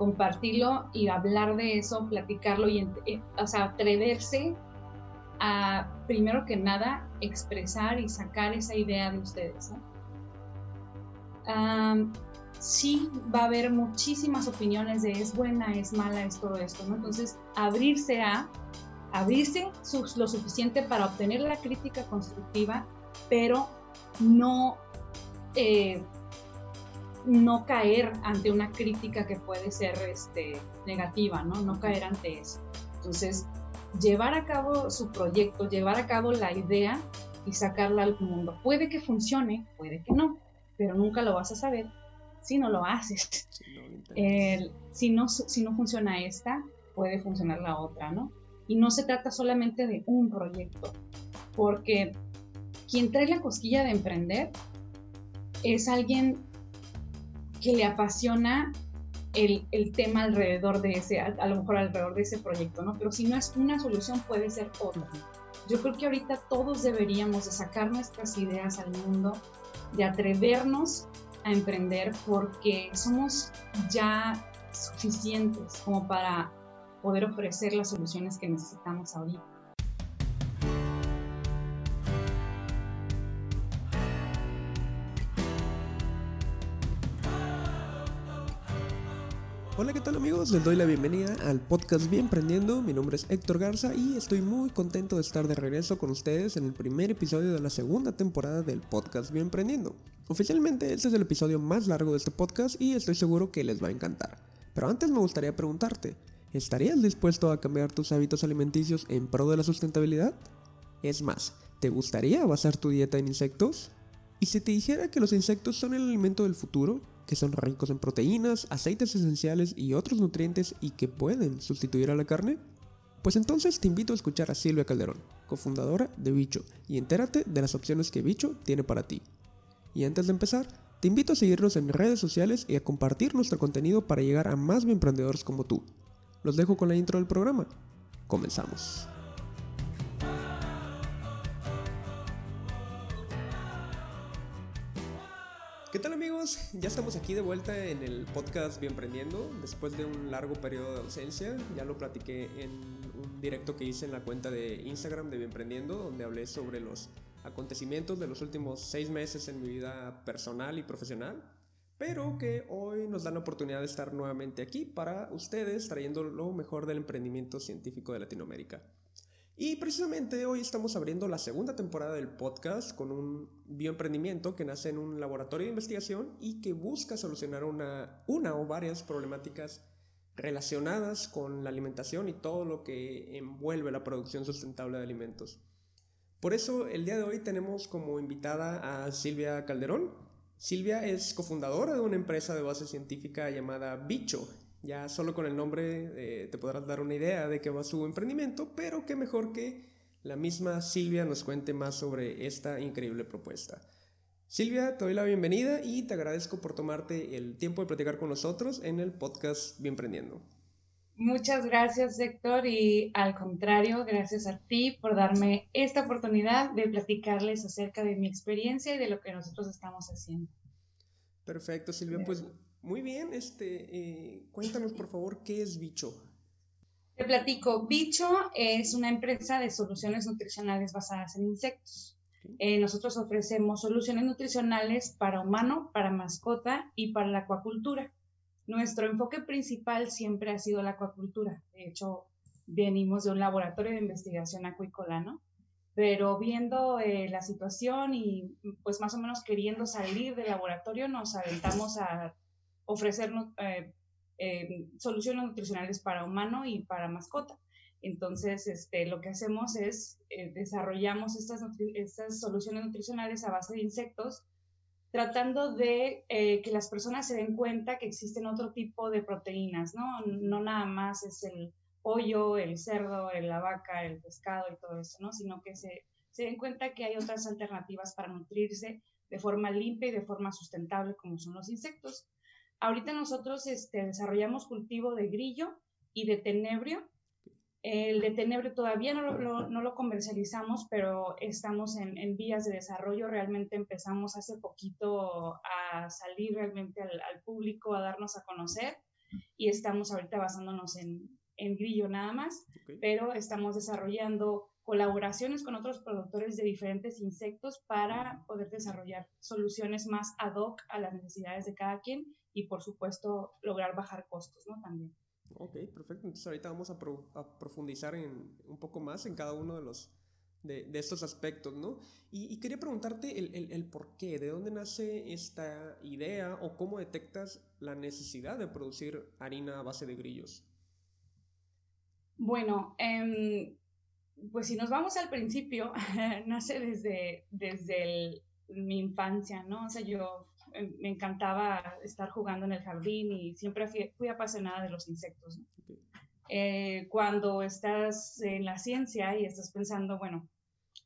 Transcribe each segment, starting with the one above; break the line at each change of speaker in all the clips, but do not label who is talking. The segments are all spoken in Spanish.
compartirlo y hablar de eso, platicarlo y, eh, o sea, atreverse a, primero que nada, expresar y sacar esa idea de ustedes. sí va a haber muchísimas opiniones de es buena, es mala, es todo esto, ¿no? Entonces, abrirse a, abrirse lo suficiente para obtener la crítica constructiva, pero no eh, no caer ante una crítica que puede ser este, negativa, ¿no? No caer ante eso. Entonces, llevar a cabo su proyecto, llevar a cabo la idea y sacarla al mundo. Puede que funcione, puede que no, pero nunca lo vas a saber si no lo haces. si, no, si no funciona esta, puede funcionar la otra, ¿no? Y no se trata solamente de un proyecto, porque quien trae la cosquilla de emprender es alguien que le apasiona el, el, tema alrededor de ese, a, lo mejor alrededor de ese proyecto, ¿no? Pero si no es una solución, puede ser otra. Yo creo que ahorita todos deberíamos de sacar nuestras ideas al mundo, de atrevernos a emprender porque somos ya suficientes como para poder ofrecer las soluciones que necesitamos ahorita.
Hola, ¿qué tal amigos? Les doy la bienvenida al podcast Bien Prendiendo. Mi nombre es Héctor Garza y estoy muy contento de estar de regreso con ustedes en el primer episodio de la segunda temporada del podcast Bien Prendiendo. Oficialmente este es el episodio más largo de este podcast y estoy seguro que les va a encantar. Pero antes me gustaría preguntarte, ¿estarías dispuesto a cambiar tus hábitos alimenticios en pro de la sustentabilidad? Es más, ¿te gustaría basar tu dieta en insectos? ¿Y si te dijera que los insectos son el alimento del futuro? Que son ricos en proteínas, aceites esenciales y otros nutrientes y que pueden sustituir a la carne? Pues entonces te invito a escuchar a Silvia Calderón, cofundadora de Bicho, y entérate de las opciones que Bicho tiene para ti. Y antes de empezar, te invito a seguirnos en redes sociales y a compartir nuestro contenido para llegar a más emprendedores como tú. Los dejo con la intro del programa. Comenzamos. ¿Qué tal amigos? Ya estamos aquí de vuelta en el podcast Bien Prendiendo, después de un largo periodo de ausencia. Ya lo platiqué en un directo que hice en la cuenta de Instagram de Bien Prendiendo, donde hablé sobre los acontecimientos de los últimos seis meses en mi vida personal y profesional, pero que hoy nos dan la oportunidad de estar nuevamente aquí para ustedes, trayendo lo mejor del emprendimiento científico de Latinoamérica. Y precisamente hoy estamos abriendo la segunda temporada del podcast con un bioemprendimiento que nace en un laboratorio de investigación y que busca solucionar una, una o varias problemáticas relacionadas con la alimentación y todo lo que envuelve la producción sustentable de alimentos. Por eso el día de hoy tenemos como invitada a Silvia Calderón. Silvia es cofundadora de una empresa de base científica llamada Bicho, ya solo con el nombre eh, te podrás dar una idea de qué va su emprendimiento, pero qué mejor que la misma Silvia nos cuente más sobre esta increíble propuesta. Silvia, te doy la bienvenida y te agradezco por tomarte el tiempo de platicar con nosotros en el podcast Bien Prendiendo.
Muchas gracias, Héctor, y al contrario, gracias a ti por darme esta oportunidad de platicarles acerca de mi experiencia y de lo que nosotros estamos haciendo.
Perfecto, Silvia. Pues muy bien, este, eh, cuéntanos por favor qué es Bicho.
Te platico, Bicho es una empresa de soluciones nutricionales basadas en insectos. Eh, nosotros ofrecemos soluciones nutricionales para humano, para mascota y para la acuacultura. Nuestro enfoque principal siempre ha sido la acuacultura. De hecho, venimos de un laboratorio de investigación acuícola, ¿no? Pero viendo eh, la situación y pues más o menos queriendo salir del laboratorio, nos aventamos a ofrecer eh, eh, soluciones nutricionales para humano y para mascota. Entonces, este, lo que hacemos es eh, desarrollamos estas, estas soluciones nutricionales a base de insectos, tratando de que las personas se den cuenta que existen otro tipo de proteínas, ¿no? No nada más es el pollo, el cerdo, la vaca, el pescado y todo eso, ¿no? Sino que se, se den cuenta que hay otras alternativas para nutrirse de forma limpia y de forma sustentable, como son los insectos. Ahorita nosotros este, desarrollamos cultivo de grillo y de tenebrio. El de tenebrio todavía no lo, no lo comercializamos, pero estamos en, en, vías de desarrollo. Realmente empezamos hace poquito a salir realmente al, al, público, a darnos a conocer. y estamos ahorita basándonos en, en grillo nada más, pero estamos desarrollando colaboraciones con otros productores de diferentes insectos para poder desarrollar soluciones más ad hoc a las necesidades de cada quien y por supuesto lograr bajar costos, ¿no? También.
Ok, perfecto. Entonces ahorita vamos a, profundizar en, un poco más en cada uno de los de, estos aspectos, ¿no? Y, quería preguntarte el, el, el, por qué, de dónde nace esta idea o cómo detectas la necesidad de producir harina a base de grillos.
Bueno, eh, pues si nos vamos al principio, nace desde, desde mi infancia, ¿no? O sea, yo me encantaba estar jugando en el jardín y siempre fui, apasionada de los insectos. Eh, cuando estás en la ciencia y estás pensando, bueno,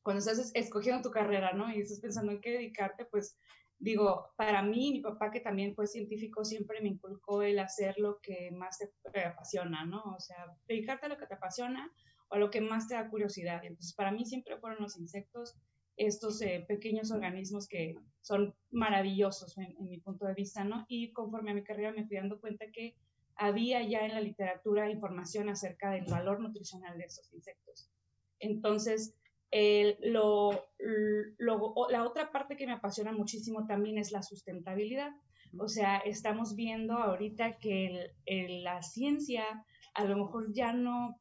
cuando estás escogiendo tu carrera, ¿no? Y estás pensando en qué dedicarte, pues digo, para mí, mi papá que también fue científico, siempre me inculcó el hacer lo que más te apasiona, ¿no? O sea, dedicarte a lo que te apasiona o a lo que más te da curiosidad. Entonces, para mí siempre fueron los insectos, estos eh, pequeños organismos que son maravillosos en, mi punto de vista, ¿no? Y conforme a mi carrera me fui dando cuenta que había ya en la literatura información acerca del valor nutricional de estos insectos. Entonces, lo, la otra parte que me apasiona muchísimo también es la sustentabilidad. O sea, estamos viendo ahorita que la ciencia a lo mejor ya no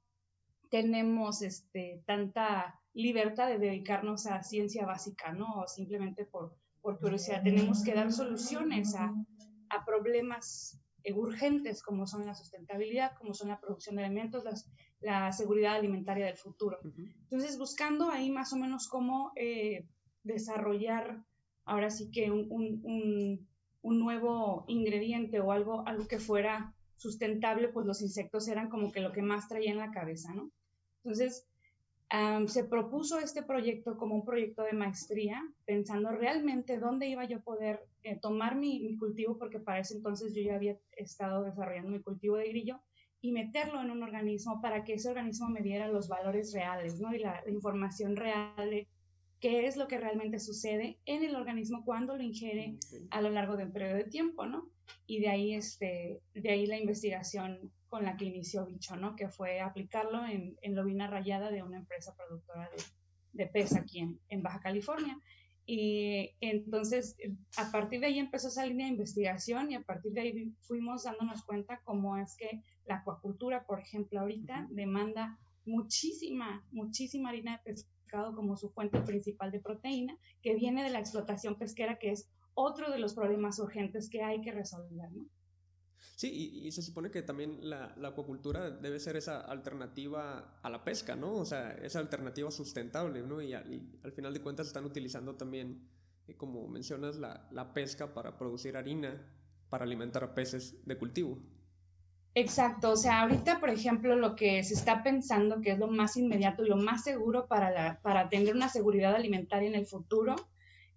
tenemos este, tanta libertad de dedicarnos a ciencia básica, ¿no? O simplemente por, por curiosidad. Tenemos que dar soluciones a, a problemas urgentes como son la sustentabilidad, como son la producción de alimentos, la seguridad alimentaria del futuro. Entonces, buscando ahí más o menos cómo eh, desarrollar ahora sí que un, un, un, nuevo ingrediente o algo, algo que fuera sustentable, pues los insectos eran como que lo que más traía en la cabeza, ¿no? Entonces, se propuso este proyecto como un proyecto de maestría, pensando realmente dónde iba yo a poder eh, tomar mi, cultivo, porque para ese entonces yo ya había estado desarrollando mi cultivo de grillo, y meterlo en un organismo para que ese organismo me diera los valores reales, ¿no? Y la, información real de qué es lo que realmente sucede en el organismo cuando lo ingiere a lo largo de un periodo de tiempo, ¿no? Y de ahí, este, de ahí la investigación con la que inició Bicho, ¿no? Que fue aplicarlo en, en lobina rayada de una empresa productora de, de pez aquí en, en, Baja California. Y entonces, a partir de ahí empezó esa línea de investigación y a partir de ahí fuimos dándonos cuenta cómo es que la acuacultura, por ejemplo, ahorita demanda muchísima, muchísima harina de pescado como su fuente principal de proteína, que viene de la explotación pesquera, que es otro de los problemas urgentes que hay que resolver, ¿no?
Sí, y, se supone que también la, la, acuacultura debe ser esa alternativa a la pesca, ¿no? O sea, esa alternativa sustentable, ¿no? Y, al final de cuentas están utilizando también, eh, como mencionas, la, la pesca para producir harina, para alimentar a peces de cultivo.
Exacto, o sea, ahorita, por ejemplo, lo que se está pensando que es lo más inmediato y lo más seguro para, para tener una seguridad alimentaria en el futuro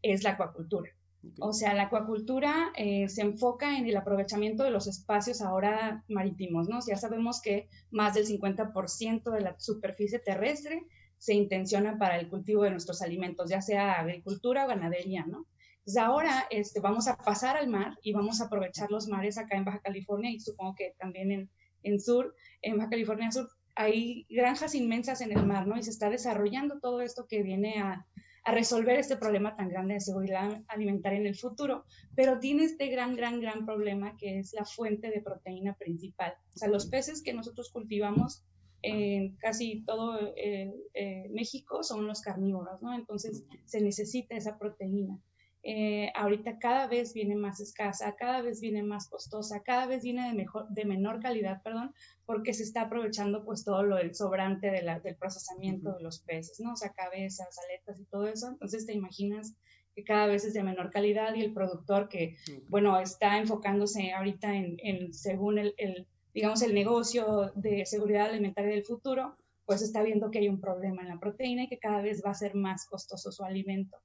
es la acuacultura. O sea, la acuacultura eh, se enfoca en el aprovechamiento de los espacios ahora marítimos, ¿no? Ya sabemos que más del 50% de la superficie terrestre se intenciona para el cultivo de nuestros alimentos, ya sea agricultura o ganadería, ¿no? Entonces ahora este, vamos a pasar al mar y vamos a aprovechar los mares acá en Baja California y supongo que también en, en sur, en Baja California Sur, hay granjas inmensas en el mar, ¿no? Y se está desarrollando todo esto que viene a, a resolver este problema tan grande de seguridad alimentaria en el futuro, pero tiene este gran, gran, gran problema que es la fuente de proteína principal. O sea, los peces que nosotros cultivamos en casi todo eh, eh, México son los carnívoros, ¿no? Entonces se necesita esa proteína. Eh, ahorita cada vez viene más escasa, cada vez viene más costosa, cada vez viene de, mejor, de menor calidad, perdón, porque se está aprovechando pues todo lo del sobrante de la, del procesamiento de los peces, ¿no? O sea, cabezas, aletas y todo eso. Entonces te imaginas que cada vez es de menor calidad y el productor que, bueno, está enfocándose ahorita en, en según el, el, digamos, el negocio de seguridad alimentaria del futuro, pues está viendo que hay un problema en la proteína y que cada vez va a ser más costoso su alimento.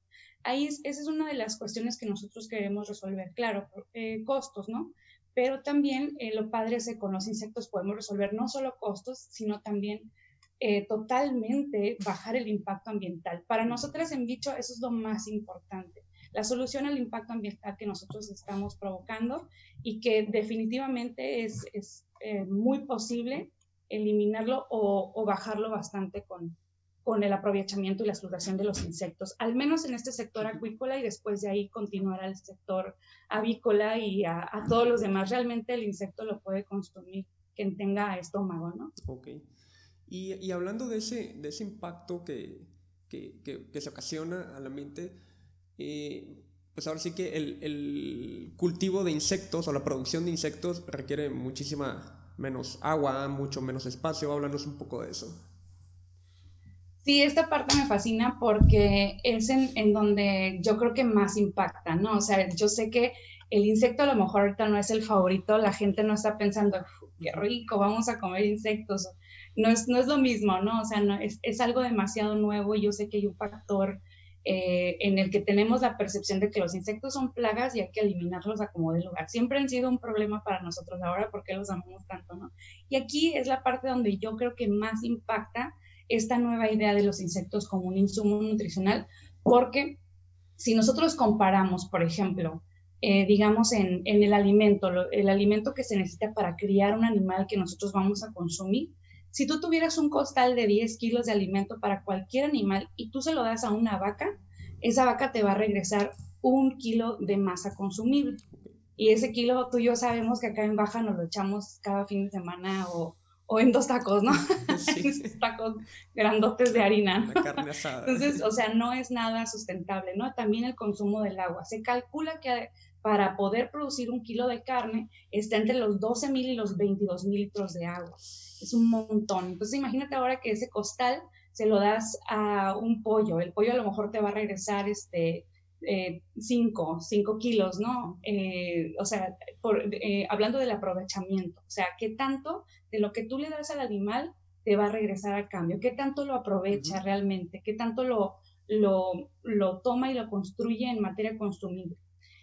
Ahí esa es una de las cuestiones que nosotros queremos resolver. Claro, eh, costos, ¿no? Pero también eh, lo padre es que con los insectos podemos resolver no solo costos, sino también eh, totalmente bajar el impacto ambiental. Para nosotras en bicho eso es lo más importante. la solución al impacto ambiental que nosotros estamos provocando y que definitivamente es, es muy posible eliminarlo o, bajarlo bastante con, con el aprovechamiento y la explotación de los insectos, al menos en este sector acuícola y después de ahí continuar al sector avícola y a, a todos los demás. Realmente el insecto lo puede consumir quien tenga estómago, ¿no?
Ok. Y, y hablando de ese, de ese impacto que, que, que, se ocasiona al ambiente, eh, pues ahora sí que el, el, cultivo de insectos o la producción de insectos requiere muchísima menos agua, mucho menos espacio. Háblanos un poco de eso.
Sí, esta parte me fascina porque es en, en, donde yo creo que más impacta, ¿no? O sea, yo sé que el insecto a lo mejor ahorita no es el favorito, la gente no está pensando, qué rico, vamos a comer insectos. No es, no es lo mismo, ¿no? O sea, no, es, es algo demasiado nuevo y yo sé que hay un factor eh, en el que tenemos la percepción de que los insectos son plagas y hay que eliminarlos a como de lugar. Siempre han sido un problema para nosotros ahora porque los amamos tanto, ¿no? Y aquí es la parte donde yo creo que más impacta esta nueva idea de los insectos como un insumo nutricional, porque si nosotros comparamos, por ejemplo, eh, digamos, en, en, el alimento, el alimento que se necesita para criar un animal que nosotros vamos a consumir. Si tú tuvieras un costal de 10 kilos de alimento para cualquier animal y tú se lo das a una vaca, esa vaca te va a regresar un kilo de masa consumible. Y ese kilo tú y yo sabemos que acá en Baja nos lo echamos cada fin de semana o, o en dos tacos, ¿no? Sí. tacos grandotes de harina.
La carne asada.
Entonces, o sea, no es nada sustentable, ¿no? También el consumo del agua. Se calcula que para poder producir un kilo de carne está entre los 12 mil y los 22 mil litros de agua. Es un montón. Entonces imagínate ahora que ese costal se lo das a un pollo. El pollo a lo mejor te va a regresar este, 5 eh, kilos, ¿no? Eh, o sea, por, eh, hablando del aprovechamiento, o sea, ¿qué tanto de lo que tú le das al animal te va a regresar al cambio? ¿Qué tanto lo aprovecha realmente? ¿Qué tanto lo, lo, lo, toma y lo construye en materia consumible?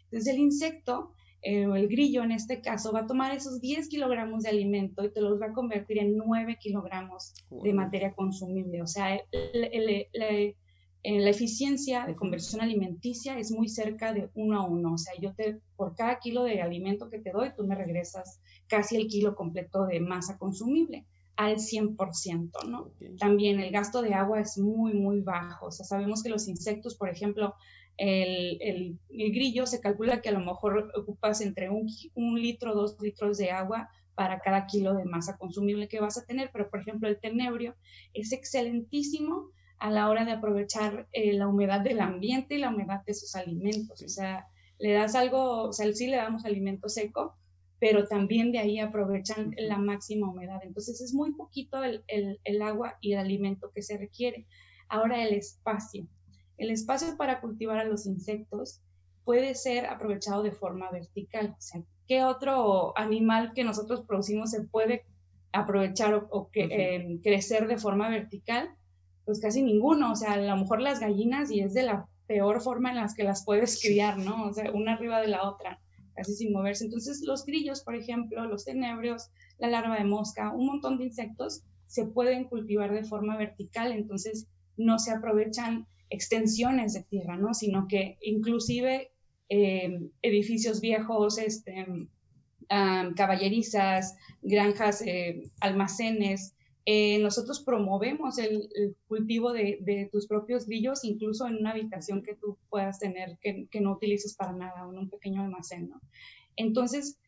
Entonces el insecto, eh, o el grillo en este caso, va a tomar esos 10 kilogramos de alimento y te los va a convertir en 9 kilogramos de materia consumible. O sea, el, la eficiencia de conversión alimenticia es muy cerca de uno a uno. O sea, yo te, por cada kilo de alimento que te doy, tú me regresas casi el kilo completo de masa consumible al 100%, ¿no? También el gasto de agua es muy, muy bajo. O sea, sabemos que los insectos, por ejemplo, el, el, grillo se calcula que a lo mejor ocupas entre un, un litro, dos litros de agua para cada kilo de masa consumible que vas a tener, pero por ejemplo el tenebrio es excelentísimo a la hora de aprovechar eh, la humedad del ambiente y la humedad de sus alimentos. O sea, le das algo, o sea, sí le damos alimento seco, pero también de ahí aprovechan la máxima humedad. Entonces es muy poquito el, el, el agua y el alimento que se requiere. Ahora el espacio. El espacio para cultivar a los insectos puede ser aprovechado de forma vertical. O sea, ¿qué otro animal que nosotros producimos se puede aprovechar o, que, eh, crecer de forma vertical? Pues casi ninguno. O sea, a lo mejor las gallinas y es de la peor forma en las que las puedes criar, ¿no? O sea, una arriba de la otra, casi sin moverse. Entonces, los grillos, por ejemplo, los tenebrios, la larva de mosca, un montón de insectos se pueden cultivar de forma vertical, entonces no se aprovechan extensiones de tierra, ¿no? Sino que inclusive eh, edificios viejos, este, caballerizas, granjas, eh, almacenes. Eh, nosotros promovemos el, cultivo de, tus propios grillos, incluso en una habitación que tú puedas tener que, que no utilices para nada, en un pequeño almacén, ¿no? Entonces,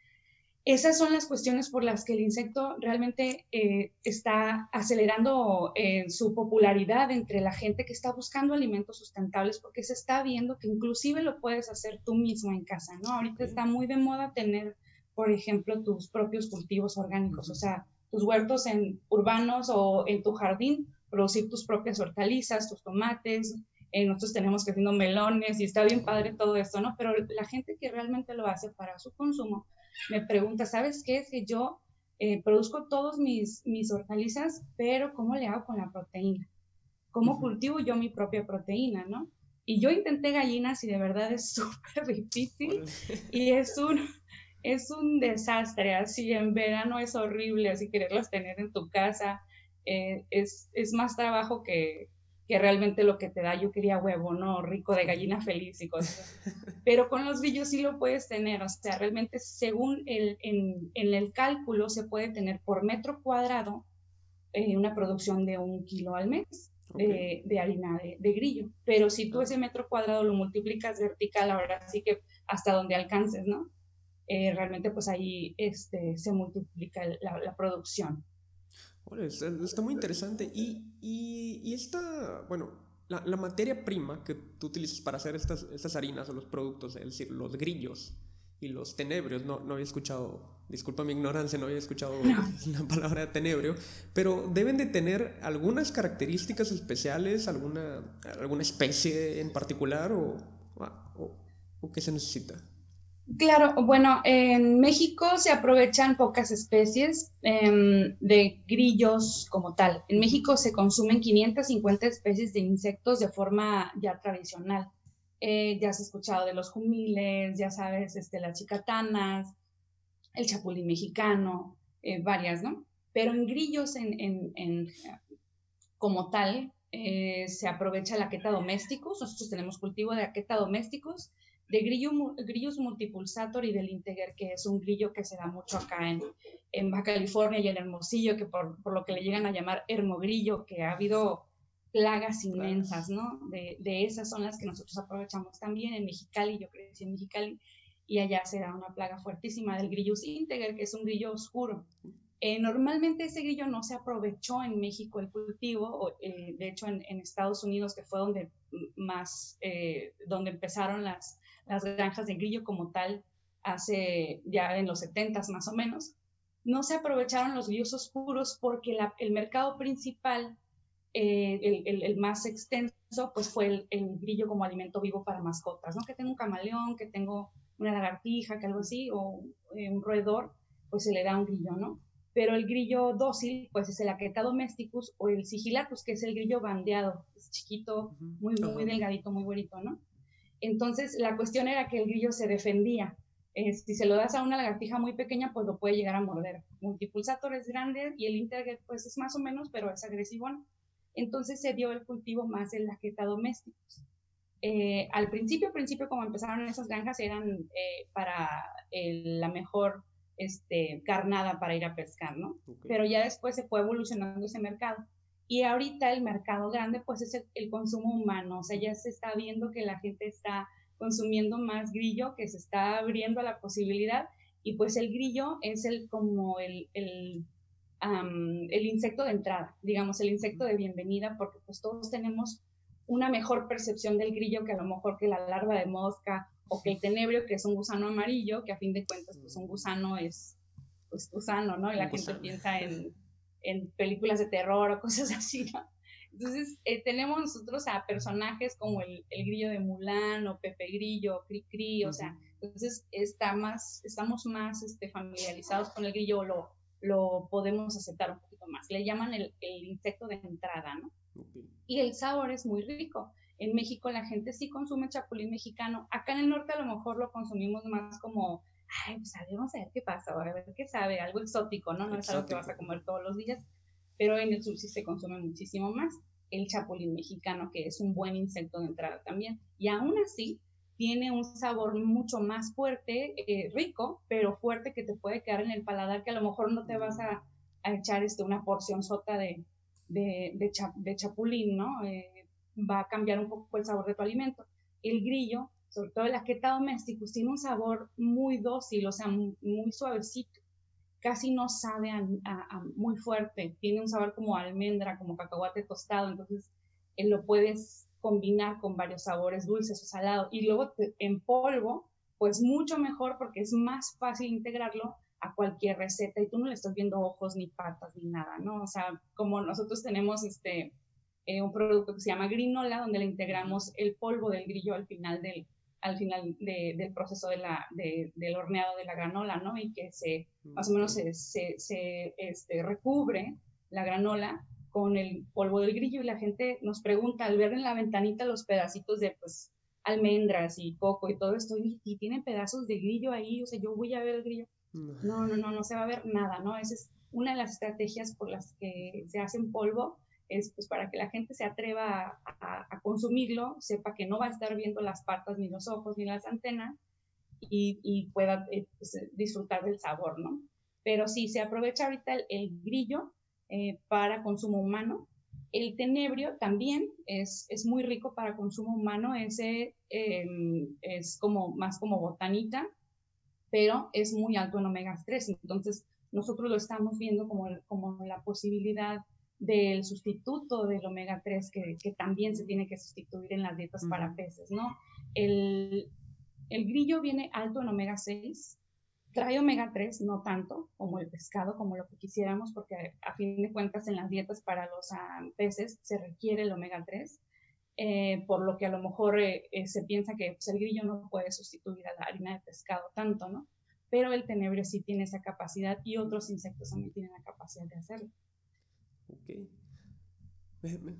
esas son las cuestiones por las que el insecto realmente eh, está acelerando eh, su popularidad entre la gente que está buscando alimentos sustentables porque se está viendo que inclusive lo puedes hacer tú mismo en casa, ¿no? Ahorita está muy de moda tener, por ejemplo, tus propios cultivos orgánicos, o sea, tus huertos en urbanos o en tu jardín, producir tus propias hortalizas, tus tomates, eh, nosotros tenemos que haciendo melones y está bien padre todo esto, ¿no? Pero la gente que realmente lo hace para su consumo, me pregunta, ¿sabes qué? Es que yo eh, produzco todos mis, mis hortalizas, pero ¿cómo le hago con la proteína? ¿Cómo cultivo yo mi propia proteína, no? Y yo intenté gallinas y de verdad es súper difícil y es un, es un desastre, así en verano es horrible, así quererlas tener en tu casa, eh, es, es más trabajo que, que realmente lo que te da, yo quería huevo, ¿no? Rico de gallina feliz y cosas. Pero con los grillos sí lo puedes tener, o sea, realmente según el, en, el cálculo se puede tener por metro cuadrado eh, una producción de un kilo al mes. De, harina de, grillo. Pero si tú ah. ese metro cuadrado lo multiplicas vertical, ahora sí que hasta donde alcances, ¿no? Eh, realmente pues ahí este, se multiplica la, producción.
está, muy interesante. Y, y, y esta, bueno, la, la, materia prima que tú utilizas para hacer estas, estas harinas o los productos, es decir, los grillos y los tenebrios, no, no había escuchado, disculpa mi ignorancia, no había escuchado la palabra tenebrio, pero deben de tener algunas características especiales, alguna, alguna especie en particular o, o, o qué se necesita.
Claro, bueno, en México se aprovechan pocas especies em, de grillos como tal. En México se consumen 550 especies de insectos de forma ya tradicional. Eh, ya has escuchado de los jumiles, ya sabes, este, las chicatanas, el chapulín mexicano, eh, varias, ¿no? Pero en grillos en, como tal eh, se aprovecha la queta domésticos. Nosotros tenemos cultivo de aqueta domésticos de grillo, grillos multipulsator y del integer, que es un grillo que se da mucho acá en, en Baja California y en Hermosillo, que por, por, lo que le llegan a llamar hermogrillo, que ha habido plagas inmensas, ¿no? De, de, esas son las que nosotros aprovechamos también en Mexicali, yo crecí en Mexicali, y allá se da una plaga fuertísima del grillo integer, que es un grillo oscuro. Eh, normalmente ese grillo no se aprovechó en México el cultivo, o, eh, de hecho en, en, Estados Unidos, que fue donde más, eh, donde empezaron las, las granjas de grillo como tal hace ya en los 70 más o menos, no se aprovecharon los grillos oscuros porque el mercado principal, eh, el, más extenso, pues fue el, grillo como alimento vivo para mascotas, ¿no? Que tengo un camaleón, que tengo una lagartija, que algo así, o eh, un roedor, pues se le da un grillo, ¿no? Pero el grillo dócil, pues es el Aqueta domesticus o el sigilatus, que es el grillo bandeado, es chiquito, muy, muy delgadito, muy bonito, ¿no? Entonces, la cuestión era que el grillo se defendía. Eh, si se lo das a una lagartija muy pequeña, pues lo puede llegar a morder. Multipulsator es grande y el Integer, pues es más o menos, pero es agresivo. Entonces se dio el cultivo más en la queta domésticos. Eh, al principio, principio, como empezaron esas granjas, eran eh, para la mejor este, carnada para ir a pescar, ¿no? Pero ya después se fue evolucionando ese mercado. Y ahorita el mercado grande pues es el, consumo humano, o sea, ya se está viendo que la gente está consumiendo más grillo, que se está abriendo la posibilidad y pues el grillo es el como el, el, el insecto de entrada, digamos, el insecto de bienvenida, porque pues todos tenemos una mejor percepción del grillo que a lo mejor que la larva de mosca o que el tenebrio, que es un gusano amarillo, que a fin de cuentas pues un gusano es pues gusano, ¿no? Y la gente piensa en en películas de terror o cosas así, ¿no? Entonces, eh, tenemos nosotros a personajes como el, el, grillo de Mulan o Pepe Grillo, Cri Cri, o sea, entonces está más, estamos más este, familiarizados con el grillo, lo, lo podemos aceptar un poquito más. Le llaman el, el insecto de entrada, ¿no? Y el sabor es muy rico. En México la gente sí consume chapulín mexicano. Acá en el norte a lo mejor lo consumimos más como ay, pues vamos a ver qué pasa, a ver qué sabe, algo exótico, ¿no? No es algo que vas a comer todos los días, pero en el sur sí se consume muchísimo más el chapulín mexicano, que es un buen insecto de entrada también. Y aún así, tiene un sabor mucho más fuerte, eh, rico, pero fuerte que te puede quedar en el paladar, que a lo mejor no te vas a, echar este, una porción sota de, de, de, chapulín, ¿no? Eh, va a cambiar un poco el sabor de tu alimento. El grillo sobre todo el aqueta domesticus, tiene un sabor muy dócil, o sea, muy, suavecito. Casi no sabe a, muy fuerte, tiene un sabor como almendra, como cacahuate tostado, entonces eh, lo puedes combinar con varios sabores dulces o salados. Y luego en polvo, pues mucho mejor porque es más fácil integrarlo a cualquier receta y tú no le estás viendo ojos ni patas ni nada, ¿no? O sea, como nosotros tenemos este, eh, un producto que se llama grinola, donde le integramos el polvo del grillo al final del, al final del proceso de la, del horneado de la granola, ¿no? Y que se, más o menos se, se, este, recubre la granola con el polvo del grillo y la gente nos pregunta al ver en la ventanita los pedacitos de, pues, almendras y coco y todo esto, y, y tienen pedazos de grillo ahí, o sea, yo voy a ver el grillo. No, no, no, no se va a ver nada, ¿no? Esa es una de las estrategias por las que se hacen polvo, es pues, para que la gente se atreva a, consumirlo, sepa que no va a estar viendo las patas, ni los ojos, ni las antenas, y, pueda eh, pues, disfrutar del sabor, ¿no? Pero sí, se aprovecha ahorita el, grillo eh, para consumo humano. El tenebrio también es, es muy rico para consumo humano, ese em, es como más como botanita, pero es muy alto en omega 3, entonces nosotros lo estamos viendo como, como la posibilidad del sustituto del omega 3 que, que, también se tiene que sustituir en las dietas para peces, ¿no? El, el, grillo viene alto en omega 6, trae omega 3, no tanto como el pescado, como lo que quisiéramos, porque a fin de cuentas en las dietas para los ah, peces se requiere el omega 3, eh, por lo que a lo mejor eh, eh, se piensa que pues, el grillo no puede sustituir a la harina de pescado tanto, ¿no? Pero el tenebrio sí tiene esa capacidad y otros insectos también tienen la capacidad de hacerlo.
Ok.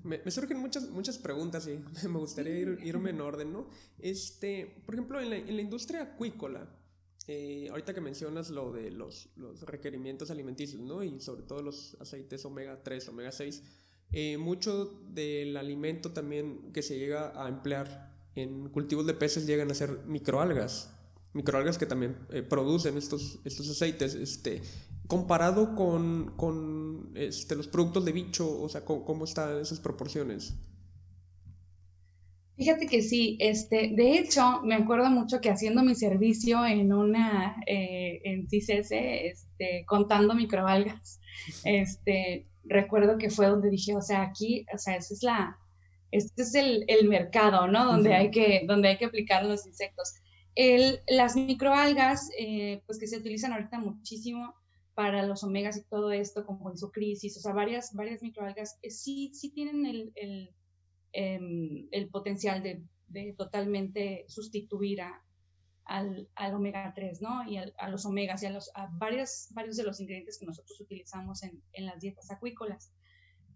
Me, surgen muchas, muchas preguntas y me gustaría ir, irme en orden, ¿no? Este, por ejemplo, en la, en la industria acuícola, eh, ahorita que mencionas lo de los, los, requerimientos alimenticios, ¿no? Y sobre todo los aceites omega 3, omega 6, eh, mucho del alimento también que se llega a emplear en cultivos de peces llegan a ser microalgas, microalgas que también eh, producen estos, estos aceites. Este, comparado con, con este, los productos de bicho, o sea, ¿cómo, están esas proporciones?
Fíjate que sí, este, de hecho, me acuerdo mucho que haciendo mi servicio en una, eh, en CICS, este, contando microalgas, este, recuerdo que fue donde dije, o sea, aquí, o sea, esa es la, este es el, el mercado, ¿no? Donde, hay que, donde hay que aplicar los insectos. El, las microalgas, eh, pues que se utilizan ahorita muchísimo, para los omegas y todo esto, como en su crisis, o sea, varias, varias microalgas eh, sí, sí tienen el, el, em, el potencial de, de, totalmente sustituir a, al, al, omega 3, ¿no? Y a los omegas y a, los, a varios, varios de los ingredientes que nosotros utilizamos en, en las dietas acuícolas.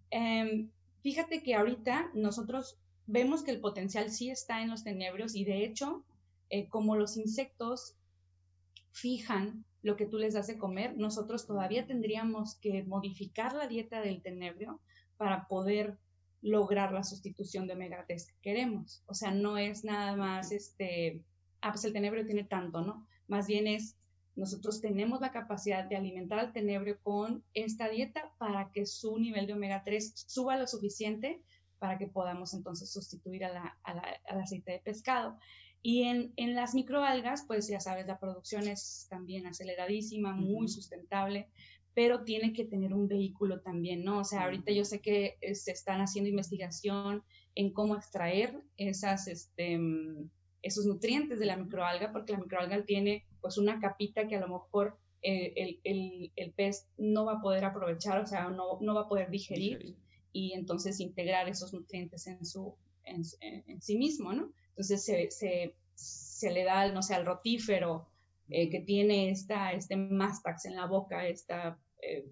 Em, fíjate que ahorita nosotros vemos que el potencial sí está en los tenebrios y de hecho, eh, como los insectos fijan lo que tú les das de comer, nosotros todavía tendríamos que modificar la dieta del tenebrio para poder lograr la sustitución de omega 3 que queremos. O sea, no es nada más este, ah, pues el tenebrio tiene tanto, ¿no? Más bien es, nosotros tenemos la capacidad de alimentar al tenebrio con esta dieta para que su nivel de omega 3 suba lo suficiente para que podamos entonces sustituir a al aceite de pescado. Y en, en, las microalgas, pues ya sabes, la producción es también aceleradísima, muy sustentable, pero tiene que tener un vehículo también, ¿no? O sea, ahorita yo sé que eh, se están haciendo investigación en cómo extraer esas, este, esos nutrientes de la microalga, porque la microalga tiene pues una capita que a lo mejor eh, el, el, el, pez no va a poder aprovechar, o sea, no, no va a poder digerir, y entonces integrar esos nutrientes en, su, en, en sí mismo, ¿no? Entonces se, se, se le da, no sé, al rotífero eh, que tiene esta, este mastax en la boca, esta, eh,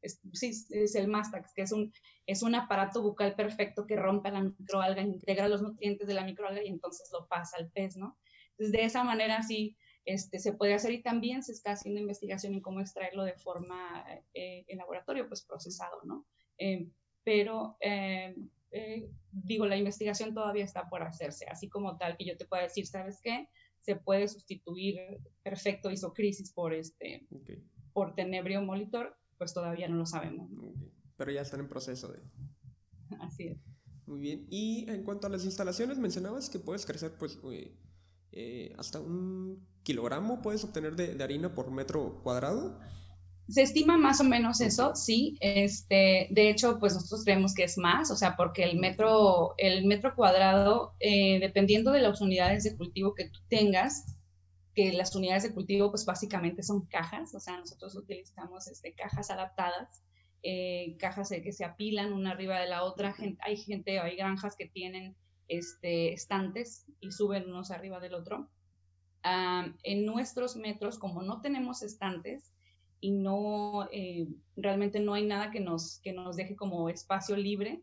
es, sí, es el mastax, que es un, es un aparato bucal perfecto que rompe la microalga, integra los nutrientes de la microalga y entonces lo pasa al pez, ¿no? Entonces de esa manera sí este, se puede hacer y también se está haciendo investigación en cómo extraerlo de forma eh, en laboratorio, pues procesado, ¿no? pero eh, digo, la investigación todavía está por hacerse, así como tal que yo te pueda decir, ¿sabes qué? Se puede sustituir perfecto isocrisis por este, por tenebrio molitor, pues todavía no lo sabemos.
Pero ya están en proceso de...
Así es.
Muy bien. Y en cuanto a las instalaciones, mencionabas que puedes crecer, pues, eh, hasta un kilogramo puedes obtener de, de harina por metro cuadrado.
Se estima más o menos eso, sí. Este, de hecho, pues nosotros creemos que es más, o sea, porque el metro, el metro cuadrado, eh, dependiendo de las unidades de cultivo que tú tengas, que las unidades de cultivo, pues básicamente son cajas, o sea, nosotros utilizamos este, cajas adaptadas, eh, cajas que se apilan una arriba de la otra. hay gente, hay granjas que tienen este, estantes y suben unos arriba del otro. Ah, en nuestros metros, como no tenemos estantes, y no, eh, realmente no hay nada que nos, que nos deje como espacio libre,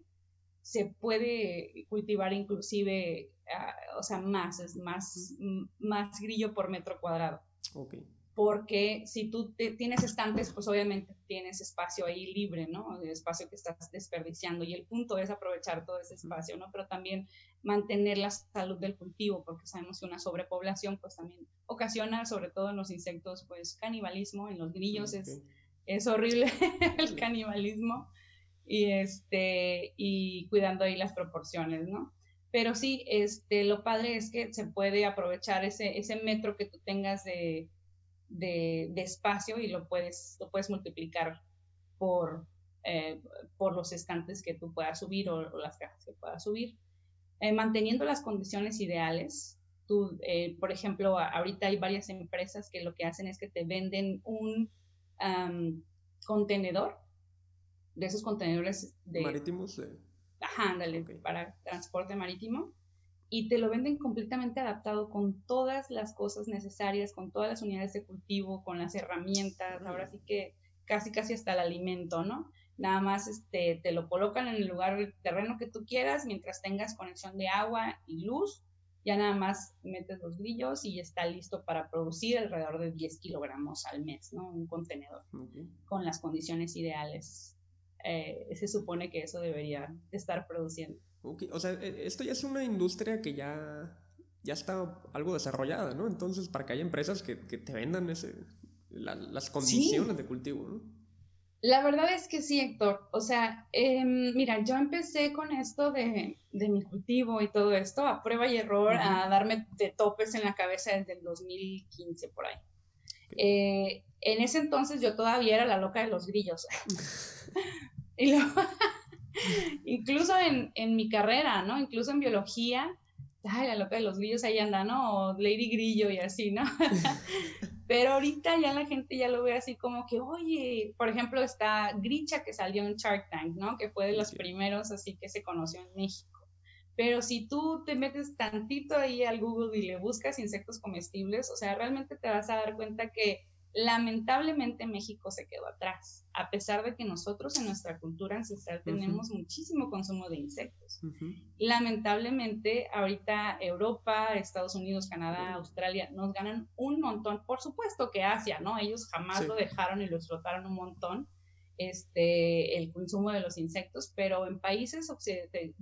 se puede cultivar inclusive, ah, o sea, más, es más, más grillo por metro cuadrado.
Ok.
Porque si tú tienes estantes, pues obviamente tienes espacio ahí libre, ¿no? El espacio que estás desperdiciando y el punto es aprovechar todo ese espacio, ¿no? Pero también mantener la salud del cultivo, porque sabemos que una sobrepoblación pues también ocasiona, sobre todo en los insectos, pues canibalismo, en los grillos es, es horrible el canibalismo y, este, y cuidando ahí las proporciones, ¿no? Pero sí, este, lo padre es que se puede aprovechar ese, ese metro que tú tengas de de, espacio y lo puedes, lo puedes multiplicar por, eh, por los estantes que tú puedas subir o, las cajas que puedas subir. Eh, manteniendo las condiciones ideales, tú, eh, por ejemplo, ahorita hay varias empresas que lo que hacen es que te venden un contenedor, de esos contenedores de...
Marítimos.
Ajá, ándale, para transporte marítimo y te lo venden completamente adaptado con todas las cosas necesarias, con todas las unidades de cultivo, con las herramientas, ahora sí que casi casi hasta el alimento, ¿no? Nada más este, te lo colocan en el lugar del terreno que tú quieras mientras tengas conexión de agua y luz. Ya nada más metes los grillos y está listo para producir alrededor de 10 kilogramos al mes, ¿no? Un contenedor con las condiciones ideales. Eh, se supone que eso debería estar produciendo.
O sea, e, esto ya es una industria que ya, ya está algo desarrollada, ¿no? Entonces, para que haya empresas que, te vendan ese, las condiciones de cultivo, ¿no?
La verdad es que sí, Héctor. O sea, em, mira, yo empecé con esto de, mi cultivo y todo esto, a prueba y error, a darme de topes en la cabeza desde el 2015 por ahí. Eh, en ese entonces yo todavía era la loca de los grillos. y luego, Incluso en, mi carrera, ¿no? Incluso en biología, ay, la loca de los grillos ahí anda, ¿no? Lady Grillo y así, ¿no? Pero ahorita ya la gente ya lo ve así como que, oye, por ejemplo, está Gricha que salió en Shark Tank, ¿no? Que fue de los primeros así que se conoció en México. Pero si tú te metes tantito ahí al Google y le buscas insectos comestibles, o sea, realmente te vas a dar cuenta que Lamentablemente México se quedó atrás, a pesar de que nosotros en nuestra cultura ancestral tenemos muchísimo consumo de insectos. Lamentablemente ahorita Europa, Estados Unidos, Canadá, Australia nos ganan un montón. Por supuesto que Asia, ¿no? Ellos jamás lo dejaron y lo explotaron un montón. Este, el consumo de los insectos, pero en países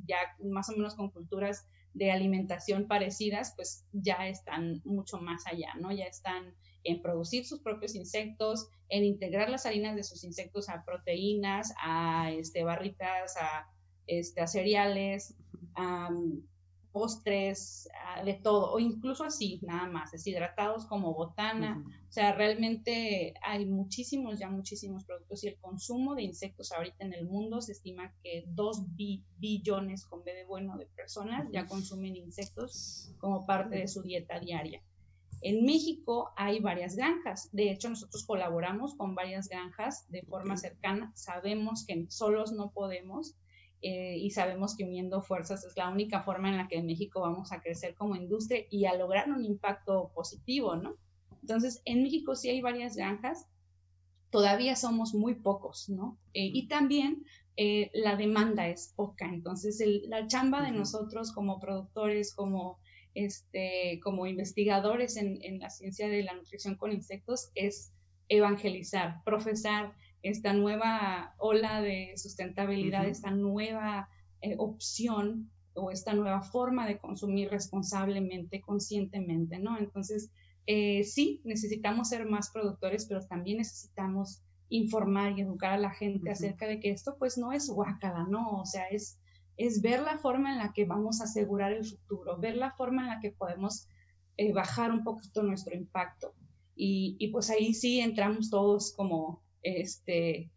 ya más o menos con culturas de alimentación parecidas, pues ya están mucho más allá, ¿no? Ya están en producir sus propios insectos, en integrar las harinas de sus insectos a proteínas, a este, barritas, a, este, a cereales, a postres, de todo, o incluso así, nada más, deshidratados como botana. O sea, realmente hay muchísimos, ya muchísimos productos y el consumo de insectos ahorita en el mundo se estima que 2 billones con B de bueno de personas ya consumen insectos como parte de su dieta diaria. En México hay varias granjas. De hecho, nosotros colaboramos con varias granjas de forma cercana. Sabemos que solos no podemos eh, y sabemos que uniendo fuerzas es la única forma en la que en México vamos a crecer como industria y a lograr un impacto positivo, ¿no? Entonces, en México sí hay varias granjas. Todavía somos muy pocos, ¿no? Eh, y también eh, la demanda es poca. Entonces, la chamba de nosotros como productores, como este, como investigadores en, la ciencia de la nutrición con insectos es evangelizar, profesar esta nueva ola de sustentabilidad, esta nueva eh, opción o esta nueva forma de consumir responsablemente, conscientemente, ¿no? Entonces, eh, sí, necesitamos ser más productores, pero también necesitamos informar y educar a la gente acerca de que esto pues no es guácala, ¿no? O sea, es, es ver la forma en la que vamos a asegurar el futuro, ver la forma en la que podemos eh, bajar un poquito nuestro impacto. Y, pues ahí sí entramos todos como, este,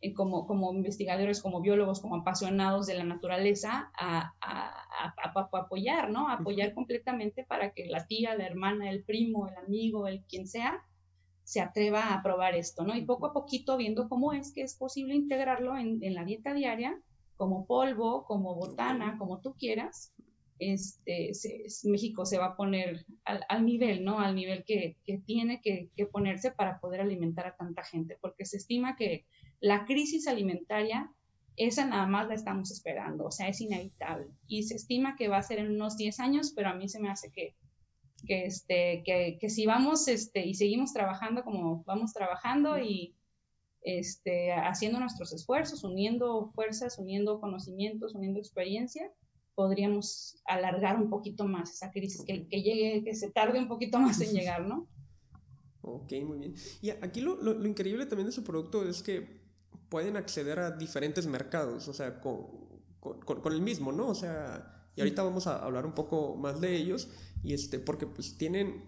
eh, como, como investigadores, como biólogos, como apasionados de la naturaleza a, apoyar, ¿no? apoyar completamente para que la tía, la hermana, el primo, el amigo, el quien sea, se atreva a probar esto, ¿no? Y poco a poquito viendo cómo es que es posible integrarlo en, en la dieta diaria como polvo, como botana, como tú quieras, este, México se va a poner al, nivel, ¿no? Al nivel que, tiene que, ponerse para poder alimentar a tanta gente, porque se estima que la crisis alimentaria, esa nada más la estamos esperando, o sea, es inevitable. Y se estima que va a ser en unos 10 años, pero a mí se me hace que que, este, que, que si vamos este, y seguimos trabajando como vamos trabajando y este, haciendo nuestros esfuerzos, uniendo fuerzas, uniendo conocimientos, uniendo experiencia, podríamos alargar un poquito más esa crisis, que, que, llegue, que se tarde un poquito más en llegar, ¿no?
Ok, muy bien. Y aquí lo, lo, lo, increíble también de su producto es que pueden acceder a diferentes mercados, o sea, con, con, con el mismo, ¿no? O sea, y ahorita vamos a hablar un poco más de ellos, y este, porque pues tienen,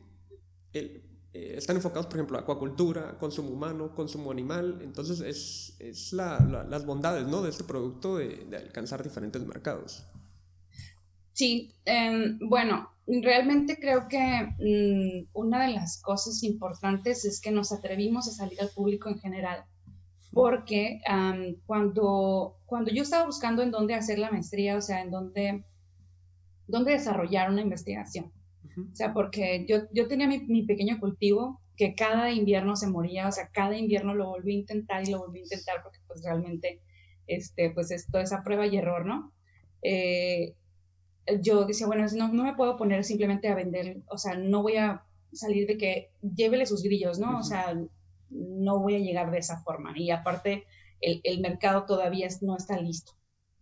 el, eh, están enfocados, por ejemplo, a acuacultura, consumo humano, consumo animal, entonces es, es la, la, las bondades, ¿no? De este producto de, de alcanzar diferentes mercados.
Sí, eh, bueno, realmente creo que mmm, una de las cosas importantes es que nos atrevimos a salir al público en general, porque um, cuando, cuando yo estaba buscando en dónde hacer la maestría, o sea, en dónde, dónde desarrollar una investigación. O sea, porque yo, yo tenía mi, mi, pequeño cultivo que cada invierno se moría, o sea, cada invierno lo volví a intentar y lo volví a intentar porque pues realmente, este, pues esto es a prueba y error, ¿no? Eh, yo decía, bueno, no, no me puedo poner simplemente a vender, o sea, no voy a salir de que llévele sus grillos, ¿no? Uh -huh. O sea, no voy a llegar de esa forma. Y aparte, el, el, mercado todavía no está listo.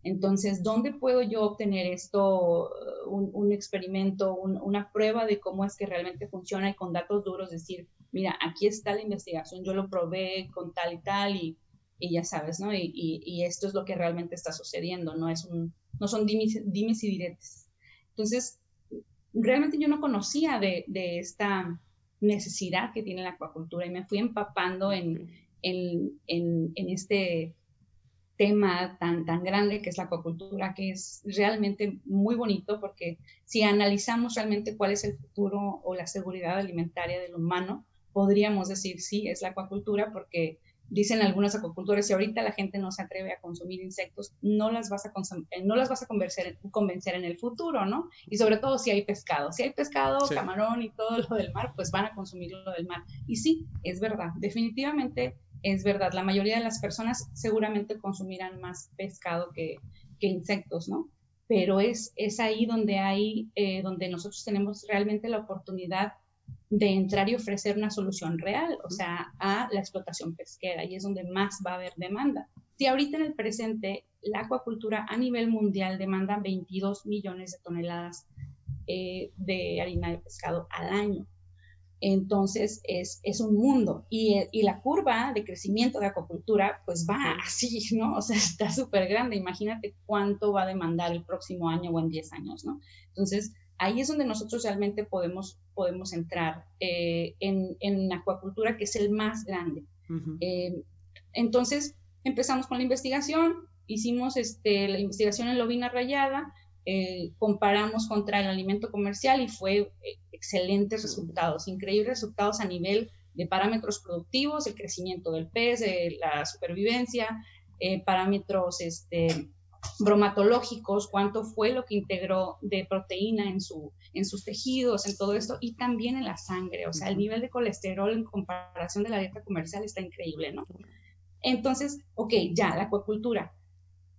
Entonces, ¿dónde puedo yo obtener esto, un, un experimento, un, una prueba de cómo es que realmente funciona y con datos duros decir, mira, aquí está la investigación, yo lo probé con tal y tal y, y ya sabes, ¿no? Y, y, y, esto es lo que realmente está sucediendo, no es un, no son dimes, dimes y diretes. Entonces, realmente yo no conocía de, de, esta necesidad que tiene la acuacultura y me fui empapando en, en, en, en, este tema tan, tan grande que es la acuacultura, que es realmente muy bonito porque si analizamos realmente cuál es el futuro o la seguridad alimentaria del humano, podríamos decir sí, es la acuacultura porque dicen algunos acuacultores, si ahorita la gente no se atreve a consumir insectos, no las vas a, eh, no las vas a convencer, convencer en el futuro, ¿no? Y sobre todo si hay pescado. Si hay pescado, sí. camarón y todo lo del mar, pues van a consumir lo del mar. Y sí, es verdad, definitivamente es verdad. La mayoría de las personas seguramente consumirán más pescado que, insectos, ¿no? Pero es, es ahí donde hay, eh, donde nosotros tenemos realmente la oportunidad de entrar y ofrecer una solución real, o sea, a la explotación pesquera, y es donde más va a haber demanda. Si ahorita en el presente la acuacultura a nivel mundial demanda 22 millones de toneladas eh, de harina de pescado al año, entonces es, es un mundo y, y, la curva de crecimiento de acuacultura pues va así, ¿no? O sea, está súper grande, imagínate cuánto va a demandar el próximo año o en 10 años, ¿no? Entonces, ahí es donde nosotros realmente podemos, podemos entrar eh, en, en, acuacultura, que es el más grande. Uh -huh. eh, entonces, empezamos con la investigación, hicimos este, la investigación en lobina rayada, eh, comparamos contra el alimento comercial y fue eh, excelentes resultados, increíbles resultados a nivel de parámetros productivos, el crecimiento del pez, de la supervivencia, eh, parámetros este, bromatológicos, cuánto fue lo que integró de proteína en, su, en sus tejidos, en todo esto, y también en la sangre. O sea, el nivel de colesterol en comparación de la dieta comercial está increíble, ¿no? Entonces, ok, ya, la acuacultura.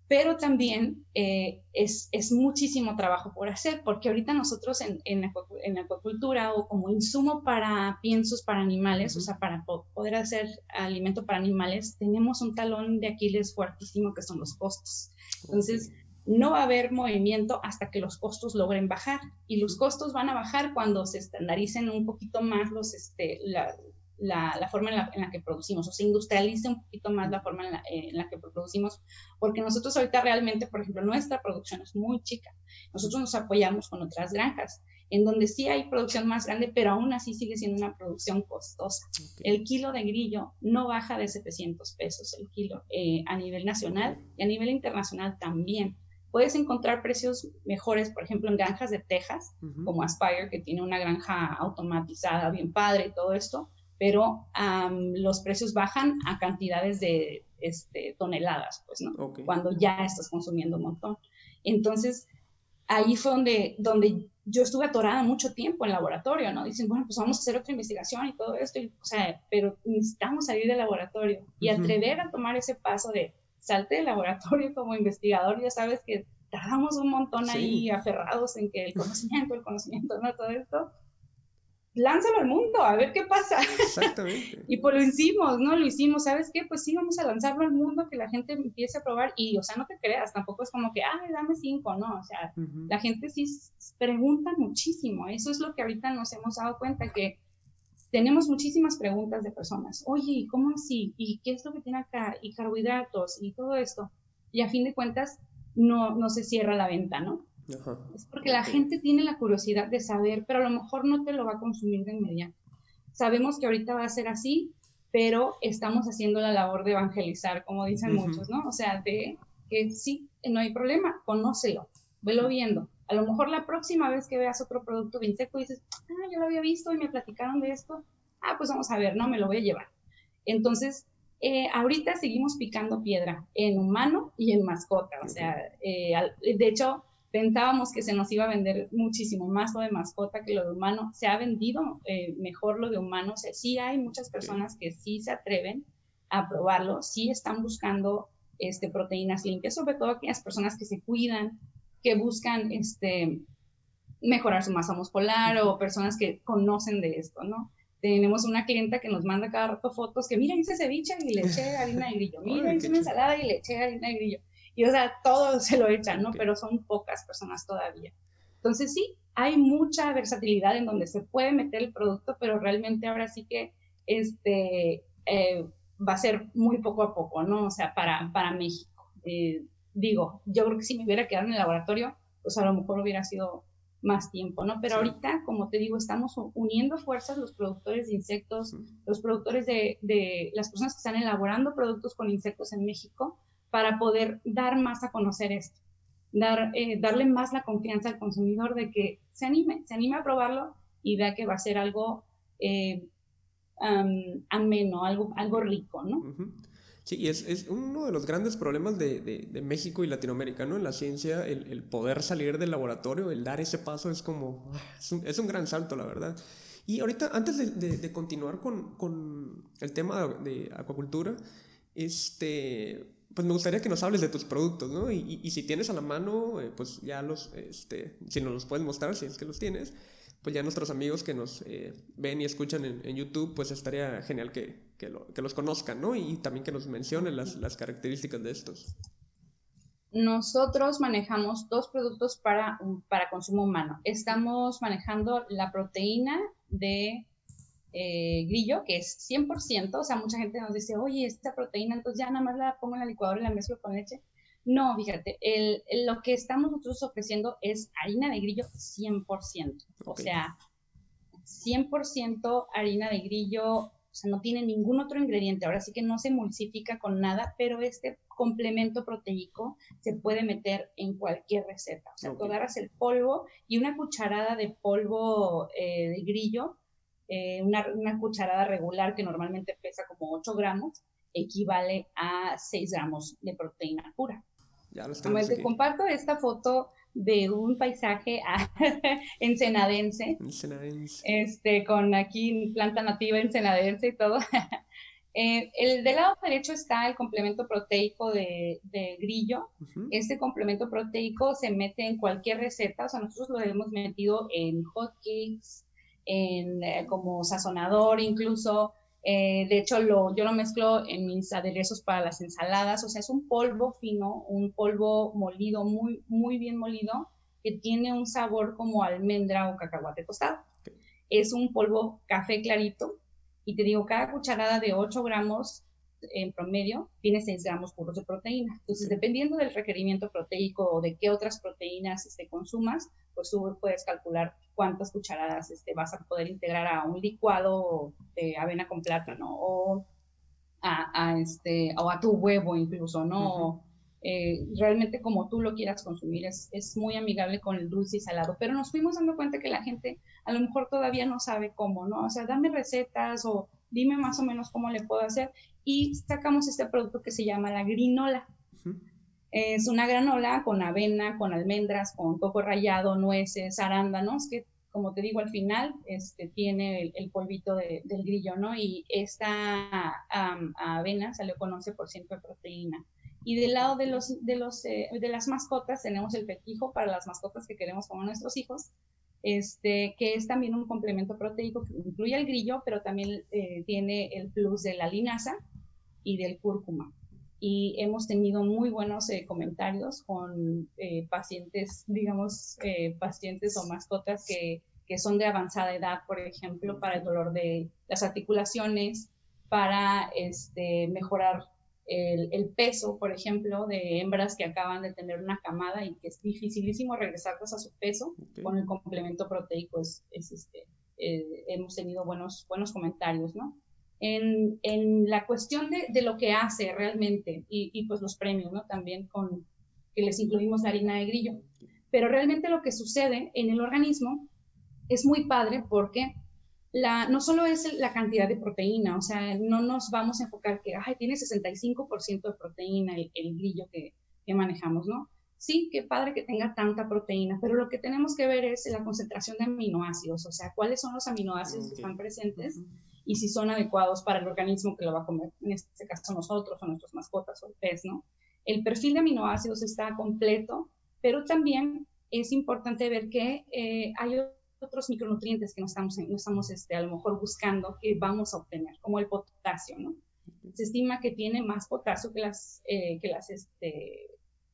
Pero también eh, es, es, muchísimo trabajo por hacer, porque ahorita nosotros en, en, en acuacultura o como insumo para piensos para animales, uh -huh. o sea, para poder hacer alimento para animales, tenemos un talón de Aquiles fuertísimo que son los costos. Entonces, no va a haber movimiento hasta que los costos logren bajar. Y los costos van a bajar cuando se estandaricen un poquito más los, este, la, la, la forma en la, en la, que producimos, o se industrialice un poquito más la forma en la, eh, en la, que producimos, porque nosotros ahorita realmente, por ejemplo, nuestra producción es muy chica. Nosotros nos apoyamos con otras granjas, en donde sí hay producción más grande, pero aún así sigue siendo una producción costosa. Okay. El kilo de grillo no baja de 700 pesos el kilo eh, a nivel nacional y a nivel internacional también. Puedes encontrar precios mejores, por ejemplo, en granjas de Texas, uh -huh. como Aspire, que tiene una granja automatizada bien padre y todo esto, pero um, los precios bajan a cantidades de este, toneladas, pues, ¿no? Okay. Cuando ya estás consumiendo un montón. Entonces, ahí fue donde, donde yo estuve atorada mucho tiempo en laboratorio, ¿no? Dicen, bueno, pues vamos a hacer otra investigación y todo esto, y, o sea, pero necesitamos salir del laboratorio y uh -huh. atrever a tomar ese paso de salte del laboratorio como investigador, ya sabes que tardamos un montón sí. ahí aferrados en que el conocimiento, el conocimiento, ¿no? Todo esto lánzalo al mundo, a ver qué pasa. Exactamente. y pues lo hicimos, ¿no? Lo hicimos, ¿sabes qué? Pues sí, vamos a lanzarlo al mundo, que la gente empiece a probar y, o sea, no te creas, tampoco es como que, ay, dame cinco, ¿no? O sea, la gente sí pregunta muchísimo, eso es lo que ahorita nos hemos dado cuenta, que tenemos muchísimas preguntas de personas, oye, ¿cómo así? ¿Y qué es lo que tiene acá? ¿Y carbohidratos? ¿Y todo esto? Y a fin de cuentas, no, no se cierra la venta, ¿no? Es porque la gente tiene la curiosidad de saber, pero a lo mejor no te lo va a consumir de inmediato. Sabemos que ahorita va a ser así, pero estamos haciendo la labor de evangelizar, como dicen muchos, ¿no? O sea, de que sí, no hay problema, conócelo, velo viendo. A lo mejor la próxima vez que veas otro producto de insecto dices, ah, yo lo había visto y me platicaron de esto, ah, pues vamos a ver, no, me lo voy a llevar. Entonces, eh, ahorita seguimos picando piedra en humano y en mascota. O sea, eh, de hecho, pensábamos que se nos iba a vender muchísimo más lo de mascota que lo de humano. Se ha vendido eh, mejor lo de humano. O sea, sí hay muchas personas que sí se atreven a probarlo, sí están buscando este, proteínas limpias, sobre todo aquellas personas que se cuidan, que buscan este, mejorar su masa muscular o personas que conocen de esto, ¿no? Tenemos una clienta que nos manda cada rato fotos que, mira, hice ceviche y le eché harina de grillo, mira, hice una ensalada y le eché harina de grillo y o sea, todo se lo echan, ¿no? Pero son pocas personas todavía. Entonces sí, hay mucha versatilidad en donde se puede meter el producto, pero realmente ahora sí que este, eh, va a ser muy poco a poco, ¿no? O sea, para, para México. Eh, digo, yo creo que si me hubiera quedado en el laboratorio, pues a lo mejor hubiera sido más tiempo, ¿no? Pero ahorita, como te digo, estamos uniendo fuerzas los productores de insectos, los productores de, de, las personas que están elaborando productos con insectos en México, para poder dar más a conocer esto, dar, eh, darle más la confianza al consumidor de que se anime, se anime a probarlo y vea que va a ser algo eh, ameno, algo, algo rico, ¿no?
Sí, y es, es, uno de los grandes problemas de, de, México y Latinoamérica, ¿no? En la ciencia, el, el, poder salir del laboratorio, el dar ese paso es como, ah, es un, es un gran salto, la verdad. Y ahorita, antes de, de continuar con, con, el tema de acuacultura, este, pues me gustaría que nos hables de tus productos, ¿no? Y, y, si tienes a la mano, eh, pues ya los, este, si nos los puedes mostrar, si es que los tienes, pues ya nuestros amigos que nos eh, ven y escuchan en, en, YouTube, pues estaría genial que, que, lo, que, los conozcan, ¿no? Y también que nos mencionen las, las características de estos.
Nosotros manejamos dos productos para, para consumo humano. Estamos manejando la proteína de eh, grillo, que es 100%, o sea, mucha gente nos dice, oye, esta proteína, entonces ya nada más la pongo en la licuadora y la mezclo con leche. No, fíjate, el, lo que estamos nosotros ofreciendo es harina de grillo 100%, o sea, 100% harina de grillo, o sea, no tiene ningún otro ingrediente, ahora sí que no se emulsifica con nada, pero este complemento proteico se puede meter en cualquier receta. O sea, tú agarras el polvo y una cucharada de polvo eh, de grillo eh, una, una, cucharada regular que normalmente pesa como 8 gramos, equivale a 6 gramos de proteína pura. Ya lo te comparto esta foto de un paisaje ensenadense, ensenadense, este, con aquí planta nativa ensenadense y todo. Eh, el del lado derecho está el complemento proteico de, de grillo. Este complemento proteico se mete en cualquier receta, o sea, nosotros lo hemos metido en hotcakes, en, eh, como sazonador incluso. Eh, de hecho, lo, yo lo mezclo en mis aderezos para las ensaladas. O sea, es un polvo fino, un polvo molido, muy, muy bien molido, que tiene un sabor como almendra o cacahuate tostado. Es un polvo café clarito. Y te digo, cada cucharada de 8 gramos en promedio tiene 6 gramos puros de proteína. Entonces, dependiendo del requerimiento proteico o de qué otras proteínas este, consumas, pues tú puedes calcular cuántas cucharadas este, vas a poder integrar a un licuado de avena con plátano o a, este, o a tu huevo incluso, ¿no? Eh, realmente como tú lo quieras consumir, es, es, muy amigable con el dulce y salado, pero nos fuimos dando cuenta que la gente a lo mejor todavía no sabe cómo, ¿no? O sea, dame recetas o dime más o menos cómo le puedo hacer y sacamos este producto que se llama la grinola. Es una granola con avena, con almendras, con coco rallado, nueces, arándanos, que como te digo al final, este, tiene el, polvito del grillo, ¿no? Y esta avena salió con 11% de proteína. Y del lado de, los, de, los, eh, de las mascotas tenemos el petijo para las mascotas que queremos como nuestros hijos, este, que es también un complemento proteico que incluye el grillo, pero también eh, tiene el plus de la linaza y del cúrcuma. Y hemos tenido muy buenos eh, comentarios con eh, pacientes, digamos, pacientes o mascotas que, que son de avanzada edad, por ejemplo, para el dolor de las articulaciones, para este, mejorar el, peso, por ejemplo, de hembras que acaban de tener una camada y que es dificilísimo regresarlas a su peso con el complemento proteico. Es, este, eh, hemos tenido buenos, buenos comentarios, ¿no? En, en la cuestión de, de, lo que hace realmente y, y, pues los premios, ¿no? También con que les incluimos la harina de grillo. Pero realmente lo que sucede en el organismo es muy padre porque no solo es la cantidad de proteína, o sea, no nos vamos a enfocar que, ay, tiene 65% de proteína el, grillo que, manejamos, ¿no? Sí, qué padre que tenga tanta proteína, pero lo que tenemos que ver es la concentración de aminoácidos, o sea, cuáles son los aminoácidos que están presentes y si son adecuados para el organismo que lo va a comer, en este caso nosotros o nuestras mascotas o el pez, ¿no? El perfil de aminoácidos está completo, pero también es importante ver que eh, hay otros micronutrientes que no estamos, no estamos este, a lo mejor buscando que vamos a obtener, como el potasio, ¿no? Se estima que tiene más potasio que las, eh, que las este,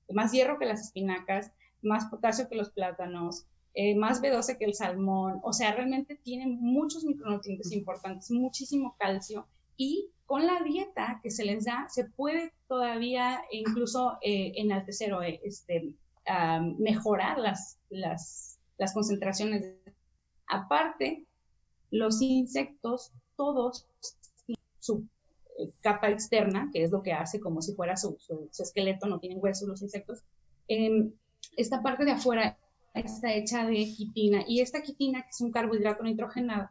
más hierro que las espinacas, más potasio que los plátanos, eh, más B12 que el salmón, o sea, realmente tiene muchos micronutrientes importantes, muchísimo calcio y con la dieta que se les da se puede todavía incluso eh, enaltecer o este, mejorar las, las, las concentraciones. Aparte, los insectos, todos, su eh, capa externa, que es lo que hace como si fuera su, esqueleto, no tienen huesos los insectos, em, esta parte de afuera está hecha de quitina y esta quitina, que es un carbohidrato nitrogenado,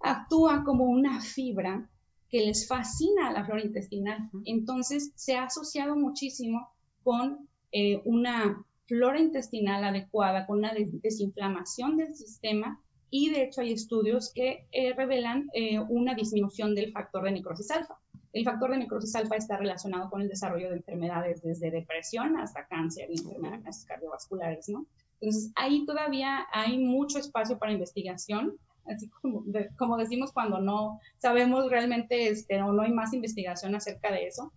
actúa como una fibra que les fascina a la flora intestinal. Entonces, se ha asociado muchísimo con eh, una flora intestinal adecuada, con una desinflamación del sistema y de hecho hay estudios que eh, revelan eh, una disminución del factor de necrosis alfa. El factor de necrosis alfa está relacionado con el desarrollo de enfermedades desde depresión hasta cáncer y enfermedades cardiovasculares, ¿no? Entonces, ahí todavía hay mucho espacio para investigación, así como, como decimos cuando no sabemos realmente este, o no hay más investigación acerca de eso.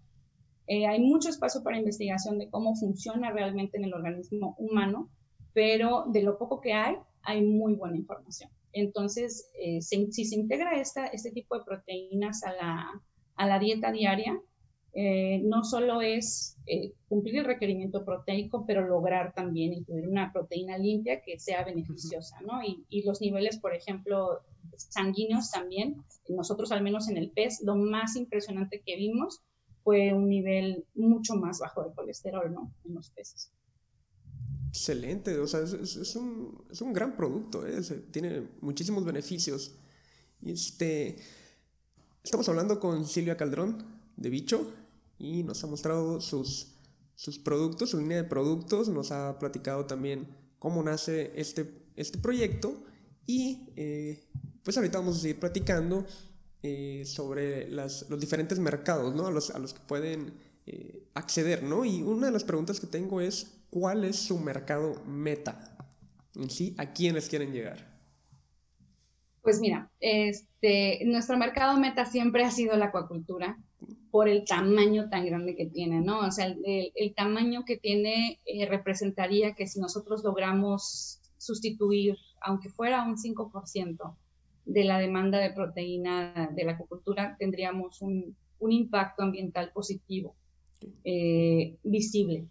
Eh, hay mucho espacio para investigación de cómo funciona realmente en el organismo humano, pero de lo poco que hay, hay muy buena información. Entonces, eh, si, se integra esta, este tipo de proteínas a la, a la dieta diaria, eh, no solo es eh, cumplir el requerimiento proteico, pero lograr también incluir una proteína limpia que sea beneficiosa, ¿no? Y, y, los niveles, por ejemplo, sanguíneos también, nosotros al menos en el pez, lo más impresionante que vimos fue un nivel mucho más bajo de colesterol, ¿no? En los peces.
Excelente, o sea, es, un, es un, gran producto, ¿eh? tiene muchísimos beneficios. Este, estamos hablando con Silvia Caldrón de Bicho y nos ha mostrado sus, sus productos, su línea de productos, nos ha platicado también cómo nace este, este proyecto y eh, pues ahorita vamos a seguir platicando eh, sobre las, los diferentes mercados ¿no? a, los, a los que pueden acceder. ¿no? Y una de las preguntas que tengo es, ¿cuál es su mercado meta? En sí, ¿a quiénes quieren llegar?
Pues mira, este, nuestro mercado meta siempre ha sido la acuacultura por el tamaño tan grande que tiene, ¿no? O sea, el, tamaño que tiene eh, representaría que si nosotros logramos sustituir, aunque fuera un 5% de la demanda de proteína de la acuacultura, tendríamos un, impacto ambiental positivo, eh, visible,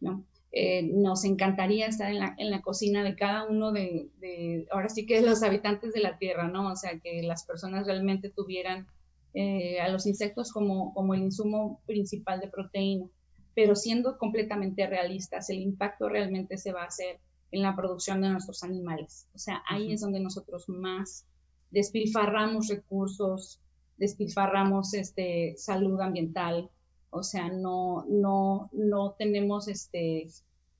¿no? Eh, nos encantaría estar en la, en la, cocina de cada uno de, de, ahora sí que los habitantes de la Tierra, ¿no? O sea, que las personas realmente tuvieran eh, a los insectos como, como el insumo principal de proteína, pero siendo completamente realistas, el impacto realmente se va a hacer en la producción de nuestros animales. O sea, ahí es donde nosotros más despilfarramos recursos, despilfarramos este, salud ambiental, o sea, no, no, no tenemos este,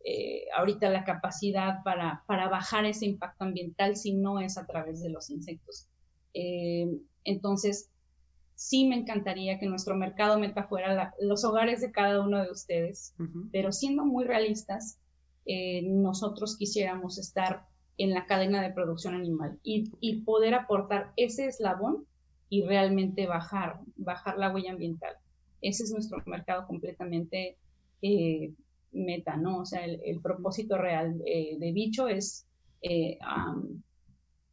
eh, ahorita la capacidad para, para, bajar ese impacto ambiental si no es a través de los insectos. Eh, entonces, sí me encantaría que nuestro mercado meta fuera los hogares de cada uno de ustedes, pero siendo muy realistas, eh, nosotros quisiéramos estar en la cadena de producción animal y, y poder aportar ese eslabón y realmente bajar, bajar la huella ambiental. Ese es nuestro mercado completamente eh, meta, ¿no? O sea, el, propósito real eh, de Bicho es eh,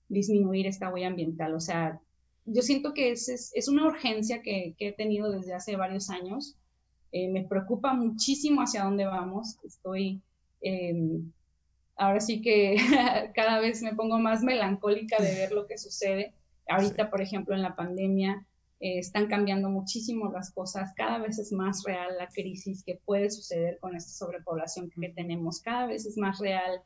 disminuir esta huella ambiental. O sea, yo siento que es, es, una urgencia que, que, he tenido desde hace varios años. me preocupa muchísimo hacia dónde vamos. Estoy em, ahora sí que cada vez me pongo más melancólica de ver lo que sucede. Ahorita, por ejemplo, en la pandemia eh, están cambiando muchísimo las cosas, cada vez es más real la crisis que puede suceder con esta sobrepoblación que tenemos, cada vez es más real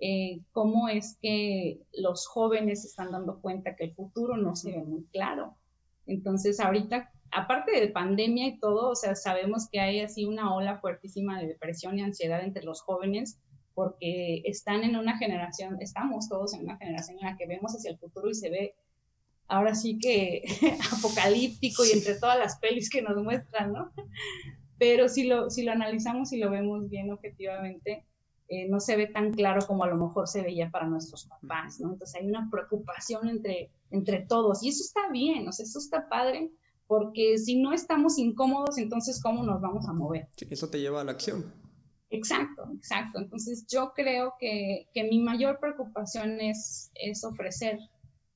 eh, cómo es que los jóvenes están dando cuenta que el futuro no se ve muy claro. Entonces, ahorita, aparte de pandemia y todo, o sea, sabemos que hay así una ola fuertísima de depresión y ansiedad entre los jóvenes porque están en una generación, estamos todos en una generación en la que vemos hacia el futuro y se ve ahora sí que apocalíptico y entre todas las pelis que nos muestran, ¿no? Pero si lo, si lo analizamos y lo vemos bien objetivamente, eh, no se ve tan claro como a lo mejor se veía para nuestros papás, ¿no? Entonces hay una preocupación entre, entre todos y eso está bien, o sea, eso está padre, porque si no estamos incómodos, entonces ¿cómo nos vamos a mover?
eso te lleva a la acción.
Exacto, exacto. Entonces yo creo que, que mi mayor preocupación es, es ofrecer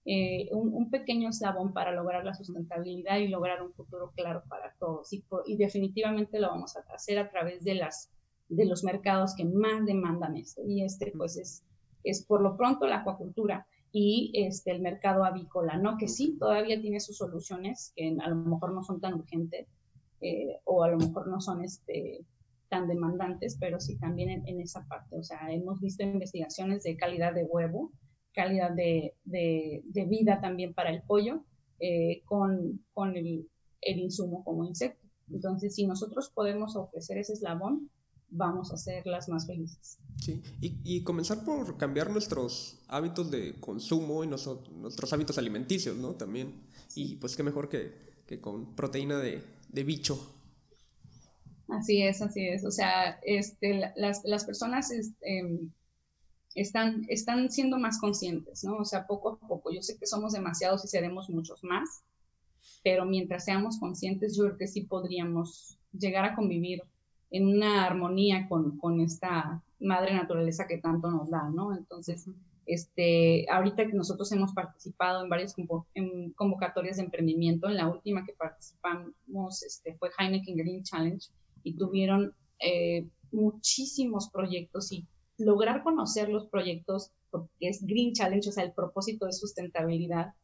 eh, un, pequeño eslabón para lograr la sustentabilidad y lograr un futuro claro para todos. Y, y, definitivamente lo vamos a hacer a través de, las, de los mercados que más demandan esto. Y este pues es, es por lo pronto la acuacultura y este, el mercado avícola, ¿no? Que sí, todavía tiene sus soluciones, que a lo mejor no son tan urgentes eh, o a lo mejor no son este, tan demandantes, pero sí también en, esa parte. O sea, hemos visto investigaciones de calidad de huevo, calidad de, de, vida también para el pollo, eh, con, con el, el, insumo como insecto. Entonces, si nosotros podemos ofrecer ese eslabón, vamos a ser las más felices.
Sí, y, y comenzar por cambiar nuestros hábitos de consumo y nuestros hábitos alimenticios, ¿no? También. Y pues qué mejor que, que con proteína de, de bicho
Así es, así es. O sea, este, las, las personas em, están, están siendo más conscientes, ¿no? O sea, poco a poco. Yo sé que somos demasiados y seremos muchos más, pero mientras seamos conscientes, yo creo que sí podríamos llegar a convivir en una armonía con, con esta madre naturaleza que tanto nos da, ¿no? Entonces, este, ahorita que nosotros hemos participado en varias convocatorias de emprendimiento, en la última que participamos este, fue Heineken Green Challenge, y tuvieron eh, muchísimos proyectos y lograr conocer los proyectos, que es Green Challenge, o sea, el propósito de sustentabilidad,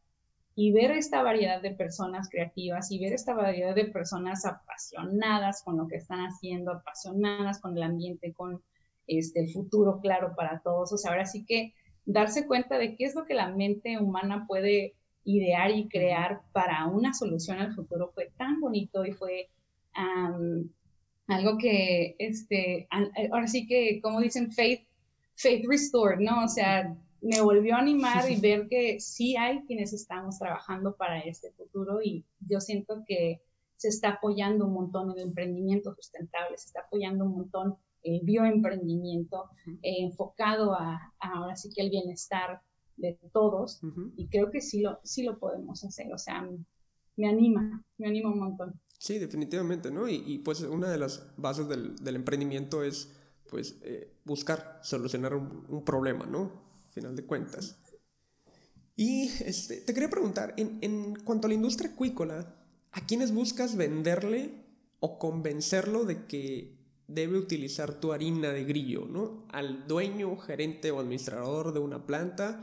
y ver esta variedad de personas creativas y ver esta variedad de personas apasionadas con lo que están haciendo, apasionadas con el ambiente, con este, el futuro claro para todos. O sea, ahora sí que darse cuenta de qué es lo que la mente humana puede idear y crear para una solución al futuro fue tan bonito y fue algo que, este, ahora sí que, como dicen, faith, faith restored, ¿no? O sea, me volvió a animar y ver que sí hay quienes estamos trabajando para este futuro y yo siento que se está apoyando un montón el emprendimiento sustentable, se está apoyando un montón el bioemprendimiento eh, enfocado a, ahora sí que el bienestar de todos y creo que sí lo, sí lo podemos hacer, o sea, me anima, me anima un montón.
Sí, definitivamente, ¿no? Y, pues una de las bases del, emprendimiento es pues eh, buscar solucionar un, problema, ¿no? Final de cuentas. Y este, te quería preguntar, en, en cuanto a la industria acuícola, ¿a quiénes buscas venderle o convencerlo de que debe utilizar tu harina de grillo, ¿no? Al dueño, gerente o administrador de una planta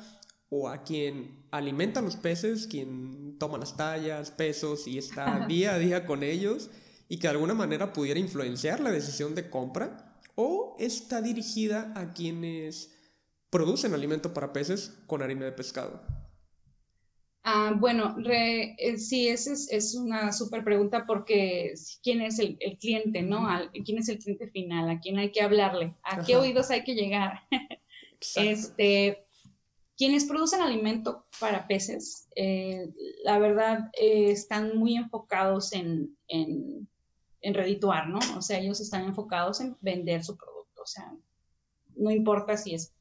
o a quien alimenta a los peces, quien toma las tallas, pesos y está día a día con ellos y que de alguna manera pudiera influenciar la decisión de compra, o está dirigida a quienes producen alimento para peces con harina de pescado.
Ah, bueno, eh, sí, esa es, una súper pregunta porque quién es el, cliente, ¿no? ¿Quién es el cliente final? ¿A quién hay que hablarle? ¿A qué oídos hay que llegar? este, quienes producen alimento para peces, eh, la verdad, eh, están muy enfocados en, en, en, redituar, ¿no? O sea, ellos están enfocados en vender su producto. O sea, no importa si es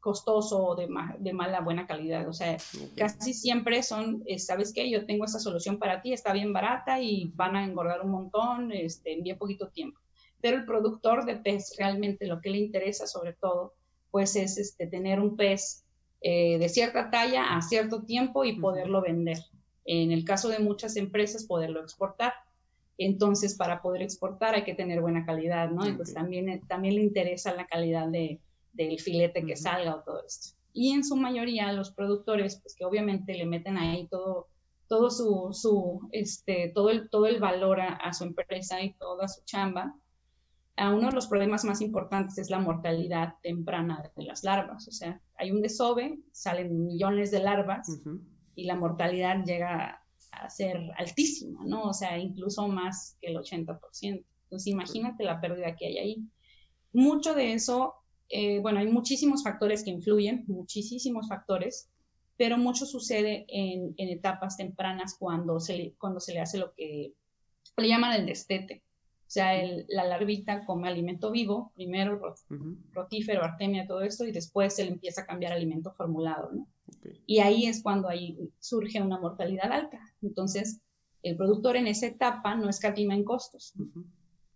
costoso o de, de mala buena calidad. O sea, casi siempre son, eh, ¿sabes qué? Yo tengo esta solución para ti, está bien barata y van a engordar un montón este, en bien poquito tiempo. Pero el productor de pez realmente lo que le interesa sobre todo, pues es este, tener un pez eh, de cierta talla a cierto tiempo y poderlo vender. En el caso de muchas empresas, poderlo exportar. Entonces, para poder exportar hay que tener buena calidad, ¿no? Entonces, también, también le interesa la calidad de, del filete que salga o todo esto. Y en su mayoría los productores, pues que obviamente le meten ahí todo, todo su, su este, todo el, todo el valor a, su empresa y toda su chamba, a uno de los problemas más importantes es la mortalidad temprana de las larvas. O sea, hay un desove, salen millones de larvas y la mortalidad llega a ser altísima, ¿no? O sea, incluso más que el 80%. Entonces, imagínate la pérdida que hay ahí. Mucho de eso eh, bueno, hay muchísimos factores que influyen, muchísimos factores, pero mucho sucede en, etapas tempranas cuando se, cuando se le hace lo que le llaman el destete. O sea, la larvita come alimento vivo, primero rotífero, artemia, todo esto, y después se le empieza a cambiar alimento formulado, ¿no? Y ahí es cuando ahí surge una mortalidad alta. Entonces, el productor en esa etapa no escatima en costos.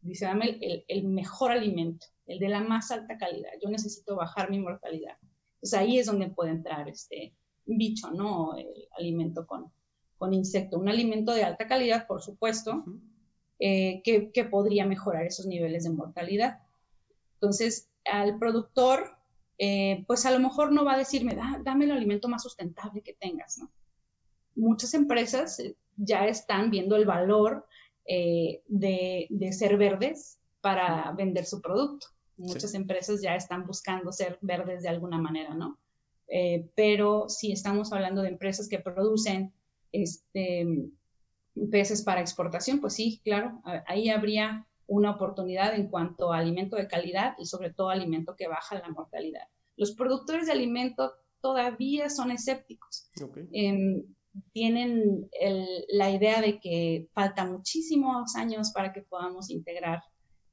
Dice, dame el mejor alimento el de la más alta calidad. Yo necesito bajar mi mortalidad. Entonces ahí es donde puede entrar este bicho, ¿no? El alimento con, con insecto. Un alimento de alta calidad, por supuesto, eh, que, podría mejorar esos niveles de mortalidad. Entonces, al productor, eh, pues a lo mejor no va a decirme, dame el alimento más sustentable que tengas, ¿no? Muchas empresas eh, ya están viendo el valor de, de ser verdes para vender su producto. Muchas empresas ya están buscando ser verdes de alguna manera, ¿no? Eh, pero si estamos hablando de empresas que producen este, peces para exportación, pues sí, claro, ahí habría una oportunidad en cuanto a alimento de calidad y sobre todo alimento que baja la mortalidad. Los productores de alimento todavía son escépticos. Em, tienen la idea de que falta muchísimos años para que podamos integrar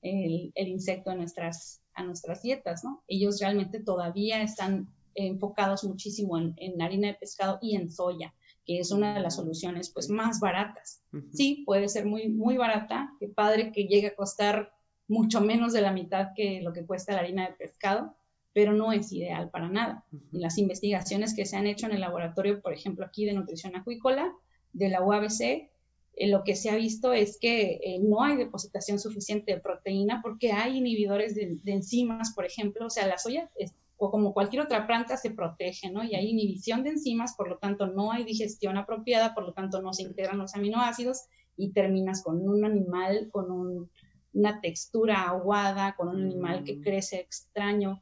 el, insecto a nuestras, a nuestras dietas, ¿no? Ellos realmente todavía están enfocados muchísimo en, harina de pescado y en soya, que es una de las soluciones pues más baratas. Sí, puede ser muy, muy barata, qué padre que llegue a costar mucho menos de la mitad que lo que cuesta la harina de pescado, pero no es ideal para nada. las investigaciones que se han hecho en el laboratorio, por ejemplo, aquí de nutrición acuícola, de la UABC, eh, lo que se ha visto es que eh, no hay depositación suficiente de proteína porque hay inhibidores de, enzimas, por ejemplo, o sea, la soya o como cualquier otra planta se protege, ¿no? Y hay inhibición de enzimas, por lo tanto no hay digestión apropiada, por lo tanto no se integran los aminoácidos y terminas con un animal con una textura aguada, con un animal que mm. crece extraño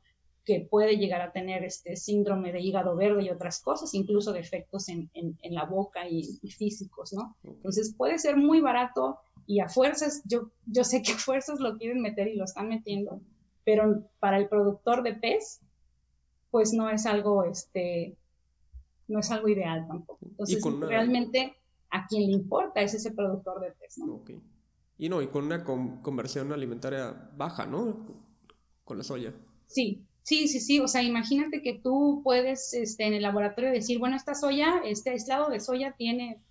que puede llegar a tener este síndrome de hígado verde y otras cosas, incluso defectos en, en, la boca y, físicos, ¿no? Entonces puede ser muy barato y a fuerzas, yo, yo sé que a fuerzas lo quieren meter y lo están metiendo, pero para el productor de pez, pues no es algo, este, no es algo ideal tampoco. Entonces, realmente a quien le importa es ese productor de pez, ¿no?
Y no, y con una conversión alimentaria baja, ¿no? Con la soya.
Sí, Sí, sí, sí, o sea, imagínate que tú puedes este, en el laboratorio decir, bueno, esta soya, este aislado de soya tiene,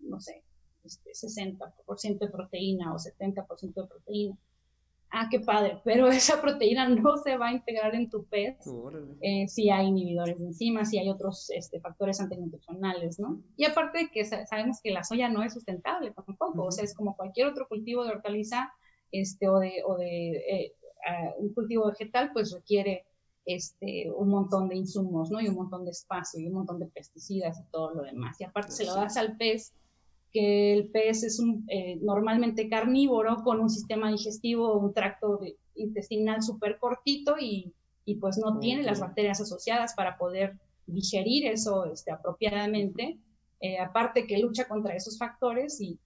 no sé, este, 60% de proteína o 70% de proteína. Ah, qué padre, pero esa proteína no se va a integrar en tu pez eh, si hay inhibidores de enzimas, si hay otros este, factores antinutricionales, ¿no? Y aparte de que sabemos que la soya no es sustentable tampoco, o sea, es como cualquier otro cultivo de hortaliza este, o de, o de eh, un cultivo vegetal, pues requiere este, un montón de insumos, ¿no? Y un montón de espacio y un montón de pesticidas y todo lo demás. Y aparte se lo das al pez, que el pez es un, eh, normalmente carnívoro con un sistema digestivo, un tracto intestinal súper cortito y, y, pues no tiene las bacterias asociadas para poder digerir eso este, apropiadamente eh, aparte que lucha contra esos factores y,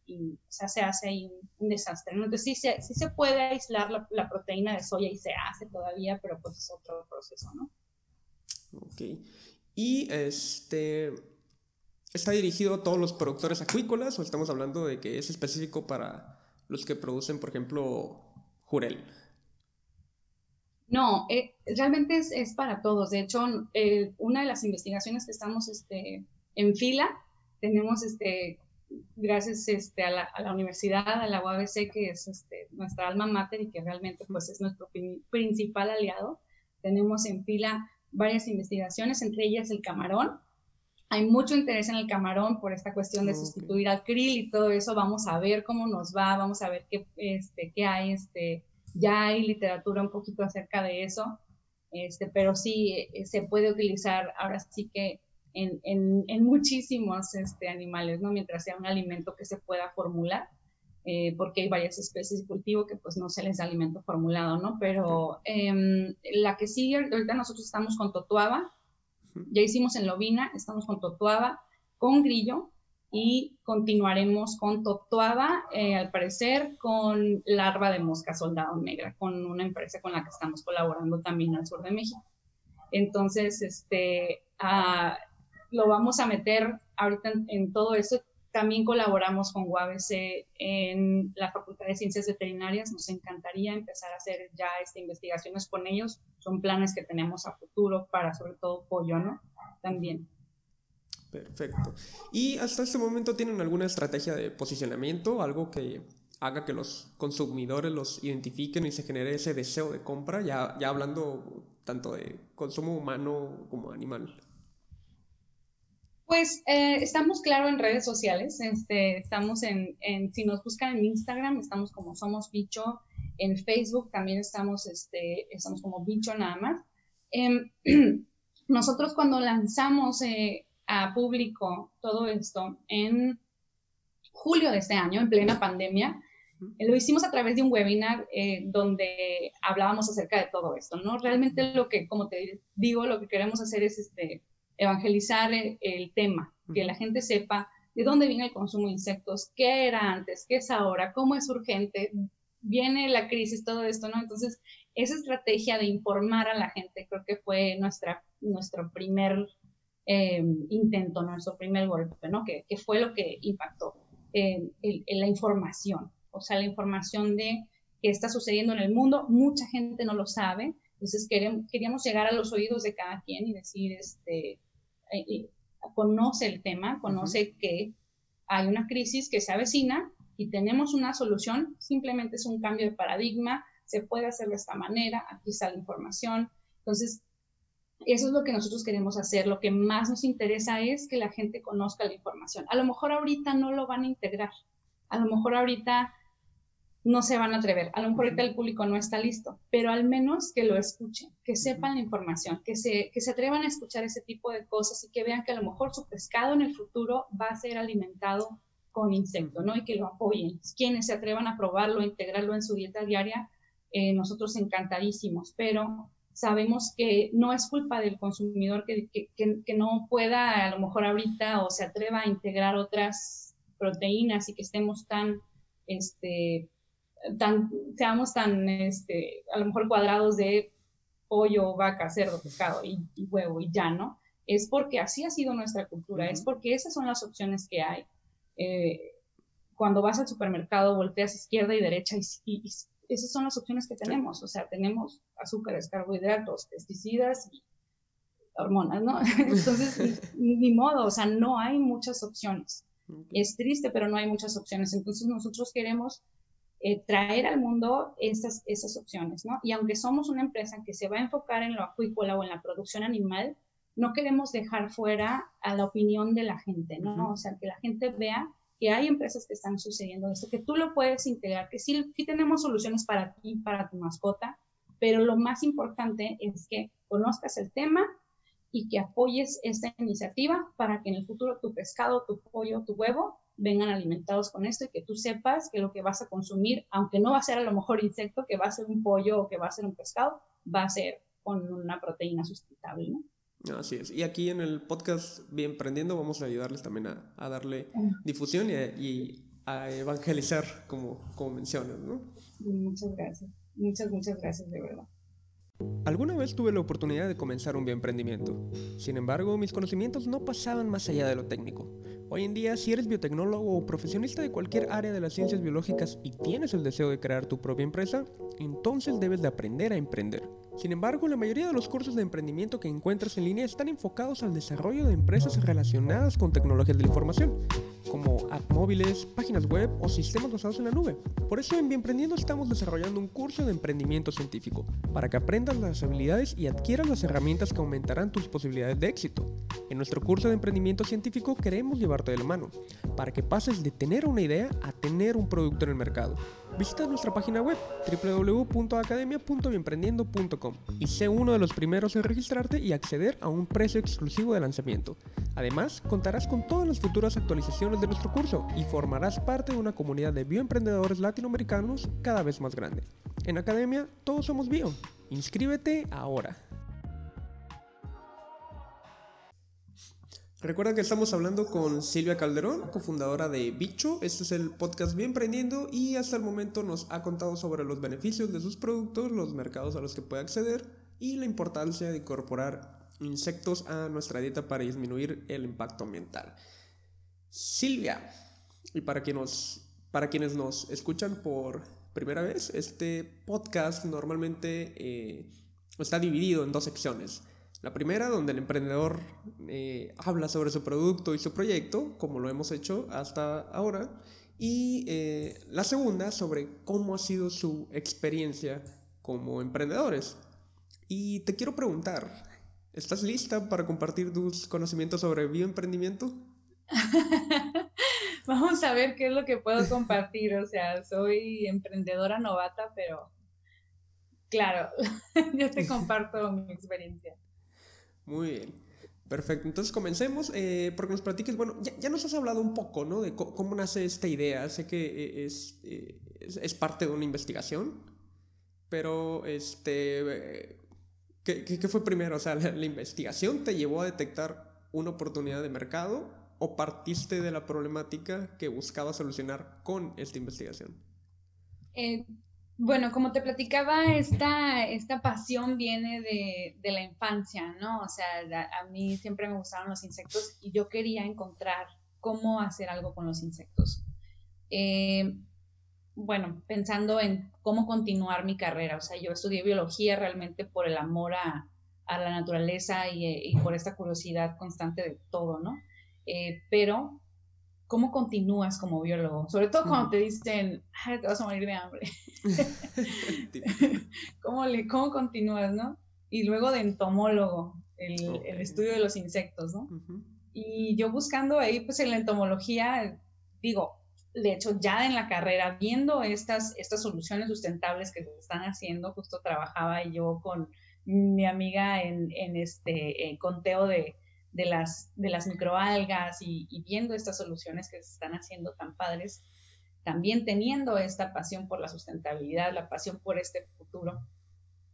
se hace ahí un, desastre. Entonces sí se, sí se puede aislar la, proteína de soya y se hace todavía, pero pues es otro proceso, ¿no?
Ok. Y este, ¿está dirigido a todos los productores acuícolas o estamos hablando de que es específico para los que producen, por ejemplo, jurel?
No, eh, realmente es, es, para todos. De hecho, eh, una de las investigaciones que estamos este, en fila, tenemos, este, gracias este, a, la, a, la, universidad, a la UABC, que es este, nuestra alma mater y que realmente pues, es nuestro principal aliado, tenemos en fila varias investigaciones, entre ellas el camarón. Hay mucho interés en el camarón por esta cuestión de sustituir al krill y todo eso. Vamos a ver cómo nos va, vamos a ver qué, este, qué hay este, ya hay literatura un poquito acerca de eso, este, pero sí eh, se puede utilizar ahora sí que en, en, muchísimos este, animales, ¿no? Mientras sea un alimento que se pueda formular, eh, porque hay varias especies de cultivo que pues no se les da alimento formulado, ¿no? Pero eh, la que sigue, ahorita nosotros estamos con totuaba, ya hicimos en lobina, estamos con totuaba, con grillo, y continuaremos con Totuaba, eh, al parecer con larva de mosca soldado negra, con una empresa con la que estamos colaborando también al sur de México. Entonces, este, ah, lo vamos a meter ahorita en, todo eso. También colaboramos con UABC en la Facultad de Ciencias Veterinarias. Nos encantaría empezar a hacer ya estas investigaciones con ellos. Son planes que tenemos a futuro para sobre todo pollo, ¿no? También.
Perfecto. ¿Y hasta este momento tienen alguna estrategia de posicionamiento? Algo que haga que los consumidores los identifiquen y se genere ese deseo de compra, ya, ya hablando tanto de consumo humano como animal.
Pues eh, estamos claro en redes sociales, este, estamos en, en, si nos buscan en Instagram, estamos como Somos Bicho, en Facebook también estamos, este, estamos como Bicho nada más. Em, nosotros cuando lanzamos eh, a público todo esto en julio de este año, en plena pandemia. Lo hicimos a través de un webinar eh, donde hablábamos acerca de todo esto, ¿no? Realmente lo que, como te digo, lo que queremos hacer es este, evangelizar el, el tema, que la gente sepa de dónde viene el consumo de insectos, qué era antes, qué es ahora, cómo es urgente, viene la crisis, todo esto, ¿no? Entonces, esa estrategia de informar a la gente creo que fue nuestra, nuestro primer eh, intento, nuestro primer golpe, ¿no? Que, que fue lo que impactó en, la información, o sea, la información de qué está sucediendo en el mundo, mucha gente no lo sabe, entonces queremos, queríamos llegar a los oídos de cada quien y decir, este, eh, conoce el tema, conoce que hay una crisis que se avecina y tenemos una solución, simplemente es un cambio de paradigma, se puede hacer de esta manera, aquí está la información. Entonces, eso es lo que nosotros queremos hacer. Lo que más nos interesa es que la gente conozca la información. A lo mejor ahorita no lo van a integrar. A lo mejor ahorita no se van a atrever. A lo mejor ahorita el público no está listo, pero al menos que lo escuchen, que sepan la información, que se, que se atrevan a escuchar ese tipo de cosas y que vean que a lo mejor su pescado en el futuro va a ser alimentado con insecto, ¿no? Y que lo apoyen. Quienes se atrevan a probarlo, integrarlo en su dieta diaria, eh, nosotros encantadísimos, pero sabemos que no es culpa del consumidor que, que, no pueda a lo mejor ahorita o se atreva a integrar otras proteínas y que estemos tan, este, tan, seamos tan, este, a lo mejor cuadrados de pollo, vaca, cerdo, pescado y, huevo y ya, ¿no? Es porque así ha sido nuestra cultura, es porque esas son las opciones que hay. Eh, cuando vas al supermercado, volteas izquierda y derecha y, esas son las opciones que tenemos. O sea, tenemos azúcares, carbohidratos, pesticidas y hormonas, ¿no? Entonces, ni, modo, o sea, no hay muchas opciones. Es triste, pero no hay muchas opciones. Entonces, nosotros queremos eh, traer al mundo esas, esas opciones, ¿no? Y aunque somos una empresa que se va a enfocar en lo acuícola o en la producción animal, no queremos dejar fuera a la opinión de la gente, ¿no? O sea, que la gente vea que hay empresas que están sucediendo esto, que tú lo puedes integrar, que sí, sí tenemos soluciones para ti, para tu mascota, pero lo más importante es que conozcas el tema y que apoyes esta iniciativa para que en el futuro tu pescado, tu pollo, tu huevo vengan alimentados con esto y que tú sepas que lo que vas a consumir, aunque no va a ser a lo mejor insecto, que va a ser un pollo o que va a ser un pescado, va a ser con una proteína sustentable, ¿no?
Así es. Y aquí en el podcast Bien Prendiendo vamos a ayudarles también a, darle difusión y, a evangelizar, como, como mencionas, ¿no?
Muchas gracias. Muchas, muchas gracias, de verdad.
Alguna vez tuve la oportunidad de comenzar un bioemprendimiento. Sin embargo, mis conocimientos no pasaban más allá de lo técnico. Hoy en día, si eres biotecnólogo o profesionista de cualquier área de las ciencias biológicas y tienes el deseo de crear tu propia empresa, entonces debes de aprender a emprender. Sin embargo, la mayoría de los cursos de emprendimiento que encuentras en línea están enfocados al desarrollo de empresas relacionadas con tecnologías de la información, como app móviles, páginas web o sistemas basados en la nube. Por eso en Bienprendiendo estamos desarrollando un curso de emprendimiento científico, para que aprendas las habilidades y adquieras las herramientas que aumentarán tus posibilidades de éxito. En nuestro curso de emprendimiento científico queremos llevarte de la mano, para que pases de tener una idea a tener un producto en el mercado. Visita nuestra página web www.academia.bienprendiendo.com y sé uno de los primeros en registrarte y acceder a un precio exclusivo de lanzamiento. Además, contarás con todas las futuras actualizaciones de nuestro curso y formarás parte de una comunidad de bioemprendedores latinoamericanos cada vez más grande. En Academia, todos somos bio. Inscríbete ahora. Recuerda que estamos hablando con Silvia Calderón, cofundadora de Bicho. Este es el podcast Bien Prendiendo y hasta el momento nos ha contado sobre los beneficios de sus productos, los mercados a los que puede acceder y la importancia de incorporar insectos a nuestra dieta para disminuir el impacto ambiental. Silvia, y para, para quienes nos escuchan por primera vez, este podcast normalmente eh, está dividido en dos secciones. La primera, donde el emprendedor eh, habla sobre su producto y su proyecto, como lo hemos hecho hasta ahora. Y eh, la segunda, sobre cómo ha sido su experiencia como emprendedores. Y te quiero preguntar, ¿estás lista para compartir tus conocimientos sobre bioemprendimiento?
Vamos a ver qué es lo que puedo compartir. O sea, soy emprendedora novata, pero claro, yo te comparto mi experiencia.
Muy bien. Perfecto, entonces comencemos, eh, porque nos platiques, bueno, ya, nos has hablado un poco, ¿no? De cómo nace esta idea, sé que eh, eh, es, es, parte de una investigación, pero, este, ¿qué, qué, fue primero? O sea, ¿la, investigación te llevó a detectar una oportunidad de mercado o partiste de la problemática que buscaba solucionar con esta investigación?
Bueno, como te platicaba, esta, esta pasión viene de, la infancia, ¿no? O sea, a, mí siempre me gustaron los insectos y yo quería encontrar cómo hacer algo con los insectos. Eh, bueno, pensando en cómo continuar mi carrera, o sea, yo estudié biología realmente por el amor a, la naturaleza y, por esta curiosidad constante de todo, ¿no? Eh, pero ¿cómo continúas como biólogo? Sobre todo cuando te dicen, Ay, te vas a morir de hambre. ¿Cómo, le, ¿Cómo continúas, no? Y luego de entomólogo, el, el estudio de los insectos, ¿no? Y yo buscando ahí, pues en la entomología, digo, de hecho, ya en la carrera, viendo estas, estas soluciones sustentables que se están haciendo, justo trabajaba yo con mi amiga en, en este conteo de, de las, de las microalgas y, viendo estas soluciones que se están haciendo tan padres, también teniendo esta pasión por la sustentabilidad, la pasión por este futuro,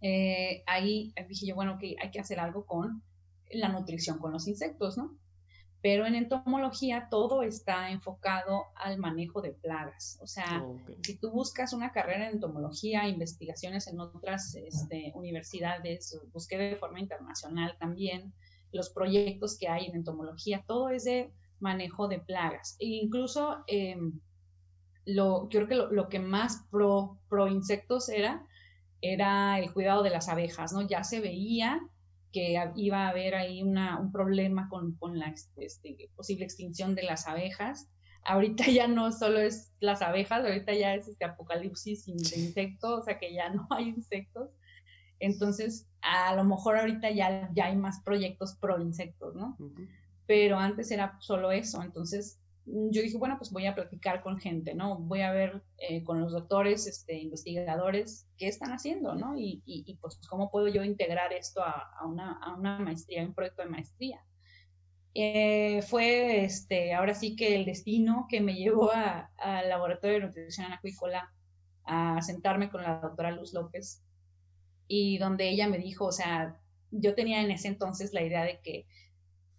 eh, ahí dije yo, bueno, que hay que hacer algo con la nutrición con los insectos, ¿no? Pero en entomología todo está enfocado al manejo de plagas. O sea, si tú buscas una carrera en entomología, investigaciones en otras este, universidades, busqué de forma internacional también, los proyectos que hay en entomología, todo es de manejo de plagas. E incluso em, lo, creo que lo, que más pro, pro insectos era, era el cuidado de las abejas, ¿no? Ya se veía que iba a haber ahí una, un problema con, con la este, posible extinción de las abejas. Ahorita ya no solo es las abejas, ahorita ya es este apocalipsis de insectos, o sea que ya no hay insectos. Entonces, a lo mejor ahorita ya, ya hay más proyectos pro insectos, ¿no? Pero antes era solo eso. Entonces, yo dije, bueno, pues voy a platicar con gente, ¿no? Voy a ver eh, con los doctores, este, investigadores, qué están haciendo, ¿no? Y, y, pues cómo puedo yo integrar esto a, a, una, a una, maestría, un proyecto de maestría. Eh, fue, este, ahora sí que el destino que me llevó al Laboratorio de Nutrición Acuícola a sentarme con la doctora Luz López y donde ella me dijo, o sea, yo tenía en ese entonces la idea de que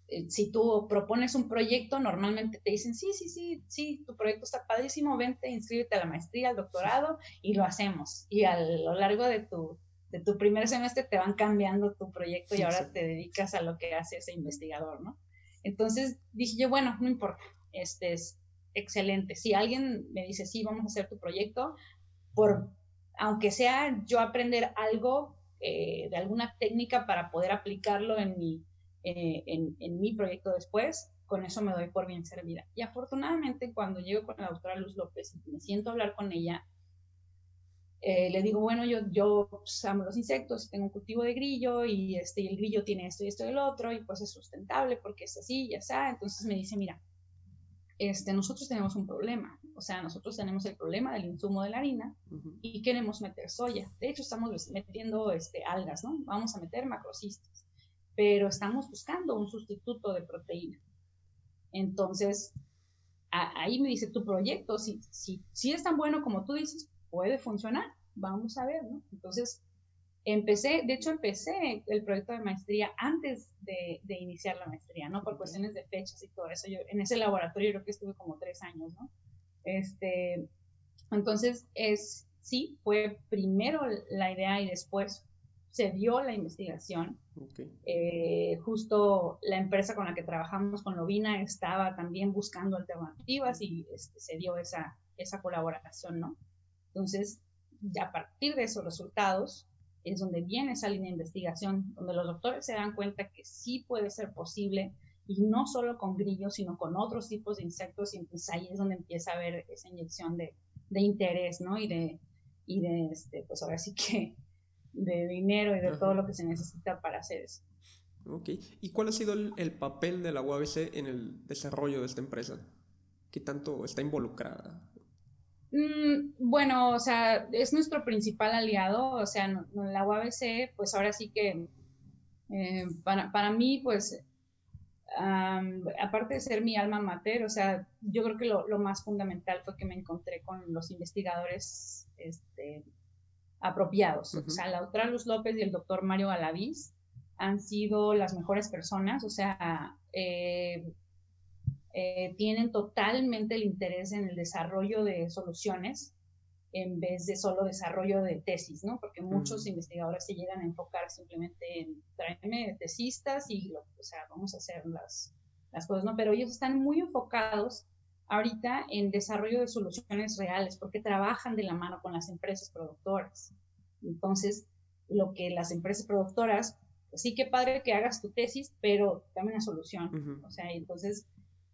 eh, si tú propones un proyecto, normalmente te dicen, sí, sí, sí, sí, tu proyecto está padrísimo, vente, inscríbete a la maestría, al doctorado y lo hacemos. Y a lo largo de tu, de tu primer semestre te van cambiando tu proyecto y ahora te dedicas a lo que hace ese investigador, ¿no? Entonces dije yo, bueno, no importa, este es excelente. Si alguien me dice, sí, vamos a hacer tu proyecto, por aunque sea yo aprender algo eh, de alguna técnica para poder aplicarlo en mi, eh, en, mi proyecto después, con eso me doy por bien servida. Y afortunadamente cuando llego con la doctora Luz López y me siento hablar con ella, eh, le digo, bueno, yo, yo amo los insectos, tengo un cultivo de grillo y, este, el grillo tiene esto y esto y el otro y pues es sustentable porque es así, ya está. Entonces me dice, mira, este, nosotros tenemos un problema. O sea, nosotros tenemos el problema del insumo de la harina y queremos meter soya. De hecho, estamos metiendo este, algas, ¿no? Vamos a meter macrocistas. Pero estamos buscando un sustituto de proteína. Entonces, ahí me dice tu proyecto, si, si, si es tan bueno como tú dices, puede funcionar, vamos a ver, ¿no? Entonces, empecé, de hecho empecé el proyecto de maestría antes de, iniciar la maestría, ¿no? Por cuestiones de fechas y todo eso. Yo en ese laboratorio creo que estuve como tres años, ¿no? Este, entonces, es, sí, fue primero la idea y después se dio la investigación. Eh, justo la empresa con la que trabajamos con Lovina estaba también buscando alternativas y este, se dio esa, esa colaboración, ¿no? Entonces, a partir de esos resultados es donde viene esa línea de investigación, donde los doctores se dan cuenta que sí puede ser posible y no solo con grillos, sino con otros tipos de insectos, y entonces ahí es donde empieza a haber esa inyección de, de interés, ¿no? Y de, y de, este, pues ahora sí que, de dinero y de todo lo que se necesita para hacer eso.
Ok, ¿y cuál ha sido el, el papel de la UABC en el desarrollo de esta empresa? ¿Qué tanto está involucrada?
Mm, bueno, o sea, es nuestro principal aliado, o sea, la UABC, pues ahora sí que eh, para, para, mí, pues, aparte de ser mi alma mater, o sea, yo creo que lo, lo, más fundamental fue que me encontré con los investigadores este, apropiados. O sea, la doctora Luz López y el doctor Mario Alaviz han sido las mejores personas, o sea, eh, eh, tienen totalmente el interés en el desarrollo de soluciones en vez de solo desarrollo de tesis, ¿no? Porque muchos investigadores se llegan a enfocar simplemente en traerme tesistas y, o sea, vamos a hacer las, las cosas, ¿no? Pero ellos están muy enfocados ahorita en desarrollo de soluciones reales porque trabajan de la mano con las empresas productoras. Entonces, lo que las empresas productoras, pues sí que padre que hagas tu tesis, pero dame una solución. O sea, entonces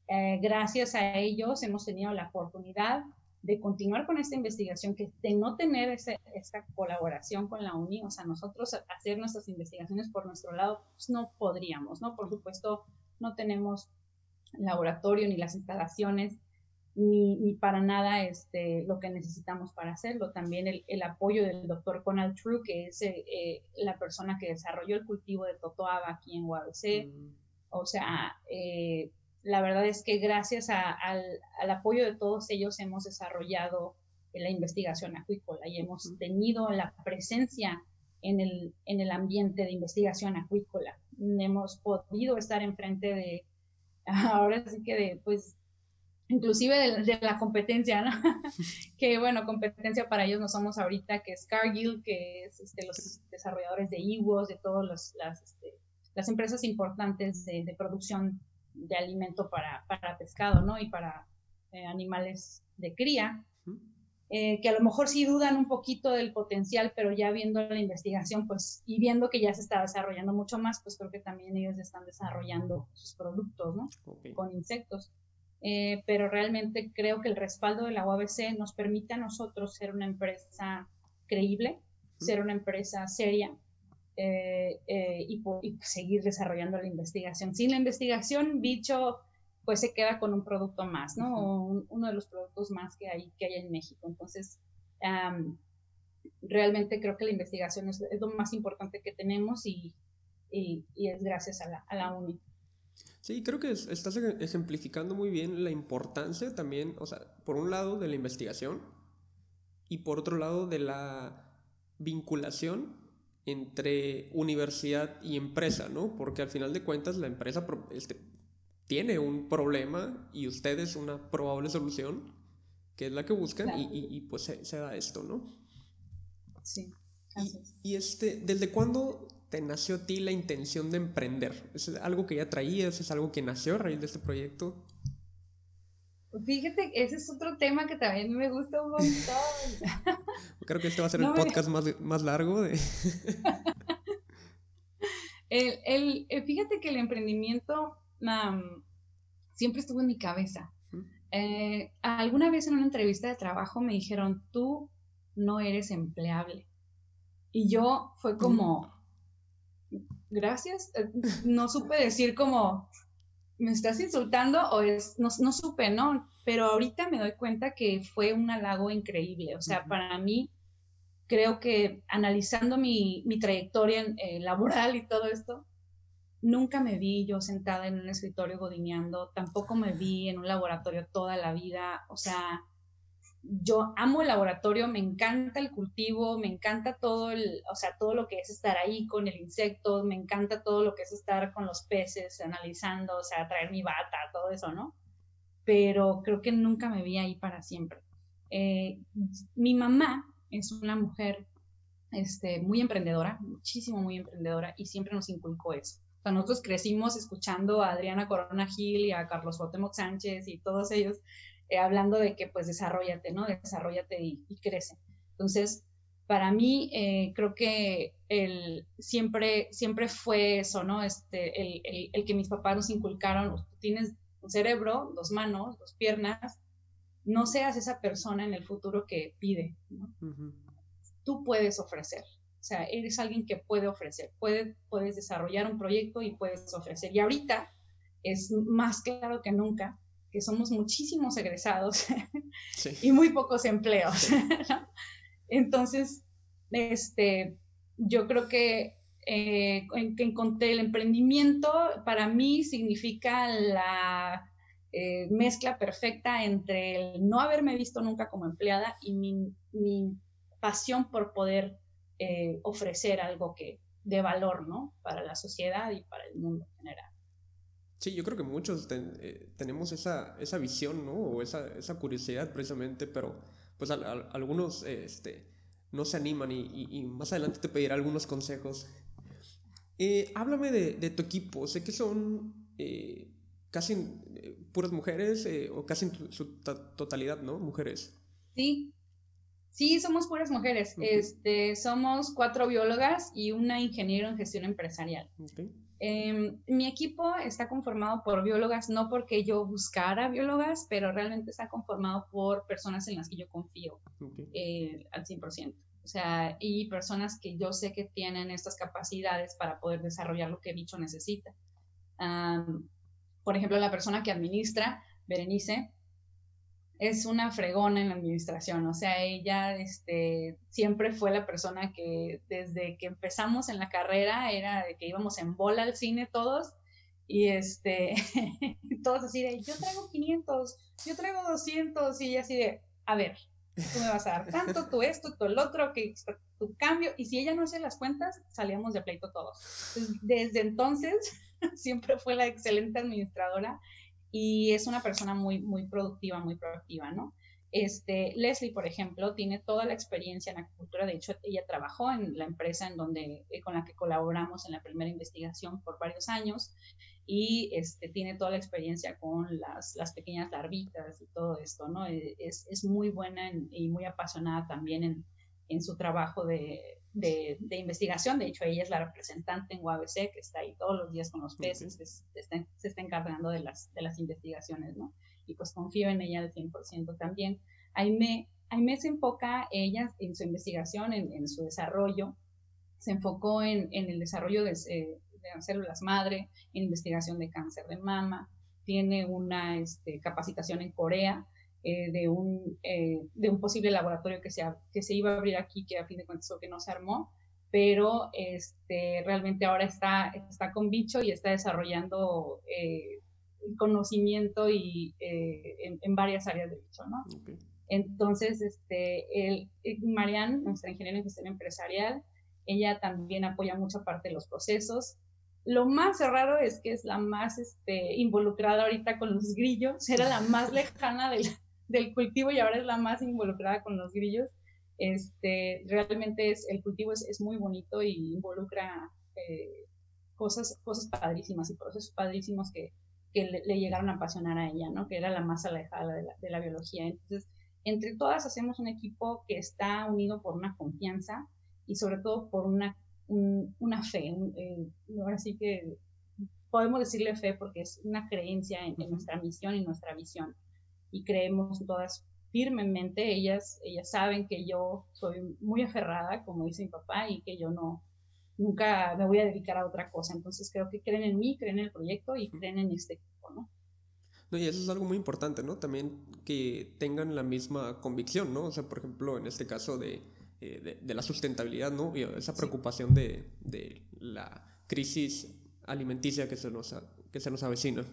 eh, gracias a ellos hemos tenido la oportunidad de continuar con esta investigación, que de no tener esta colaboración con la UNI, o sea, nosotros hacer nuestras investigaciones por nuestro lado, pues no podríamos, ¿no? Por supuesto, no tenemos laboratorio ni las instalaciones, ni, ni para nada este, lo que necesitamos para hacerlo. También el, el apoyo del doctor Conal True, que es eh, la persona que desarrolló el cultivo de Totoaba aquí en UABC. Mm. O sea, eh, la verdad es que gracias al, apoyo de todos ellos hemos desarrollado la investigación acuícola y hemos tenido la presencia en el, en el ambiente de investigación acuícola. Hemos podido estar enfrente de, ahora sí que de, pues, inclusive de, la competencia, ¿no? que bueno, competencia para ellos no somos ahorita, que es Cargill, que es este, los desarrolladores de IWOS, de todas las, este, las empresas importantes de, de producción de alimento para, para pescado, ¿no? Y para eh, animales de cría, eh, que a lo mejor sí dudan un poquito del potencial, pero ya viendo la investigación, pues, y viendo que ya se está desarrollando mucho más, pues creo que también ellos están desarrollando sus productos, ¿no? Con insectos. Eh, pero realmente creo que el respaldo de la UABC nos permite a nosotros ser una empresa creíble, ser una empresa seria, eh, eh, y, seguir desarrollando la investigación. Sin la investigación, bicho pues se queda con un producto más, ¿no? uno de los productos más que hay, que hay en México. Entonces, realmente creo que la investigación es, lo más importante que tenemos y, y, es gracias a la, a la UNI.
Sí, creo que estás ejemplificando muy bien la importancia también, o sea, por un lado de la investigación y por otro lado de la vinculación entre universidad y empresa, ¿no? Porque al final de cuentas la empresa este, tiene un problema y ustedes una probable solución, que es la que buscan, y, pues se, da esto, ¿no?
Sí.
Y, y, este, ¿desde cuándo te nació a ti la intención de emprender? ¿Es algo que ya traías? ¿Es algo que nació a raíz de este proyecto?
Fíjate, ese es otro tema que también me gusta un montón.
Creo que este va a ser el podcast más, más largo de...
el, eh, fíjate que el emprendimiento siempre estuvo en mi cabeza. Eh, alguna vez en una entrevista de trabajo me dijeron, tú no eres empleable. Y yo fue como, gracias, eh, no supe decir como, me estás insultando o es, no, no, supe, ¿no? Pero ahorita me doy cuenta que fue un halago increíble. O sea, para mí, creo que analizando mi, mi trayectoria eh, laboral y todo esto, nunca me vi yo sentada en un escritorio godineando, tampoco me vi en un laboratorio toda la vida. O sea, yo amo el laboratorio, me encanta el cultivo, me encanta todo el, o sea, todo lo que es estar ahí con el insecto, me encanta todo lo que es estar con los peces, analizando, o sea, traer mi bata, todo eso, ¿no? Pero creo que nunca me vi ahí para siempre. Eh, mi mamá es una mujer este, muy emprendedora, muchísimo muy emprendedora, y siempre nos inculcó eso. O sea, nosotros crecimos escuchando a Adriana Corona Gil y a Carlos Cuauhtémoc Sánchez y todos ellos eh, hablando de que pues desarrollate, ¿no? Desarrollate y, crece. Entonces, para mí eh, creo que el, siempre, siempre fue eso, ¿no? Este, el, el, que mis papás nos inculcaron, tienes un cerebro, dos manos, dos piernas, no seas esa persona en el futuro que pide, ¿no? Tú puedes ofrecer, o sea, eres alguien que puede ofrecer, puede, puedes desarrollar un proyecto y puedes ofrecer. Y ahorita es más claro que nunca que somos muchísimos egresados y muy pocos empleos. Entonces, este, yo creo que, eh, que encontré el emprendimiento, para mí significa la eh, mezcla perfecta entre el no haberme visto nunca como empleada y mi, mi pasión por poder eh, ofrecer algo que de valor, ¿no? Para la sociedad y para el mundo en general.
Sí, yo creo que muchos eh, tenemos esa, esa visión, ¿no? O esa, esa curiosidad precisamente, pero pues algunos este, no se animan y, y, más adelante te pediré algunos consejos. Eh, háblame de, de, tu equipo, sé que son eh, casi puras mujeres o casi en su totalidad, ¿no? Mujeres.
Sí, sí, somos puras mujeres. Este, somos cuatro biólogas y una ingeniero en gestión empresarial. Okay. Em, mi equipo está conformado por biólogas, no porque yo buscara biólogas, pero realmente está conformado por personas en las que yo confío eh, al 100%. O sea, y personas que yo sé que tienen estas capacidades para poder desarrollar lo que el bicho necesita. por ejemplo, la persona que administra, Berenice, es una fregona en la administración, o sea, ella este, siempre fue la persona que desde que empezamos en la carrera era de que íbamos en bola al cine todos y este, todos así de, yo traigo 500, yo traigo 200 y ella así de, a ver, tú me vas a dar tanto, tú esto, tú el otro, que tu cambio, y si ella no hace las cuentas, salíamos de pleito todos. desde entonces, siempre fue la excelente administradora y es una persona muy, muy productiva, muy proactiva, ¿no? Este, Leslie, por ejemplo, tiene toda la experiencia en acuicultura. De hecho, ella trabajó en la empresa en donde, eh, con la que colaboramos en la primera investigación por varios años y este, tiene toda la experiencia con las, las pequeñas larvitas y todo esto, ¿no? E, es, es muy buena y muy apasionada también en, en su trabajo de, de, investigación. De hecho, ella es la representante en UABC que está ahí todos los días con los peces, se, está, encargando de las, de las investigaciones, ¿no? Y pues confío en ella al 100% también. Aime, Aime se enfoca ella en su investigación, en, su desarrollo, se enfocó en, en el desarrollo de, eh, de, células madre, en investigación de cáncer de mama, tiene una este, capacitación en Corea eh, de, un, eh, de un posible laboratorio que se, que se iba a abrir aquí, que a fin de cuentas que no se armó, pero este, realmente ahora está, está con bicho y está desarrollando eh, conocimiento y, en, en, varias áreas de bicho, ¿no? Entonces, este, el, Marianne, nuestra ingeniera en gestión empresarial, ella también apoya mucha parte de los procesos. Lo más raro es que es la más este, involucrada ahorita con los grillos, era la más lejana de la, del cultivo y ahora es la más involucrada con los grillos. Este, realmente es, el cultivo es, es muy bonito y involucra eh, cosas, cosas padrísimas y procesos padrísimos que, que le, llegaron a apasionar a ella, ¿no? Que era la más alejada de la, de la biología. Entonces, entre todas hacemos un equipo que está unido por una confianza y sobre todo por una una fe, eh, ahora sí que podemos decirle fe porque es una creencia en, nuestra misión y nuestra visión. Y creemos todas firmemente, ellas, ellas saben que yo soy muy aferrada, como dice mi papá, y que yo no, nunca me voy a dedicar a otra cosa. Entonces creo que creen en mí, creen en el proyecto y creen en este equipo, ¿no?
No, y eso es algo muy importante, ¿no? También que tengan la misma convicción, ¿no? O sea, por ejemplo, en este caso de, eh, de, la sustentabilidad, ¿no? Y esa preocupación de, de, la crisis alimenticia que se nos, que se nos avecina.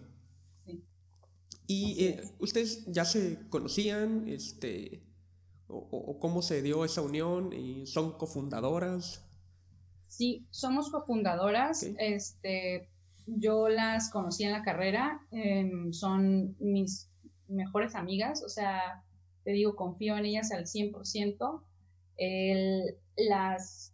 ¿Y eh, ustedes ya se conocían? Este, o, cómo se dio esa unión? ¿Y ¿Son cofundadoras?
Sí, somos cofundadoras. Este, yo las conocí en la carrera, em, son mis mejores amigas, o sea, te digo, confío en ellas al 100%. las,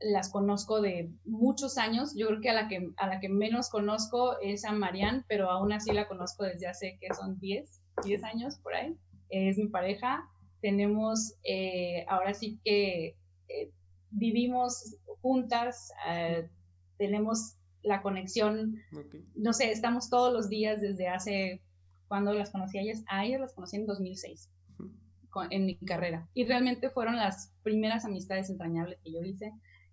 las conozco de muchos años, yo creo que a la que, a la que menos conozco es a Marianne, pero aún así la conozco desde hace que son 10, 10 años por ahí, es mi pareja. Tenemos, eh, ahora sí que eh, vivimos juntas, eh, tenemos la conexión, no sé, estamos todos los días desde hace, cuando las conocí a ellas, a ellas las conocí en 2006, en mi carrera. Y realmente fueron las primeras amistades entrañables que yo hice.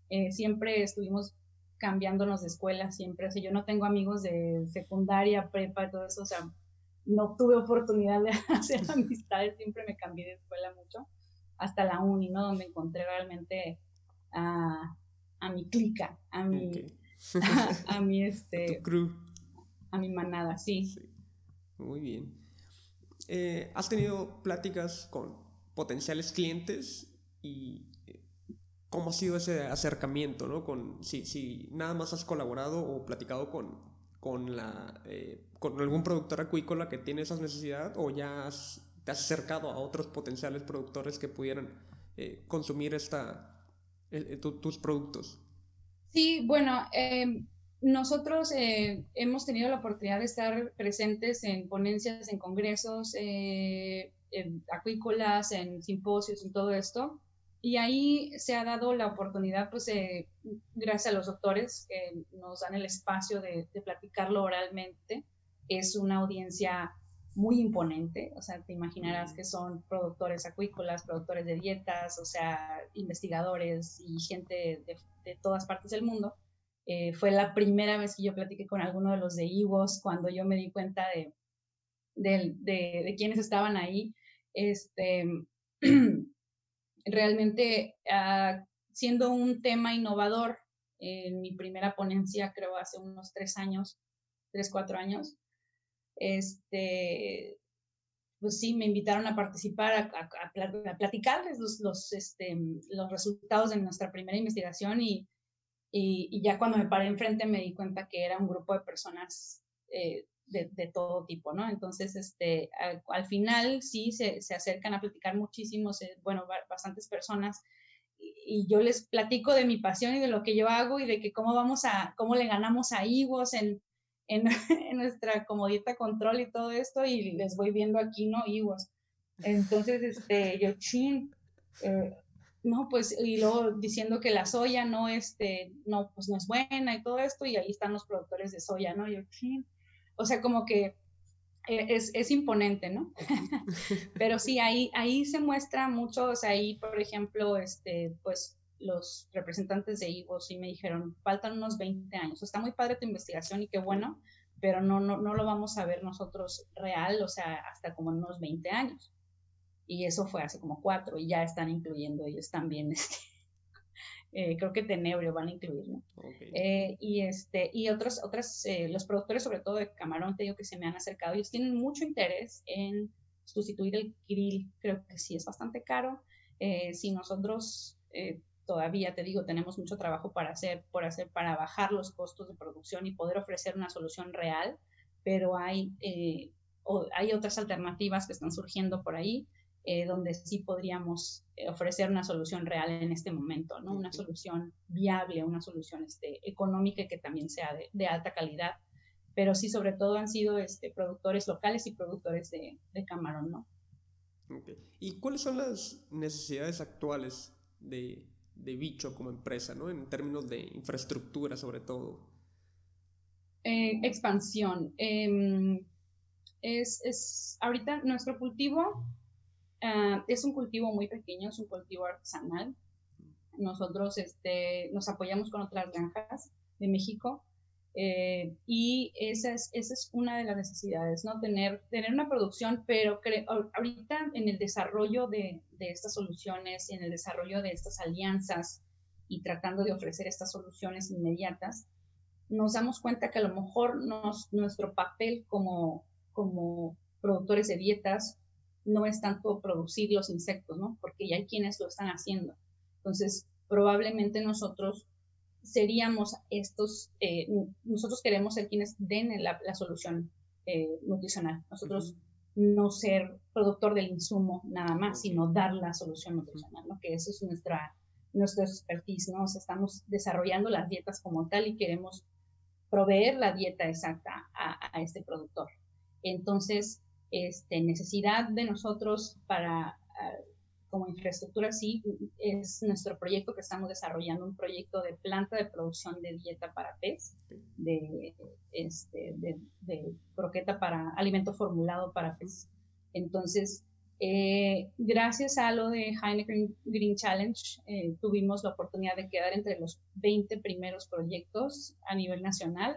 Eh, siempre estuvimos cambiándonos de escuela, siempre. O sea, yo no tengo amigos de secundaria, prepa y todo eso, o sea, no tuve oportunidad de hacer amistades, siempre me cambié de escuela mucho, hasta la uni, ¿no? Donde encontré realmente a, a mi clica, a mi, a, mi este a mi manada, sí.
Muy bien. Eh, ¿Has tenido pláticas con potenciales clientes y cómo ha sido ese acercamiento, ¿no? Con, si, nada más has colaborado o platicado con, con, la, eh, con algún productor acuícola que tiene esas necesidades o ya te has acercado a otros potenciales productores que pudieran consumir esta, tus productos.
Sí, bueno, em, nosotros eh, hemos tenido la oportunidad de estar presentes en ponencias, en congresos, eh, en acuícolas, en simposios, en todo esto. Y ahí se ha dado la oportunidad, pues, eh, gracias a los doctores que nos dan el espacio de, de platicarlo oralmente. Es una audiencia muy imponente, o sea, te imaginarás que son productores acuícolas, productores de dietas, o sea, investigadores y gente de, todas partes del mundo. Eh, fue la primera vez que yo platiqué con alguno de los de IVOS cuando yo me di cuenta de, de, de quienes estaban ahí. Este, realmente, uh, siendo un tema innovador, en mi primera ponencia, creo hace unos tres años, tres, cuatro años, este, pues sí, me invitaron a participar, a, platicarles los, los, este, los resultados de nuestra primera investigación y, y, ya cuando me paré enfrente me di cuenta que era un grupo de personas eh, de, todo tipo, ¿no? Entonces, este, al, final sí se, se, acercan a platicar muchísimos, eh, bueno, bastantes personas y, yo les platico de mi pasión y de lo que yo hago y de que cómo vamos a, cómo le ganamos a Ivos en, en, nuestra comodita control y todo esto y les voy viendo aquí, ¿no? Iguos. Entonces, este, yo, chin, eh, no, pues, y luego diciendo que la soya no, este, no, pues no es buena y todo esto, y ahí están los productores de soya, ¿no? Yo, chin. O sea, como que eh, es, es imponente, ¿no? Pero sí, ahí, ahí se muestra mucho, o sea, ahí, por ejemplo, este, pues, los representantes de Ivo sí me dijeron, faltan unos 20 años. Está muy padre tu investigación y qué bueno, pero no, no, no lo vamos a ver nosotros real, o sea, hasta como en unos 20 años. Y eso fue hace como cuatro y ya están incluyendo ellos también. Este, eh, creo que Tenebrio van a incluir, ¿no? Eh, y, este, y otros, otras, eh, los productores, sobre todo de camarón, te digo que se me han acercado, ellos tienen mucho interés en sustituir el krill, creo que sí es bastante caro. si nosotros todavía te digo, tenemos mucho trabajo para hacer, por hacer, para bajar los costos de producción y poder ofrecer una solución real, pero hay, eh, hay otras alternativas que están surgiendo por ahí, eh, donde sí podríamos eh, ofrecer una solución real en este momento, ¿no? Una solución viable, una solución este, económica que también sea de, alta calidad, pero sí sobre todo han sido este, productores locales y productores de, camarón, ¿no?
¿Y cuáles son las necesidades actuales de, de bicho como empresa, ¿no? En términos de infraestructura sobre todo.
Eh, expansión. Em, es, es, ahorita nuestro cultivo ah, es un cultivo muy pequeño, es un cultivo artesanal. Nosotros este, nos apoyamos con otras granjas de México eh, y esa es, esa es una de las necesidades, ¿no? Tener, tener una producción, pero ahorita en el desarrollo de, de estas soluciones, en el desarrollo de estas alianzas y tratando de ofrecer estas soluciones inmediatas, nos damos cuenta que a lo mejor nos, nuestro papel como, como productores de dietas no es tanto producir los insectos, ¿no? Porque ya hay quienes lo están haciendo. Entonces, probablemente nosotros seríamos estos, eh, nosotros queremos ser quienes den la, solución eh, nutricional. Nosotros no ser productor del insumo nada más, sino dar la solución nutricional, ¿no? Que eso es nuestra, nuestra expertise, ¿no? estamos desarrollando las dietas como tal y queremos proveer la dieta exacta a, este productor. Entonces, este, necesidad de nosotros para, ah, como infraestructura, sí, es nuestro proyecto que estamos desarrollando, un proyecto de planta de producción de dieta para pez, de, este, de, croqueta para alimento formulado para pez. Entonces, eh, gracias a lo de Heineken Green Challenge, eh, tuvimos la oportunidad de quedar entre los 20 primeros proyectos a nivel nacional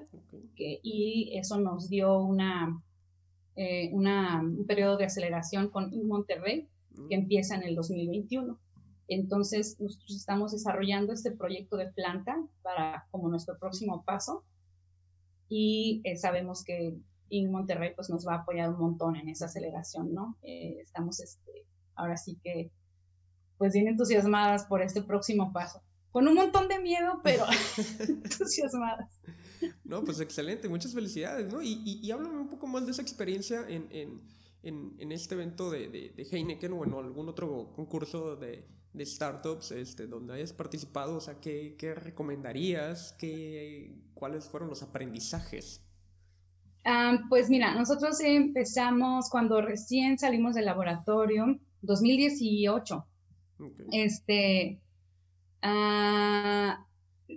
y eso nos dio una, eh, una, un periodo de aceleración con Monterrey que mm. empieza en el 2021. Entonces, nosotros estamos desarrollando este proyecto de planta para como nuestro próximo paso y sabemos que y Monterrey pues nos va a apoyar un montón en esa aceleración, ¿no? Eh, estamos este, ahora sí que pues bien entusiasmadas por este próximo paso. Con un montón de miedo, pero entusiasmadas.
No, pues excelente, muchas felicidades, ¿no? Y, y, háblame un poco más de esa experiencia en, en, en, en este evento de, de, de, Heineken o en algún otro concurso de, de startups este, donde hayas participado, o sea, ¿qué, qué recomendarías? ¿Qué, ¿Cuáles fueron los aprendizajes?
pues mira, nosotros empezamos cuando recién salimos del laboratorio, 2018. Este, ah,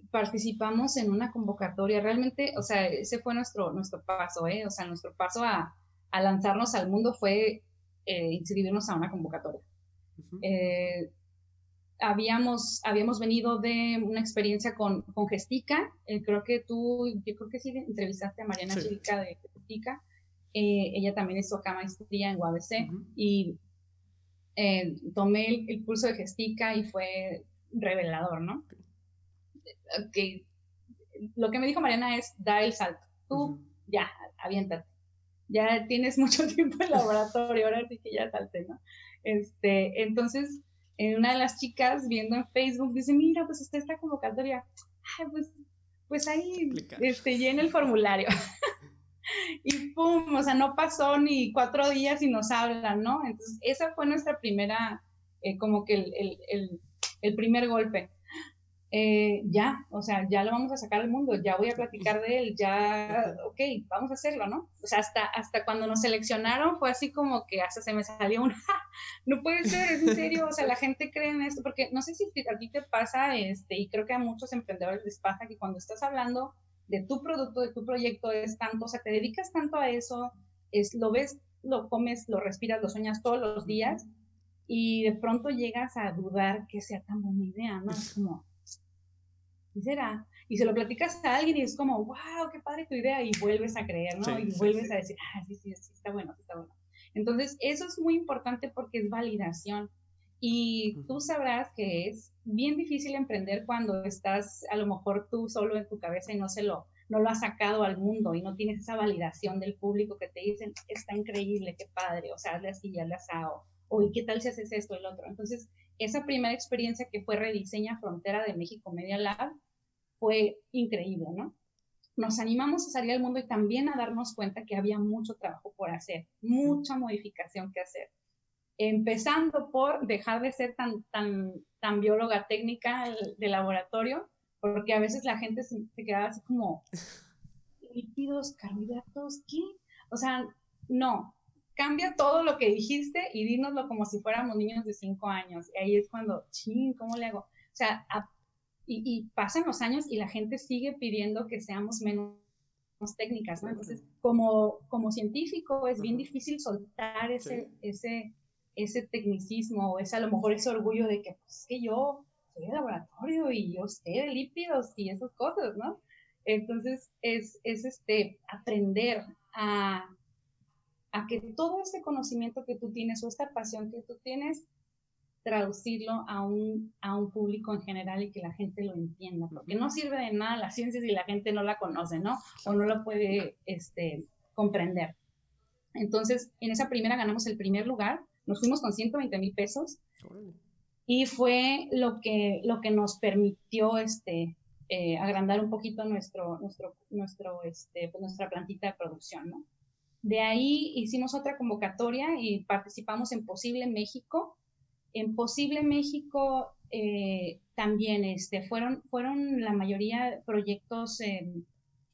participamos en una convocatoria, realmente, o sea, ese fue nuestro, nuestro paso, ¿eh? O sea, nuestro paso a, lanzarnos al mundo fue eh, inscribirnos a una convocatoria habíamos, habíamos venido de una experiencia con, con Gestica, eh, creo que tú, yo creo que sí entrevistaste a Mariana sí. de Gestica, eh, ella también hizo acá maestría en UABC y eh, tomé el, curso de Gestica y fue revelador, ¿no? Okay. Lo que me dijo Mariana es, da el salto, tú ya, aviéntate, ya tienes mucho tiempo en laboratorio, ahora sí que ya salte, ¿no? Este, entonces, una de las chicas viendo en Facebook dice, mira, pues está esta convocatoria. pues, pues ahí este, llena el formulario. y pum, o sea, no pasó ni cuatro días y nos hablan, ¿no? Entonces, esa fue nuestra primera, eh, como que el, el, el, el primer golpe. Eh, ya, o sea, ya lo vamos a sacar al mundo, ya voy a platicar de él, ya, ok, vamos a hacerlo, ¿no? O sea, hasta, hasta cuando nos seleccionaron fue así como que hasta se me salió un, no puede ser, es en serio, o sea, la gente cree en esto, porque no sé si a ti te pasa, este, y creo que a muchos emprendedores les pasa que cuando estás hablando de tu producto, de tu proyecto, es tanto, o sea, te dedicas tanto a eso, es, lo ves, lo comes, lo respiras, lo sueñas todos los días, y de pronto llegas a dudar que sea tan buena idea, ¿no? Es como, ¿qué será? Y se lo platicas a alguien y es como, wow, qué padre tu idea, y vuelves a creer, ¿no? y vuelves a decir, ah, sí, sí, sí, está bueno, está bueno. Entonces, eso es muy importante porque es validación. Y tú sabrás que es bien difícil emprender cuando estás a lo mejor tú solo en tu cabeza y no se lo, no lo has sacado al mundo y no tienes esa validación del público que te dicen, está increíble, qué padre, o sea, hazle así, hazle asado, o ¿y qué tal si haces esto el otro? Entonces, esa primera experiencia que fue Rediseña Frontera de México Media Lab fue increíble, ¿no? Nos animamos a salir al mundo y también a darnos cuenta que había mucho trabajo por hacer, mucha modificación que hacer. Empezando por dejar de ser tan, tan, tan bióloga técnica de laboratorio, porque a veces la gente se, se quedaba así como, lípidos, carbohidratos, ¿qué? O sea, no, cambia todo lo que dijiste y dínoslo como si fuéramos niños de cinco años. Y ahí es cuando, ching, ¿cómo le hago? sea, y, y, pasan los años y la gente sigue pidiendo que seamos menos técnicas, ¿no? Entonces, como, como científico es bien difícil soltar ese, ese, ese tecnicismo o ese, a lo mejor ese orgullo de que, pues, que yo soy de laboratorio y yo sé de lípidos y esas cosas, ¿no? Entonces, es, es este, aprender a, a que todo ese conocimiento que tú tienes o esta pasión que tú tienes, traducirlo a un, a un público en general y que la gente lo entienda, porque no sirve de nada la ciencia si la gente no la conoce, ¿no? O no la puede este, comprender. Entonces, en esa primera ganamos el primer lugar, nos fuimos con 120 mil pesos y fue lo que, lo que nos permitió este, eh, agrandar un poquito nuestro, nuestro, nuestro, este, pues, nuestra plantita de producción, ¿no? De ahí hicimos otra convocatoria y participamos en Posible México. En Posible México eh, también este, fueron, fueron la mayoría proyectos, eh,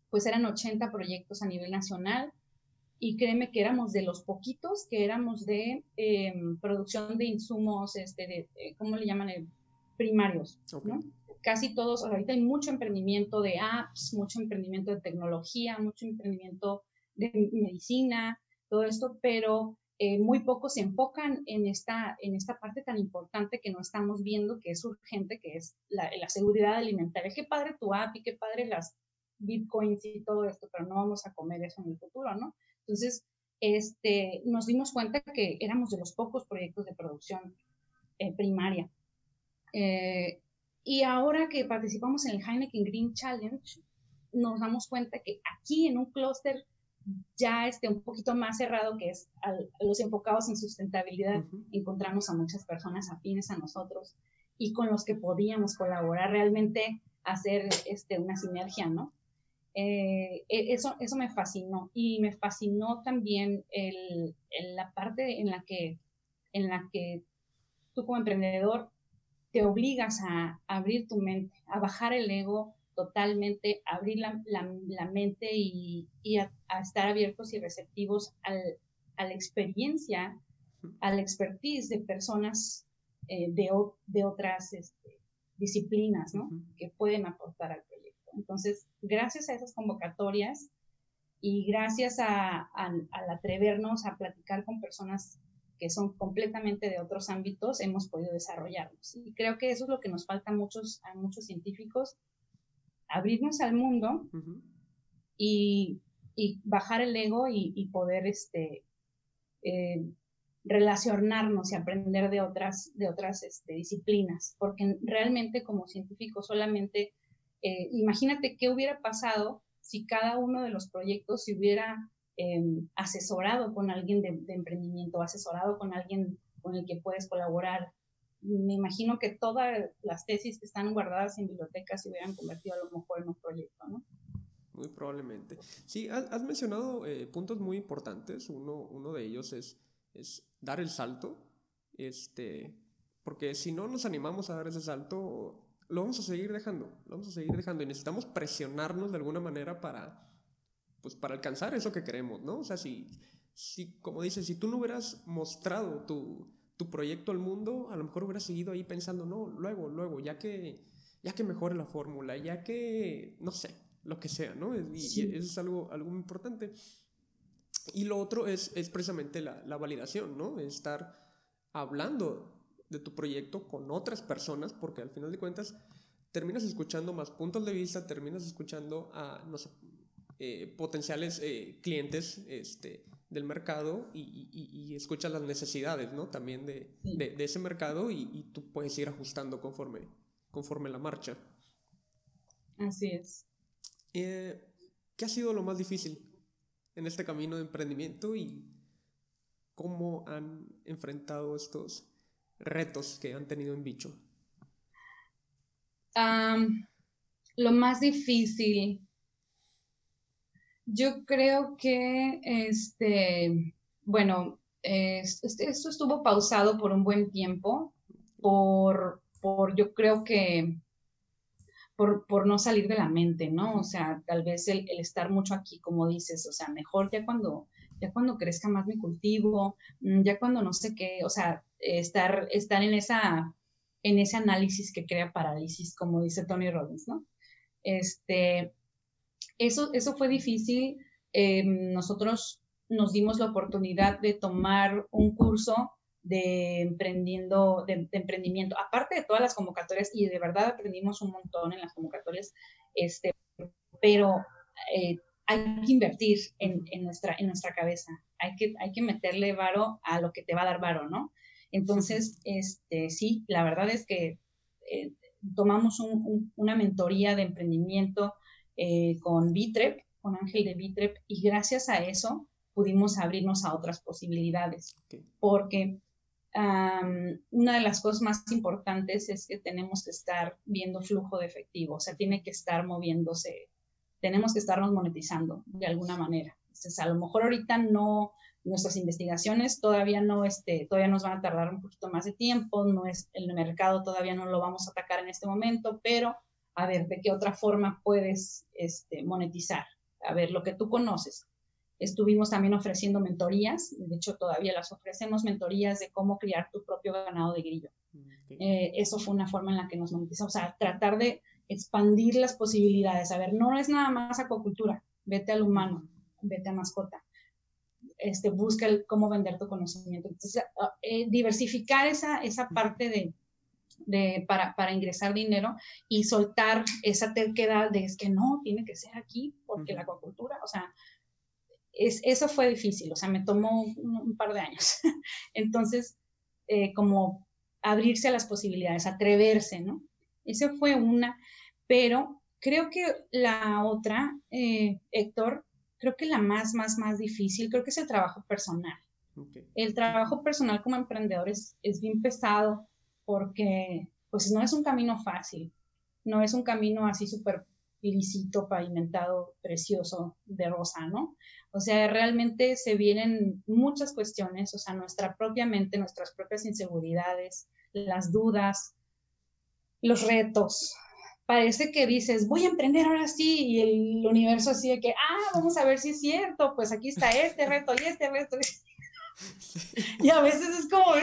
pues eran 80 proyectos a nivel nacional y créeme que éramos de los poquitos que éramos de eh, producción de insumos, este, de, ¿cómo le llaman? primarios, ¿no? Casi todos, ahorita hay mucho emprendimiento de apps, mucho emprendimiento de tecnología, mucho emprendimiento de medicina, todo esto, pero eh, muy pocos se enfocan en esta, en esta parte tan importante que no estamos viendo, que es urgente, que es la, la seguridad alimentaria. Qué padre tu app y qué padre las bitcoins y todo esto, pero no vamos a comer eso en el futuro, ¿no? Entonces, este, nos dimos cuenta que éramos de los pocos proyectos de producción eh, primaria. Eh, y ahora que participamos en el Heineken Green Challenge, nos damos cuenta que aquí en un clúster ya esté un poquito más cerrado, que es los enfocados en sustentabilidad, encontramos a muchas personas afines a nosotros y con los que podíamos colaborar realmente, hacer este, una sinergia, ¿no? Eh, e, eso, eso me fascinó y me fascinó también el, la parte en la, que, en la que tú como emprendedor te obligas a abrir tu mente, a bajar el ego, totalmente abrir la, la, mente y, y a, estar abiertos y receptivos al, a la experiencia, a la expertise de personas eh, de, de, otras este, disciplinas ¿no? que pueden aportar al proyecto. Entonces, gracias a esas convocatorias y gracias a, al atrevernos a platicar con personas que son completamente de otros ámbitos, hemos podido desarrollarnos. Y creo que eso es lo que nos falta a muchos, a muchos científicos, abrirnos al mundo y, bajar el ego y, poder este, eh, relacionarnos y aprender de otras, de otras este, disciplinas, porque realmente como científico solamente, eh, imagínate qué hubiera pasado si cada uno de los proyectos se hubiera em, asesorado con alguien de, de, emprendimiento, asesorado con alguien con el que puedes colaborar, me imagino que todas las tesis que están guardadas en bibliotecas se hubieran convertido a lo mejor en un proyecto, ¿no?
Muy probablemente. Sí, has, mencionado eh, puntos muy importantes. Uno, uno de ellos es, es dar el salto, este, porque si no nos animamos a dar ese salto, lo vamos a seguir dejando, lo vamos a seguir dejando y necesitamos presionarnos de alguna manera para, pues, para alcanzar eso que queremos, ¿no? O sea, si, si como dices, si tú no hubieras mostrado tu, tu proyecto al mundo, a lo mejor hubieras seguido ahí pensando, no, luego, luego, ya que, ya que mejore la fórmula, ya que, no sé, lo que sea, ¿no? Y, eso es algo, algo muy importante. Y lo otro es, es precisamente la, la, validación, ¿no? Estar hablando de tu proyecto con otras personas, porque al final de cuentas terminas escuchando más puntos de vista, terminas escuchando a, no sé, eh, potenciales eh, clientes, este, del mercado y, y, escuchas las necesidades, ¿no? También de, de, ese mercado y, y, tú puedes ir ajustando conforme, conforme la marcha.
Así es.
Eh, ¿Qué ha sido lo más difícil en este camino de emprendimiento y cómo han enfrentado estos retos que han tenido en bicho?
lo más difícil yo creo que, este, bueno, este, esto estuvo pausado por un buen tiempo, por, por yo creo que, por, por, no salir de la mente, ¿no? O sea, tal vez el, el, estar mucho aquí, como dices, o sea, mejor ya cuando, ya cuando crezca más mi cultivo, mm, ya cuando no sé qué, o sea, estar, estar en esa en ese análisis que crea parálisis, como dice Tony Robbins, ¿no? Este, eso, eso fue difícil. Eh, nosotros nos dimos la oportunidad de tomar un curso de emprendiendo, de, emprendimiento, aparte de todas las convocatorias, y de verdad aprendimos un montón en las convocatorias, este, pero eh, hay que invertir en, en, nuestra, en nuestra cabeza, hay que, hay que meterle varo a lo que te va a dar varo, ¿no? Entonces, este, sí, la verdad es que eh, tomamos una mentoría de emprendimiento eh, con Bitrep, con Ángel de Bitrep, y gracias a eso pudimos abrirnos a otras posibilidades, porque una de las cosas más importantes es que tenemos que estar viendo flujo de efectivo, o sea, tiene que estar moviéndose, tenemos que estarnos monetizando de alguna manera. Entonces, a lo mejor ahorita no, nuestras investigaciones todavía no, este, todavía nos van a tardar un poquito más de tiempo, no es, el mercado todavía no lo vamos a atacar en este momento, pero a ver, ¿de qué otra forma puedes este, monetizar? A ver, lo que tú conoces. Estuvimos también ofreciendo mentorías, de hecho todavía las ofrecemos, mentorías de cómo criar tu propio ganado de grillo. Eh, eso fue una forma en la que nos monetizamos, o sea, tratar de expandir las posibilidades. A ver, no es nada más acuacultura, vete al humano, vete a mascota este, busca cómo vender tu conocimiento. Entonces, eh, diversificar esa, esa parte de, de para, para, ingresar dinero y soltar esa terquedad de es que no, tiene que ser aquí porque la acuacultura, o sea, es, eso fue difícil, o sea, me tomó un, par de años. Entonces, eh, como abrirse a las posibilidades, atreverse, ¿no? Esa fue una, pero creo que la otra, eh, Héctor, creo que la más, más, más difícil, creo que es el trabajo personal. El trabajo personal como emprendedor es, es bien pesado porque pues no es un camino fácil, no es un camino así súper lícito, pavimentado, precioso, de rosa, ¿no? O sea, realmente se vienen muchas cuestiones, o sea, nuestra propia mente, nuestras propias inseguridades, las dudas, los retos, parece que dices, voy a emprender ahora sí, y el universo así de que, ah, vamos a ver si es cierto, pues aquí está este reto y este reto. Y a veces es como,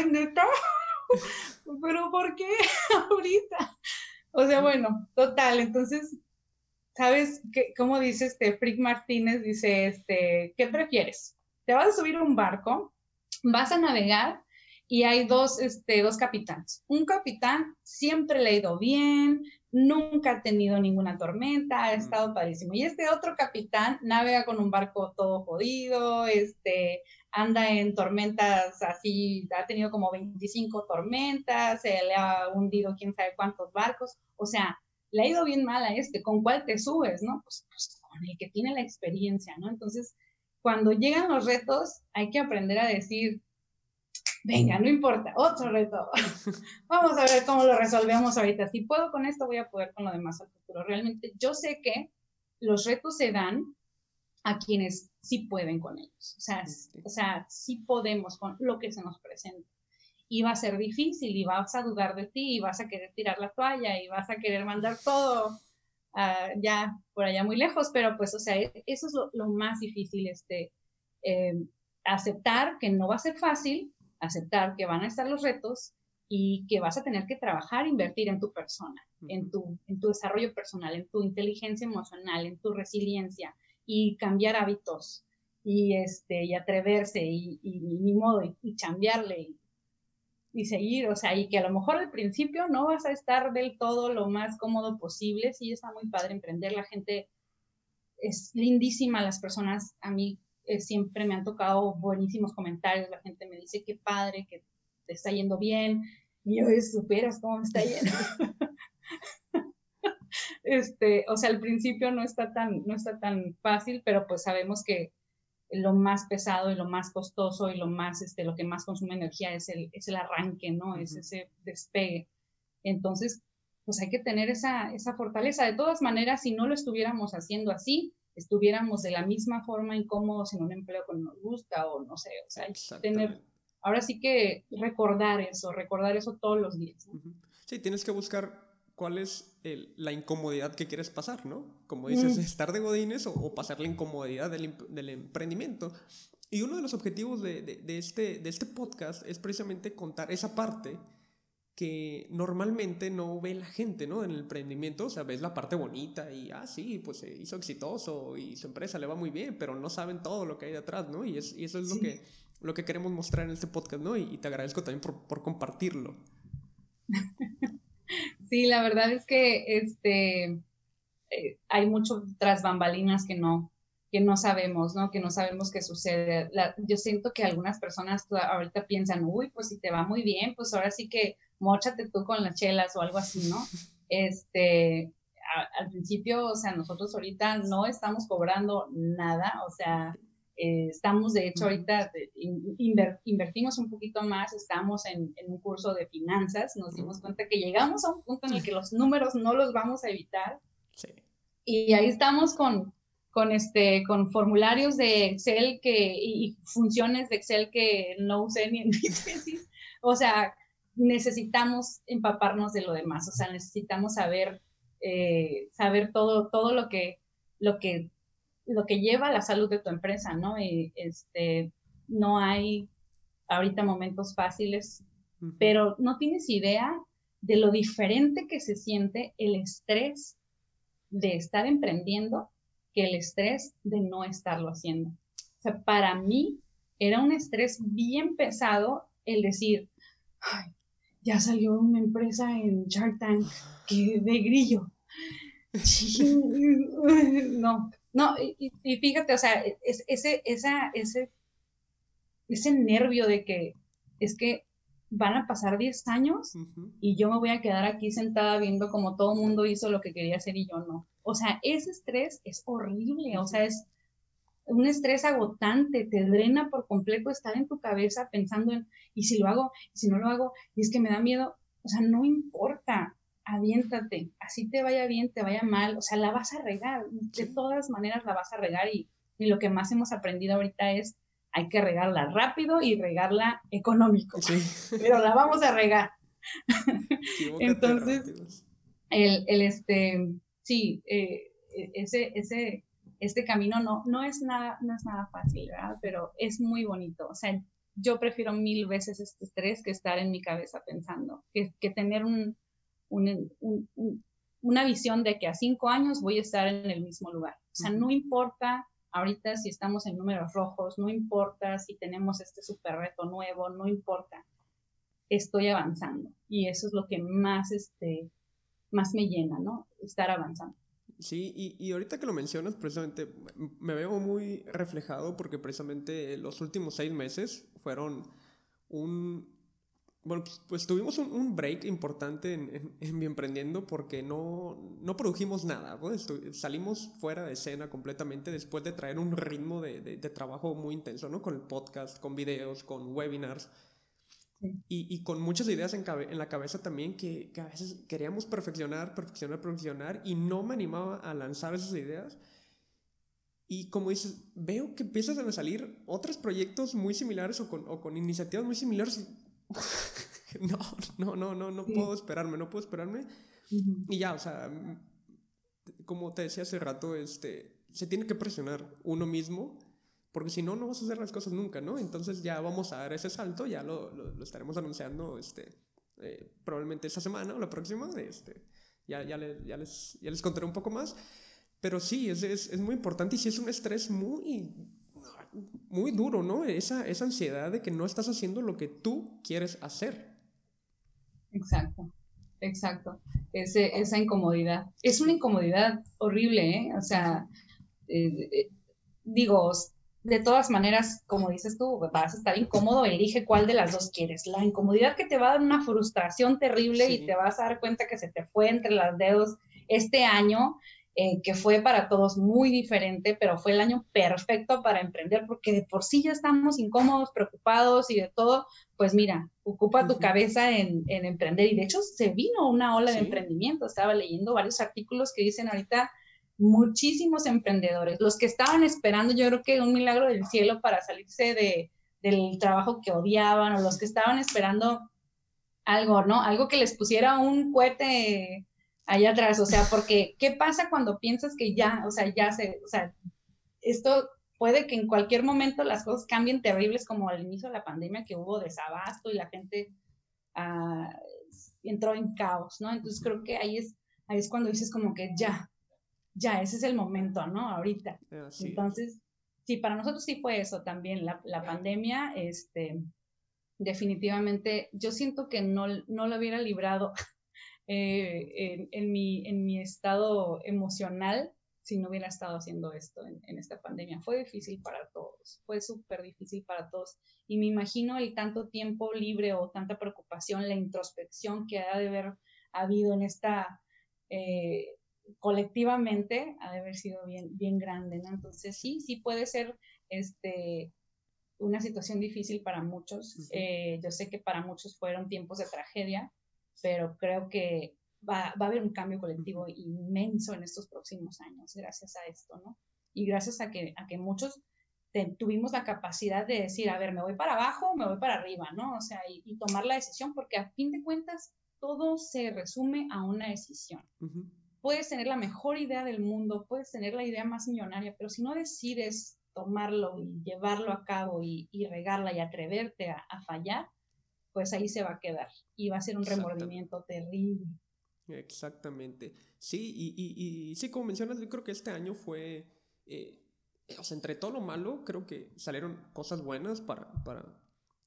pero ¿por qué ahorita? O sea, bueno, total, entonces, ¿sabes qué, cómo dice este Frick Martínez? Dice, este, ¿qué prefieres? ¿Te vas a subir a un barco? ¿Vas a navegar? Y hay dos, este, dos capitanes. Un capitán siempre le ha ido bien, nunca ha tenido ninguna tormenta, ha estado padrísimo. Y este otro capitán navega con un barco todo jodido, este, anda en tormentas así, ha tenido como 25 tormentas, se le ha hundido quién sabe cuántos barcos, o sea, le ha ido bien mal a este, ¿con cuál te subes, no? Pues, pues con el que tiene la experiencia, ¿no? Entonces, cuando llegan los retos, hay que aprender a decir, venga, no importa, otro reto. Vamos a ver cómo lo resolvemos ahorita. Si puedo con esto, voy a poder con lo demás al futuro. Realmente yo sé que los retos se dan a quienes sí pueden con ellos. O sea, o sea, sí podemos con lo que se nos presenta. Y va a ser difícil y vas a dudar de ti y vas a querer tirar la toalla y vas a querer mandar todo uh, ya por allá muy lejos, pero pues, o sea, eso es lo, más difícil, este, eh, aceptar que no va a ser fácil, aceptar que van a estar los retos y que vas a tener que trabajar, invertir en tu persona, en, tu, en tu desarrollo personal, en tu inteligencia emocional, en tu resiliencia y cambiar hábitos y, este, y atreverse y, ni modo, y, y cambiarle y, seguir, o sea, y que a lo mejor al principio no vas a estar del todo lo más cómodo posible, sí está muy padre emprender, la gente es lindísima, las personas a mí eh, siempre me han tocado buenísimos comentarios, la gente me dice qué padre, que te está yendo bien, y yo, superas cómo me está yendo. este, o sea, al principio no está tan, no está tan fácil, pero pues sabemos que lo más pesado y lo más costoso y lo más, este, lo que más consume energía es el, es el arranque, ¿no? Es ese despegue. Entonces, pues hay que tener esa, esa fortaleza. De todas maneras, si no lo estuviéramos haciendo así, estuviéramos de la misma forma incómodos en un empleo que nos gusta o no sé, o sea, tener, ahora sí que recordar eso, recordar eso todos los días.
Sí, tienes que buscar cuál es la incomodidad que quieres pasar, ¿no? Como dices, estar de godines o, pasar la incomodidad del, del, emprendimiento. Y uno de los objetivos de, de, este, de este podcast es precisamente contar esa parte que normalmente no ve la gente, ¿no? En el emprendimiento, o sea, ves la parte bonita y, ah, sí, pues se hizo exitoso y su empresa le va muy bien, pero no saben todo lo que hay detrás, ¿no? Y, es, y eso es lo, que, lo que queremos mostrar en este podcast, ¿no? Y, te agradezco también por, por compartirlo.
Sí, la verdad es que este, eh, hay mucho tras bambalinas que no, que no sabemos, ¿no? Que no sabemos qué sucede. yo siento que algunas personas ahorita piensan, uy, pues si te va muy bien, pues ahora sí que mochate tú con las chelas o algo así, ¿no? Este, al principio, o sea, nosotros ahorita no estamos cobrando nada, o sea, eh, estamos de hecho ahorita, invertimos un poquito más, estamos en, en, un curso de finanzas, nos dimos cuenta que llegamos a un punto en el que los números no los vamos a evitar. Sí. Y ahí estamos con, con, este, con formularios de Excel que, y funciones de Excel que no usé ni en mi tesis. O sea, necesitamos empaparnos de lo demás, o sea, necesitamos saber, eh, saber todo, todo lo que, lo que, lo que lleva a la salud de tu empresa, ¿no? Y este, no hay ahorita momentos fáciles, pero no tienes idea de lo diferente que se siente el estrés de estar emprendiendo que el estrés de no estarlo haciendo. O sea, para mí era un estrés bien pesado el decir, Ay, ya salió una empresa en Shark Tank que de grillo. no, no, y, fíjate, o sea, ese, esa, ese, ese nervio de que es que van a pasar 10 años y yo me voy a quedar aquí sentada viendo como todo el mundo hizo lo que quería hacer y yo no. O sea, ese estrés es horrible, o sea, es un estrés agotante, te drena por completo estar en tu cabeza pensando en, ¿y si lo hago? ¿Y si no lo hago? Y es que me da miedo. O sea, no importa, aviéntate, así te vaya bien, te vaya mal, o sea, la vas a regar, de todas maneras la vas a regar y, y lo que más hemos aprendido ahorita es hay que regarla rápido y regarla económico. Sí. Pero la vamos a regar. Entonces, el, el, este, sí, eh, ese, ese, este camino no, no, es nada, no es nada fácil, ¿verdad? Pero es muy bonito. O sea, yo prefiero mil veces este estrés que estar en mi cabeza pensando, que, que tener un, un, un, una visión de que a cinco años voy a estar en el mismo lugar. O sea, no importa Ahorita si estamos en números rojos, no importa si tenemos este super reto nuevo, no importa. Estoy avanzando y eso es lo que más, este, más me llena, ¿no? Estar avanzando.
Sí, y, y, ahorita que lo mencionas, precisamente me veo muy reflejado porque precisamente los últimos seis meses fueron un, bueno, pues, pues, tuvimos un, break importante en, en, Mi Emprendiendo porque no, no produjimos nada. salimos fuera de escena completamente después de traer un ritmo de, de, trabajo muy intenso, ¿no? Con el podcast, con videos, con webinars. Y, y, con muchas ideas en, en la cabeza también que, que, a veces queríamos perfeccionar, perfeccionar, perfeccionar y no me animaba a lanzar esas ideas. Y como dices, veo que empiezan a salir otros proyectos muy similares o con, o con iniciativas muy similares no, no, no, no, no puedo esperarme, no puedo esperarme. Y ya, o sea, como te decía hace rato, este, se tiene que presionar uno mismo, porque si no, no vas a hacer las cosas nunca, ¿no? Entonces ya vamos a dar ese salto, ya lo, lo, estaremos anunciando, este, eh, probablemente esta semana o la próxima, este, ya, ya, ya, les, ya les contaré un poco más. Pero sí, es, es, es muy importante y sí es un estrés muy muy duro, ¿no? Esa, esa ansiedad de que no estás haciendo lo que tú quieres hacer.
Exacto, exacto. Ese, esa incomodidad. Es una incomodidad horrible, ¿eh? O sea, eh, eh, digo, de todas maneras, como dices tú, vas a estar incómodo, elige cuál de las dos quieres. La incomodidad que te va a dar una frustración terrible y te vas a dar cuenta que se te fue entre los dedos este año eh, que fue para todos muy diferente, pero fue el año perfecto para emprender porque de por sí ya estamos incómodos, preocupados y de todo, pues mira, ocupa tu cabeza en, emprender. Y de hecho se vino una ola de emprendimiento, estaba leyendo varios artículos que dicen ahorita muchísimos emprendedores, los que estaban esperando, yo creo que un milagro del cielo para salirse de, del trabajo que odiaban o los que estaban esperando algo, ¿no? Algo que les pusiera un cohete allá atrás, o sea, porque ¿qué pasa cuando piensas que ya, o sea, ya se, o sea, esto puede que en cualquier momento las cosas cambien terribles como al inicio de la pandemia que hubo desabasto y la gente ah, entró en caos, ¿no? Entonces creo que ahí es, ahí es cuando dices como que ya, ya, ese es el momento, ¿no? Ahorita. Entonces, sí, para nosotros sí fue eso también, la, la pandemia, este, definitivamente, yo siento que no, no lo hubiera librado eh, en, mi, en mi estado emocional si no hubiera estado haciendo esto en, en esta pandemia. Fue difícil para todos, fue súper difícil para todos. Y me imagino el tanto tiempo libre o tanta preocupación, la introspección que ha de haber habido en esta, eh, colectivamente, ha de haber sido bien, bien grande, ¿no? Entonces sí, sí puede ser este, una situación difícil para muchos. Eh, yo sé que para muchos fueron tiempos de tragedia, pero creo que va, va, a haber un cambio colectivo inmenso en estos próximos años gracias a esto, ¿no? Y gracias a que, a que muchos tuvimos la capacidad de decir, a ver, me voy para abajo, me voy para arriba, ¿no? O sea, y, tomar la decisión, porque a fin de cuentas todo se resume a una decisión. Puedes tener la mejor idea del mundo, puedes tener la idea más millonaria, pero si no decides tomarlo y llevarlo a cabo y, regarla y atreverte a, fallar, pues ahí se va a quedar y va a ser un remordimiento terrible.
Exactamente. Sí, y, y, sí, como mencionas, yo creo que este año fue, eh, o sea, entre todo lo malo, creo que salieron cosas buenas para, para,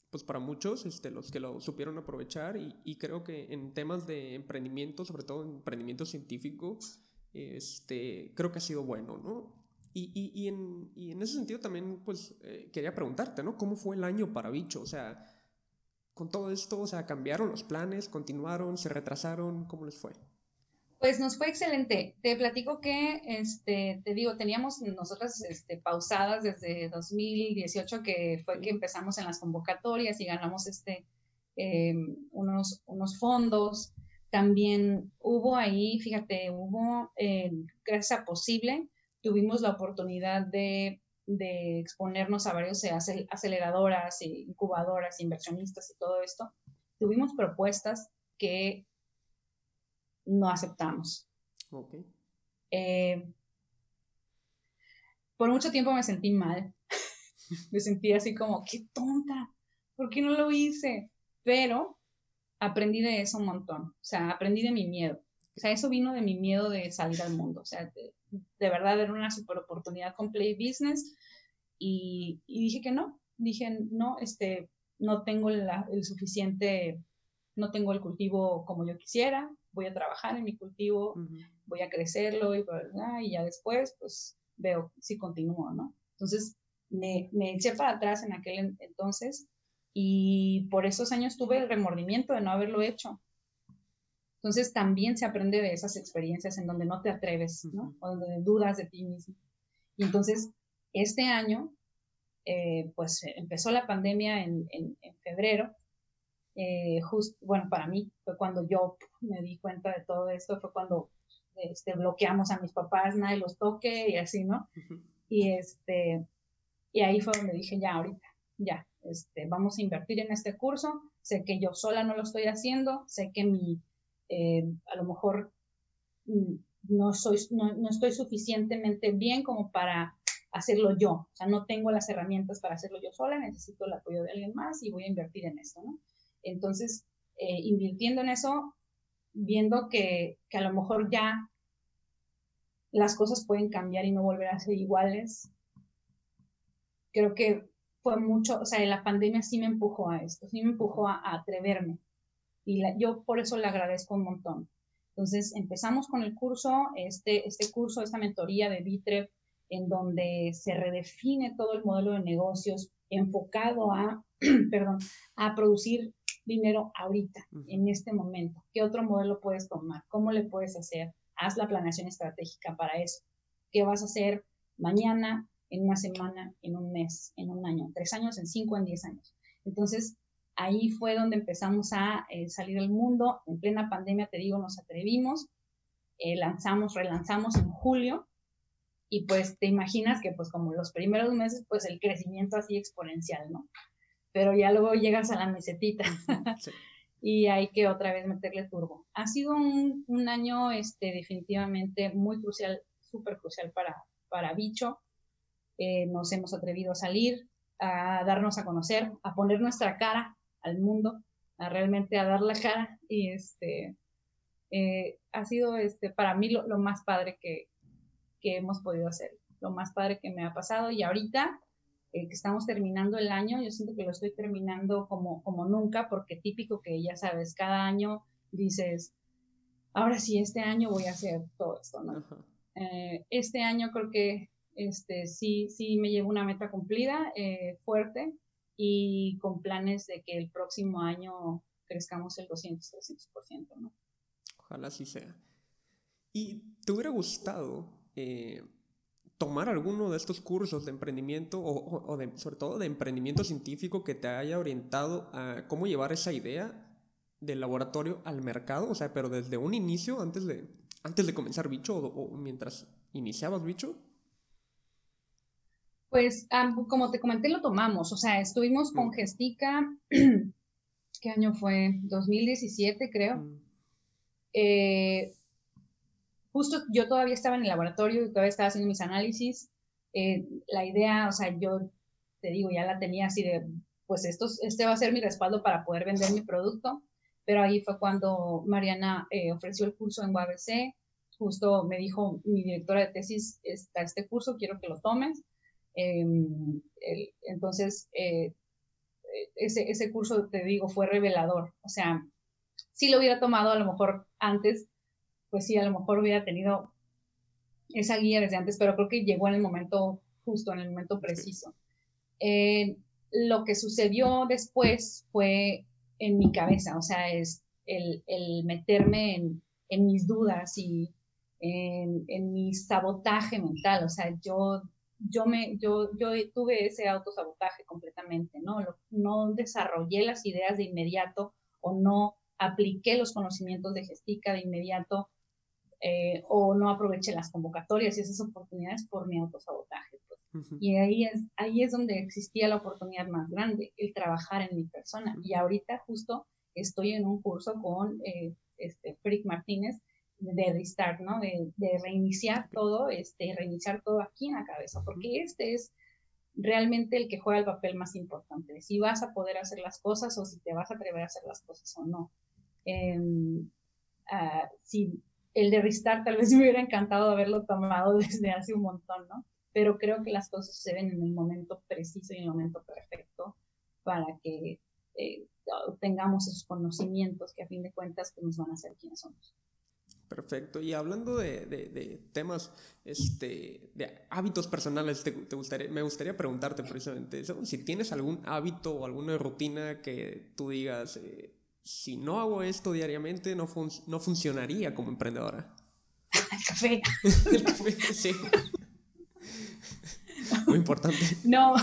pues para muchos, este, los que lo supieron aprovechar y, y creo que en temas de emprendimiento, sobre todo emprendimiento científico, este, creo que ha sido bueno, ¿no? Y, y, en, y, en, ese sentido también, pues, eh, quería preguntarte, ¿no? ¿Cómo fue el año para Bicho? O sea, con todo esto, o sea, ¿cambiaron los planes? ¿Continuaron? ¿Se retrasaron? ¿Cómo les fue?
Pues nos fue excelente. Te platico que, este, te digo, teníamos nosotras este, pausadas desde 2018, que fue que empezamos en las convocatorias y ganamos este, em, unos, unos fondos. También hubo ahí, fíjate, hubo, eh, gracias a Posible, tuvimos la oportunidad de, exponernos a varios aceleradoras, incubadoras, inversionistas y todo esto. Tuvimos propuestas que no aceptamos. Eh, por mucho tiempo me sentí mal. me sentí así como, qué tonta, ¿por qué no lo hice? Pero aprendí de eso un montón. O sea, aprendí de mi miedo. O sea, eso vino de mi miedo de salir al mundo. O sea, de verdad era una super oportunidad con Play Business y, dije que no, dije no, este, no tengo el suficiente, no tengo el cultivo como yo quisiera, voy a trabajar en mi cultivo, voy a crecerlo y, y ya después pues veo si continúo, ¿no? Entonces me, me eché para atrás en aquel entonces y por esos años tuve el remordimiento de no haberlo hecho. Entonces también se aprende de esas experiencias en donde no te atreves, ¿no? O donde dudas de ti mismo. Y entonces, este año, eh, pues empezó la pandemia en, en, febrero. Eh, bueno, para mí fue cuando yo me di cuenta de todo esto, fue cuando este, bloqueamos a mis papás, nadie los toque y así, ¿no? Y este, y ahí fue donde dije, ya, ahorita, ya, este, vamos a invertir en este curso, sé que yo sola no lo estoy haciendo, sé que mi, eh, a lo mejor mm, no, soy, no, estoy suficientemente bien como para hacerlo yo. O sea, no tengo las herramientas para hacerlo yo sola, necesito el apoyo de alguien más y voy a invertir en esto, ¿no? Entonces, eh, invirtiendo en eso, viendo que, que, a lo mejor ya las cosas pueden cambiar y no volver a ser iguales, creo que fue mucho, o sea, la pandemia sí me empujó a esto, sí me empujó a atreverme, y yo por eso le agradezco un montón. Entonces empezamos con el curso, este, este curso, esta mentoría de Bitrep, en donde se redefine todo el modelo de negocios enfocado a, perdón, a producir dinero ahorita, en este momento. ¿Qué otro modelo puedes tomar? ¿Cómo le puedes hacer? Haz la planeación estratégica para eso. ¿Qué vas a hacer mañana, en una semana, en un mes, en un año, tres años, en cinco, en diez años? Entonces, Ahí fue donde empezamos a eh, salir al mundo. En plena pandemia, te digo, nos atrevimos, eh, lanzamos, relanzamos en julio y pues te imaginas que pues como los primeros meses, pues el crecimiento así exponencial, ¿no? Pero ya luego llegas a la mesetita y hay que otra vez meterle turbo. Ha sido un, un año este, definitivamente muy crucial, súper crucial para, para Bicho. Eh, nos hemos atrevido a salir, a darnos a conocer, a poner nuestra cara al mundo. realmente a dar la cara y este, eh, ha sido este, para mí lo, más padre que, que, hemos podido hacer, lo más padre que me ha pasado y ahorita eh, que estamos terminando el año, yo siento que lo estoy terminando como, como nunca porque típico que ya sabes, cada año dices, ahora sí, este año voy a hacer todo esto, ¿no? Eh, este año creo que este, sí, sí me llevo una meta cumplida, fuerte, y con planes de que el próximo año crezcamos el 200, 300%, ¿no?
Ojalá así sea. ¿Y te hubiera gustado eh, tomar alguno de estos cursos de emprendimiento o, sobre todo de emprendimiento científico que te haya orientado a cómo llevar esa idea del laboratorio al mercado? O sea, pero desde un inicio, antes de, antes de comenzar bicho o mientras iniciabas bicho.
Pues como te comenté, lo tomamos, o sea, estuvimos con Gestica, ¿qué año fue? 2017 creo. Mm. Eh, justo yo todavía estaba en el laboratorio y todavía estaba haciendo mis análisis. Eh, la idea, o sea, yo te digo, ya la tenía así de, pues esto, este va a ser mi respaldo para poder vender mi producto, pero ahí fue cuando Mariana eh, ofreció el curso en UABC, justo me dijo mi directora de tesis, está este curso, quiero que lo tomes Em, entonces, eh, ese, ese curso, te digo, fue revelador. O sea, si lo hubiera tomado a lo mejor antes, pues sí, a lo mejor hubiera tenido esa guía desde antes, pero creo que llegó en el momento justo, en el momento preciso. Eh, lo que sucedió después fue en mi cabeza, o sea, es el, el meterme en, en, mis dudas y en, en, mi sabotaje mental, o sea, yo yo, me, yo, yo tuve ese autosabotaje completamente, ¿no? no desarrollé las ideas de inmediato o no apliqué los conocimientos de Gestica de inmediato eh, o no aproveché las convocatorias y esas oportunidades por mi autosabotaje. Pues. Y ahí es, ahí es donde existía la oportunidad más grande, el trabajar en mi persona. Y ahorita justo estoy en un curso con eh, este, Frick Martínez, de restart, ¿no? De, reiniciar todo, este, reiniciar todo aquí en la cabeza, porque este es realmente el que juega el papel más importante, si vas a poder hacer las cosas o si te vas a atrever a hacer las cosas o no. Em, ah, si el de restart tal vez me hubiera encantado haberlo tomado desde hace un montón, ¿no? Pero creo que las cosas se ven en el momento preciso y en el momento perfecto para que eh, tengamos esos conocimientos que a fin de cuentas pues, nos van a hacer quienes somos.
Perfecto. Y hablando de, temas, este, de hábitos personales, te, gustaría, me gustaría preguntarte precisamente si tienes algún hábito o alguna rutina que tú digas, eh, si no hago esto diariamente, no, no funcionaría como emprendedora.
El café.
El café, sí. Muy importante.
No.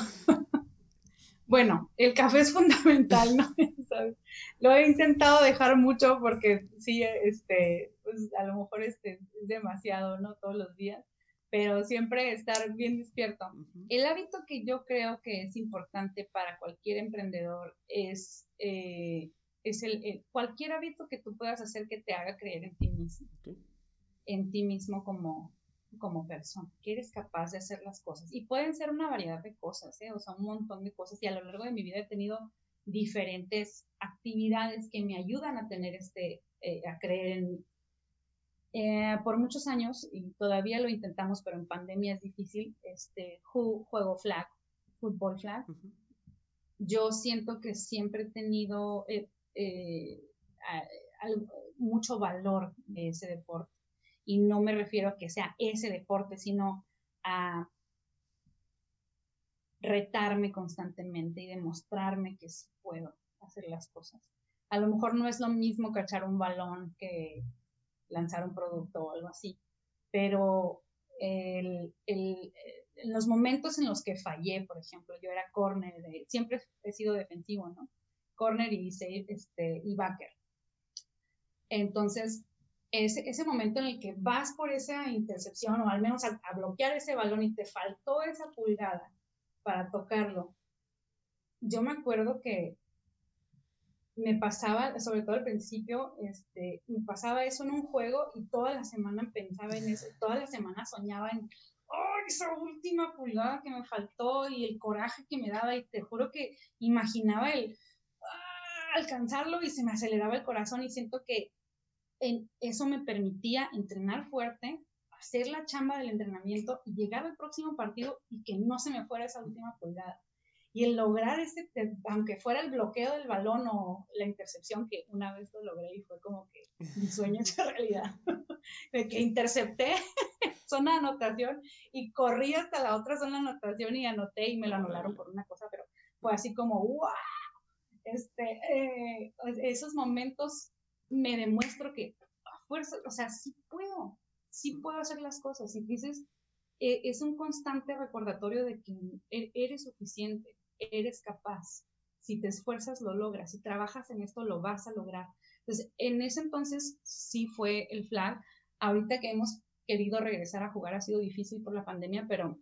Bueno, el café es fundamental, ¿no? Lo he intentado dejar mucho porque sí, este, pues a lo mejor este, es demasiado, ¿no? Todos los días, pero siempre estar bien despierto. El hábito que yo creo que es importante para cualquier emprendedor es, eh, es el, cualquier hábito que tú puedas hacer que te haga creer en ti mismo, en ti mismo como, como persona, que eres capaz de hacer las cosas. Y pueden ser una variedad de cosas, ¿eh? o sea, un montón de cosas. Y a lo largo de mi vida he tenido diferentes actividades que me ayudan a tener este, eh, a creer en mí. Eh, por muchos años, y todavía lo intentamos, pero en pandemia es difícil, este, juego flag, fútbol flag. Yo siento que siempre he tenido mucho valor de ese deporte y no me refiero a que sea ese deporte, sino a retarme constantemente y demostrarme que puedo hacer las cosas. A lo mejor no es lo mismo cachar un balón que lanzar un producto o algo así, pero en los momentos en los que fallé, por ejemplo, yo era corner, siempre he sido defensivo, ¿no? Corner y, este, y backer. Entonces, ese, ese, momento en el que vas por esa intercepción o al menos a, bloquear ese balón y te faltó esa pulgada para tocarlo. Yo me acuerdo que me pasaba, sobre todo al principio, este, me pasaba eso en un juego y toda la semana pensaba en eso, toda la semana soñaba en, oh, esa última pulgada que me faltó y el coraje que me daba y te juro que imaginaba el, alcanzarlo y se me aceleraba el corazón y siento que en eso me permitía entrenar fuerte, hacer la chamba del entrenamiento y llegar al próximo partido y que no se me fuera esa última pulgada. Y el lograr ese, aunque fuera el bloqueo del balón o la intercepción, que una vez lo logré y fue como que mi sueño es realidad, de que intercepté zona de anotación y corrí hasta la otra zona de anotación y anoté y me lo anularon por una cosa, pero fue así como, ¡wow! Este, eh, esos momentos me demuestro que a fuerza, o sea, sí puedo, sí puedo hacer las cosas. Y dices, eh, es un constante recordatorio de que e-, eres suficiente, eres capaz. Si te esfuerzas, lo logras. Si trabajas en esto, lo vas a lograr. Entonces, en ese entonces sí fue el flag. Ahorita que hemos querido regresar a jugar ha sido difícil por la pandemia, pero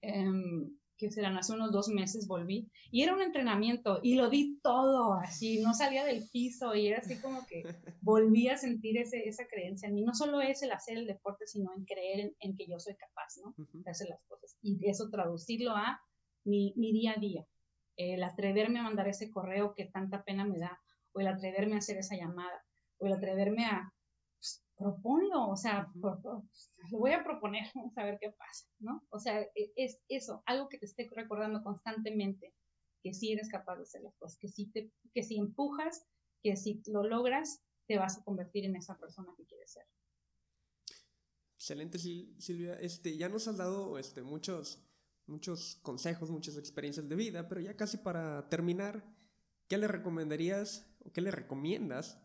em, que serán hace unos dos meses volví y era un entrenamiento y lo di todo así, no salía del piso y era así como que volví a sentir ese, esa creencia en mí. No solo es el hacer el deporte, sino en creer en, que yo soy capaz ¿no? de hacer las cosas y eso traducirlo a mi, mi día a día. El atreverme a mandar ese correo que tanta pena me da, o el atreverme a hacer esa llamada, o el atreverme a proponlo, o sea, lo voy a proponer, vamos a ver qué pasa, ¿no? O sea, e, es eso, algo que te esté recordando constantemente, que sí eres capaz de hacer las cosas, que si, te, que si empujas, que si lo logras, te vas a convertir en esa persona que quieres ser.
Excelente, Silvia. Este, ya nos has dado este, muchos, muchos consejos, muchas experiencias de vida, pero ya casi para terminar, ¿qué le recomendarías o qué le recomiendas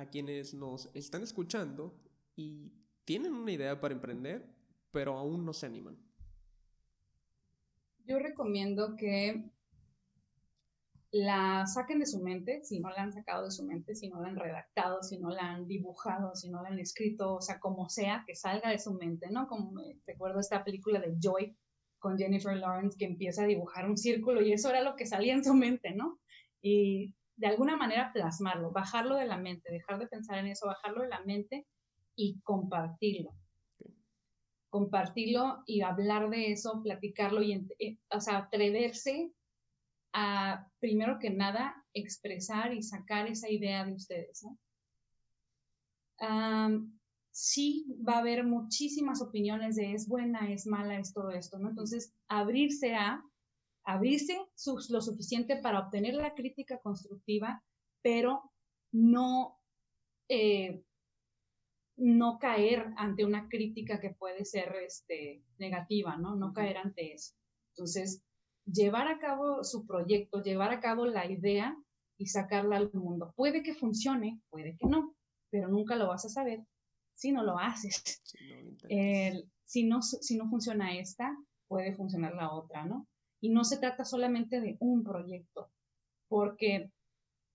a quienes nos están escuchando y tienen una idea para emprender, pero aún no se animan?
Yo recomiendo que la saquen de su mente, si no la han sacado de su mente, si no la han redactado, si no la han dibujado, si no la han escrito, o sea, como sea, que salga de su mente, ¿no? Como me recuerdo esta película de Joy con Jennifer Lawrence que empieza a dibujar un círculo y eso era lo que salía en su mente, ¿no? Y de alguna manera plasmarlo, bajarlo de la mente, dejar de pensar en eso, bajarlo de la mente y compartirlo. Compartirlo y hablar de eso, platicarlo y, eh, o sea, atreverse a, primero que nada, expresar y sacar esa idea de ustedes, ¿no? sí va a haber muchísimas opiniones de es buena, es mala, es todo esto, ¿no? Entonces, abrirse a abrirse lo suficiente para obtener la crítica constructiva, pero no, eh, no caer ante una crítica que puede ser este, negativa, ¿no? No caer ante eso. Entonces, llevar a cabo su proyecto, llevar a cabo la idea y sacarla al mundo. Puede que funcione, puede que no, pero nunca lo vas a saber si no lo haces. si, no, si no funciona esta, puede funcionar la otra, ¿no? Y no se trata solamente de un proyecto, porque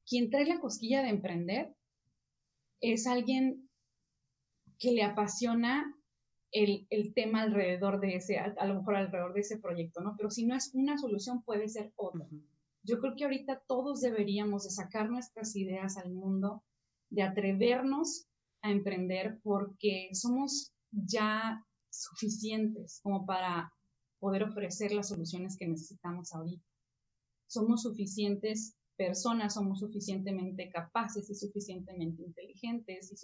quien trae la cosquilla de emprender es alguien que le apasiona el, tema alrededor de ese, a, lo mejor alrededor de ese proyecto, ¿no? Pero si no es una solución, puede ser otra. Yo creo que ahorita todos deberíamos de sacar nuestras ideas al mundo, de atrevernos a emprender, porque somos ya suficientes como para poder ofrecer las soluciones que necesitamos ahorita. Somos suficientes personas, somos suficientemente capaces y suficientemente inteligentes y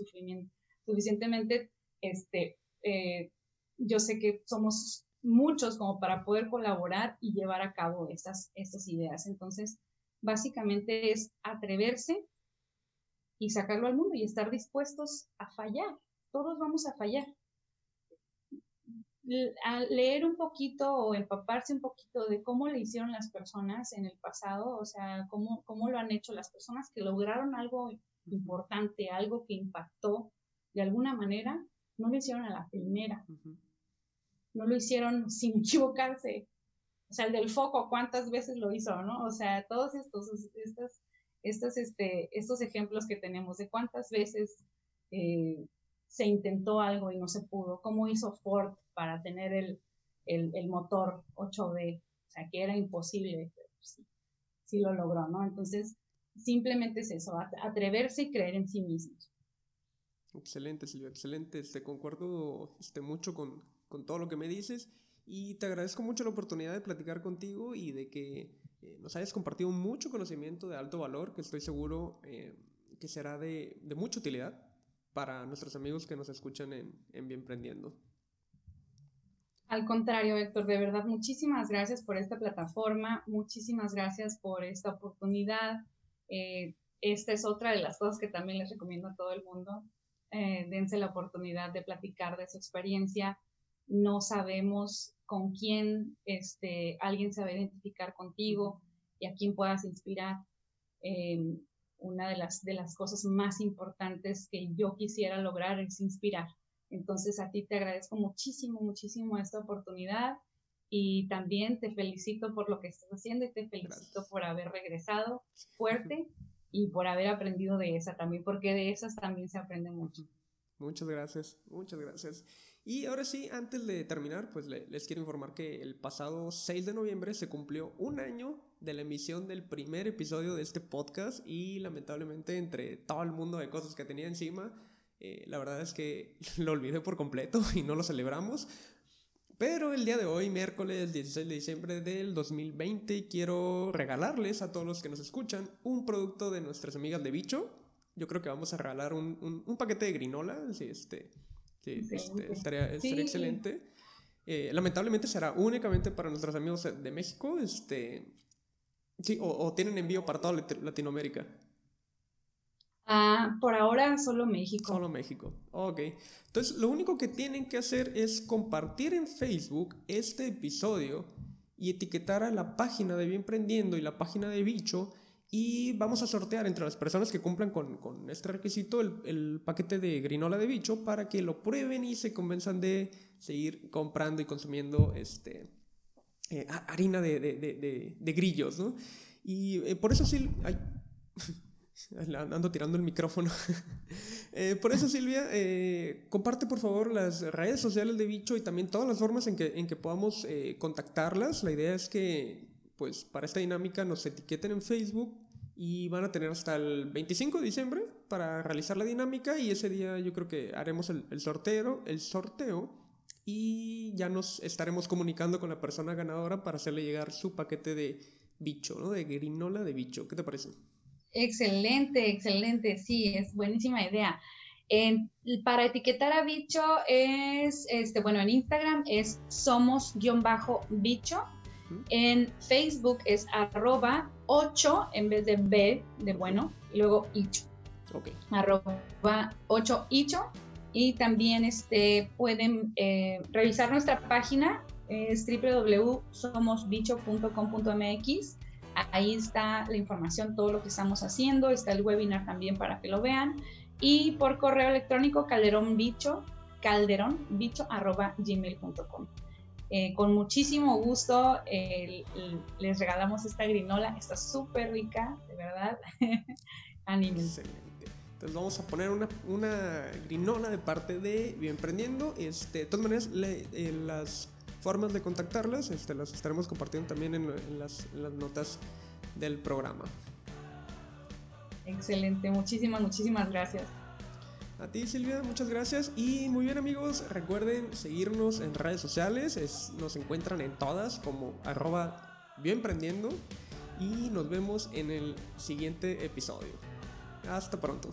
suficientemente, este, eh, yo sé que somos muchos como para poder colaborar y llevar a cabo estas, estas ideas. Entonces, básicamente es atreverse y sacarlo al mundo y estar dispuestos a fallar. Todos vamos a fallar leer un poquito o empaparse un poquito de cómo le hicieron las personas en el pasado, o sea, cómo, cómo lo han hecho las personas que lograron algo importante, algo que impactó de alguna manera, no lo hicieron a la primera, no lo hicieron sin equivocarse. O sea, el del foco, ¿cuántas veces lo hizo, no? O sea, todos estos, estos, estos, este, estos ejemplos que tenemos de cuántas veces eh, se intentó algo y no se pudo, cómo hizo Ford para tener el, el, motor 8B, o sea, que era imposible, pero sí, sí lo logró, ¿no? Entonces, simplemente es eso, atreverse y creer en sí mismos.
Excelente, Silvia, excelente. Te concuerdo este, mucho con, con todo lo que me dices y te agradezco mucho la oportunidad de platicar contigo y de que eh, nos hayas compartido mucho conocimiento de alto valor que estoy seguro eh, que será de, de, mucha utilidad para nuestros amigos que nos escuchan en, en Bienprendiendo.
Al contrario, Héctor, de verdad, muchísimas gracias por esta plataforma, muchísimas gracias por esta oportunidad. Eh, esta es otra de las cosas que también les recomiendo a todo el mundo. Eh, dense la oportunidad de platicar de su experiencia. No sabemos con quién este, alguien se va a identificar contigo y a quién puedas inspirar. Eh, una de las, de las cosas más importantes que yo quisiera lograr es inspirar entonces a ti te agradezco muchísimo, muchísimo esta oportunidad y también te felicito por lo que estás haciendo y te felicito por haber regresado fuerte y por haber aprendido de esa también, porque de esas también se aprende mucho.
Muchas gracias, muchas gracias. Y ahora sí, antes de terminar, pues les quiero informar que el pasado 6 de noviembre se cumplió un año de la emisión del primer episodio de este podcast y lamentablemente entre todo el mundo de cosas que tenía encima, eh, la verdad es que lo olvidé por completo y no lo celebramos. Pero el día de hoy, miércoles 16 de diciembre del 2020, quiero regalarles a todos los que nos escuchan un producto de nuestras amigas de Bicho. Yo creo que vamos a regalar un, un, paquete de grinola. Sí, este, sí, este, estaría, excelente. Eh, lamentablemente será únicamente para nuestros amigos de México. Este, sí, o, o tienen envío para toda Latinoamérica.
Ah, por ahora solo México.
Solo México. Ok. Entonces, lo único que tienen que hacer es compartir en Facebook este episodio y etiquetar a la página de Bien Prendiendo y la página de Bicho. Y vamos a sortear entre las personas que cumplan con, con este requisito el, el, paquete de grinola de bicho para que lo prueben y se convenzan de seguir comprando y consumiendo este, eh, harina de, de, de, de, grillos, ¿no? Y eh, por eso sí... Ay, Ando tirando el micrófono. eh, por eso, Silvia, eh, comparte por favor las redes sociales de Bicho y también todas las formas en que, en que podamos contactarlas. La idea es que, pues, para esta dinámica nos etiqueten en Facebook y van a tener hasta el 25 de diciembre para realizar la dinámica y ese día yo creo que haremos el sorteo, el sorteo y ya nos estaremos comunicando con la persona ganadora para hacerle llegar su paquete de bicho, ¿no? De grinola de bicho. ¿Qué te parece?
Excelente, excelente, sí, es buenísima idea. para etiquetar a bicho es, este, bueno, en Instagram es somos-bicho, en Facebook es arroba 8 en vez de B de bueno, y luego icho. Okay. Arroba 8 icho. Y también este, pueden eh, revisar nuestra página, es www.somosbicho.com.mx Ahí está la información, todo lo que estamos haciendo, está el webinar también para que lo vean. Y por correo electrónico calderonbicho, calderonbicho.gmail.com. Eh, con muchísimo gusto les regalamos esta grinola, está súper rica, de verdad. Anímense.
Entonces vamos a poner una, una grinola de parte de Bienprendiendo. Este, de todas maneras, eh, las formas de contactarlas, este, las estaremos compartiendo también en, las, notas del programa.
Excelente, muchísimas, muchísimas gracias.
A ti Silvia, muchas gracias. Y muy bien amigos, recuerden seguirnos en redes sociales, nos encuentran en todas como arroba bienprendiendo y nos vemos en el siguiente episodio. Hasta pronto.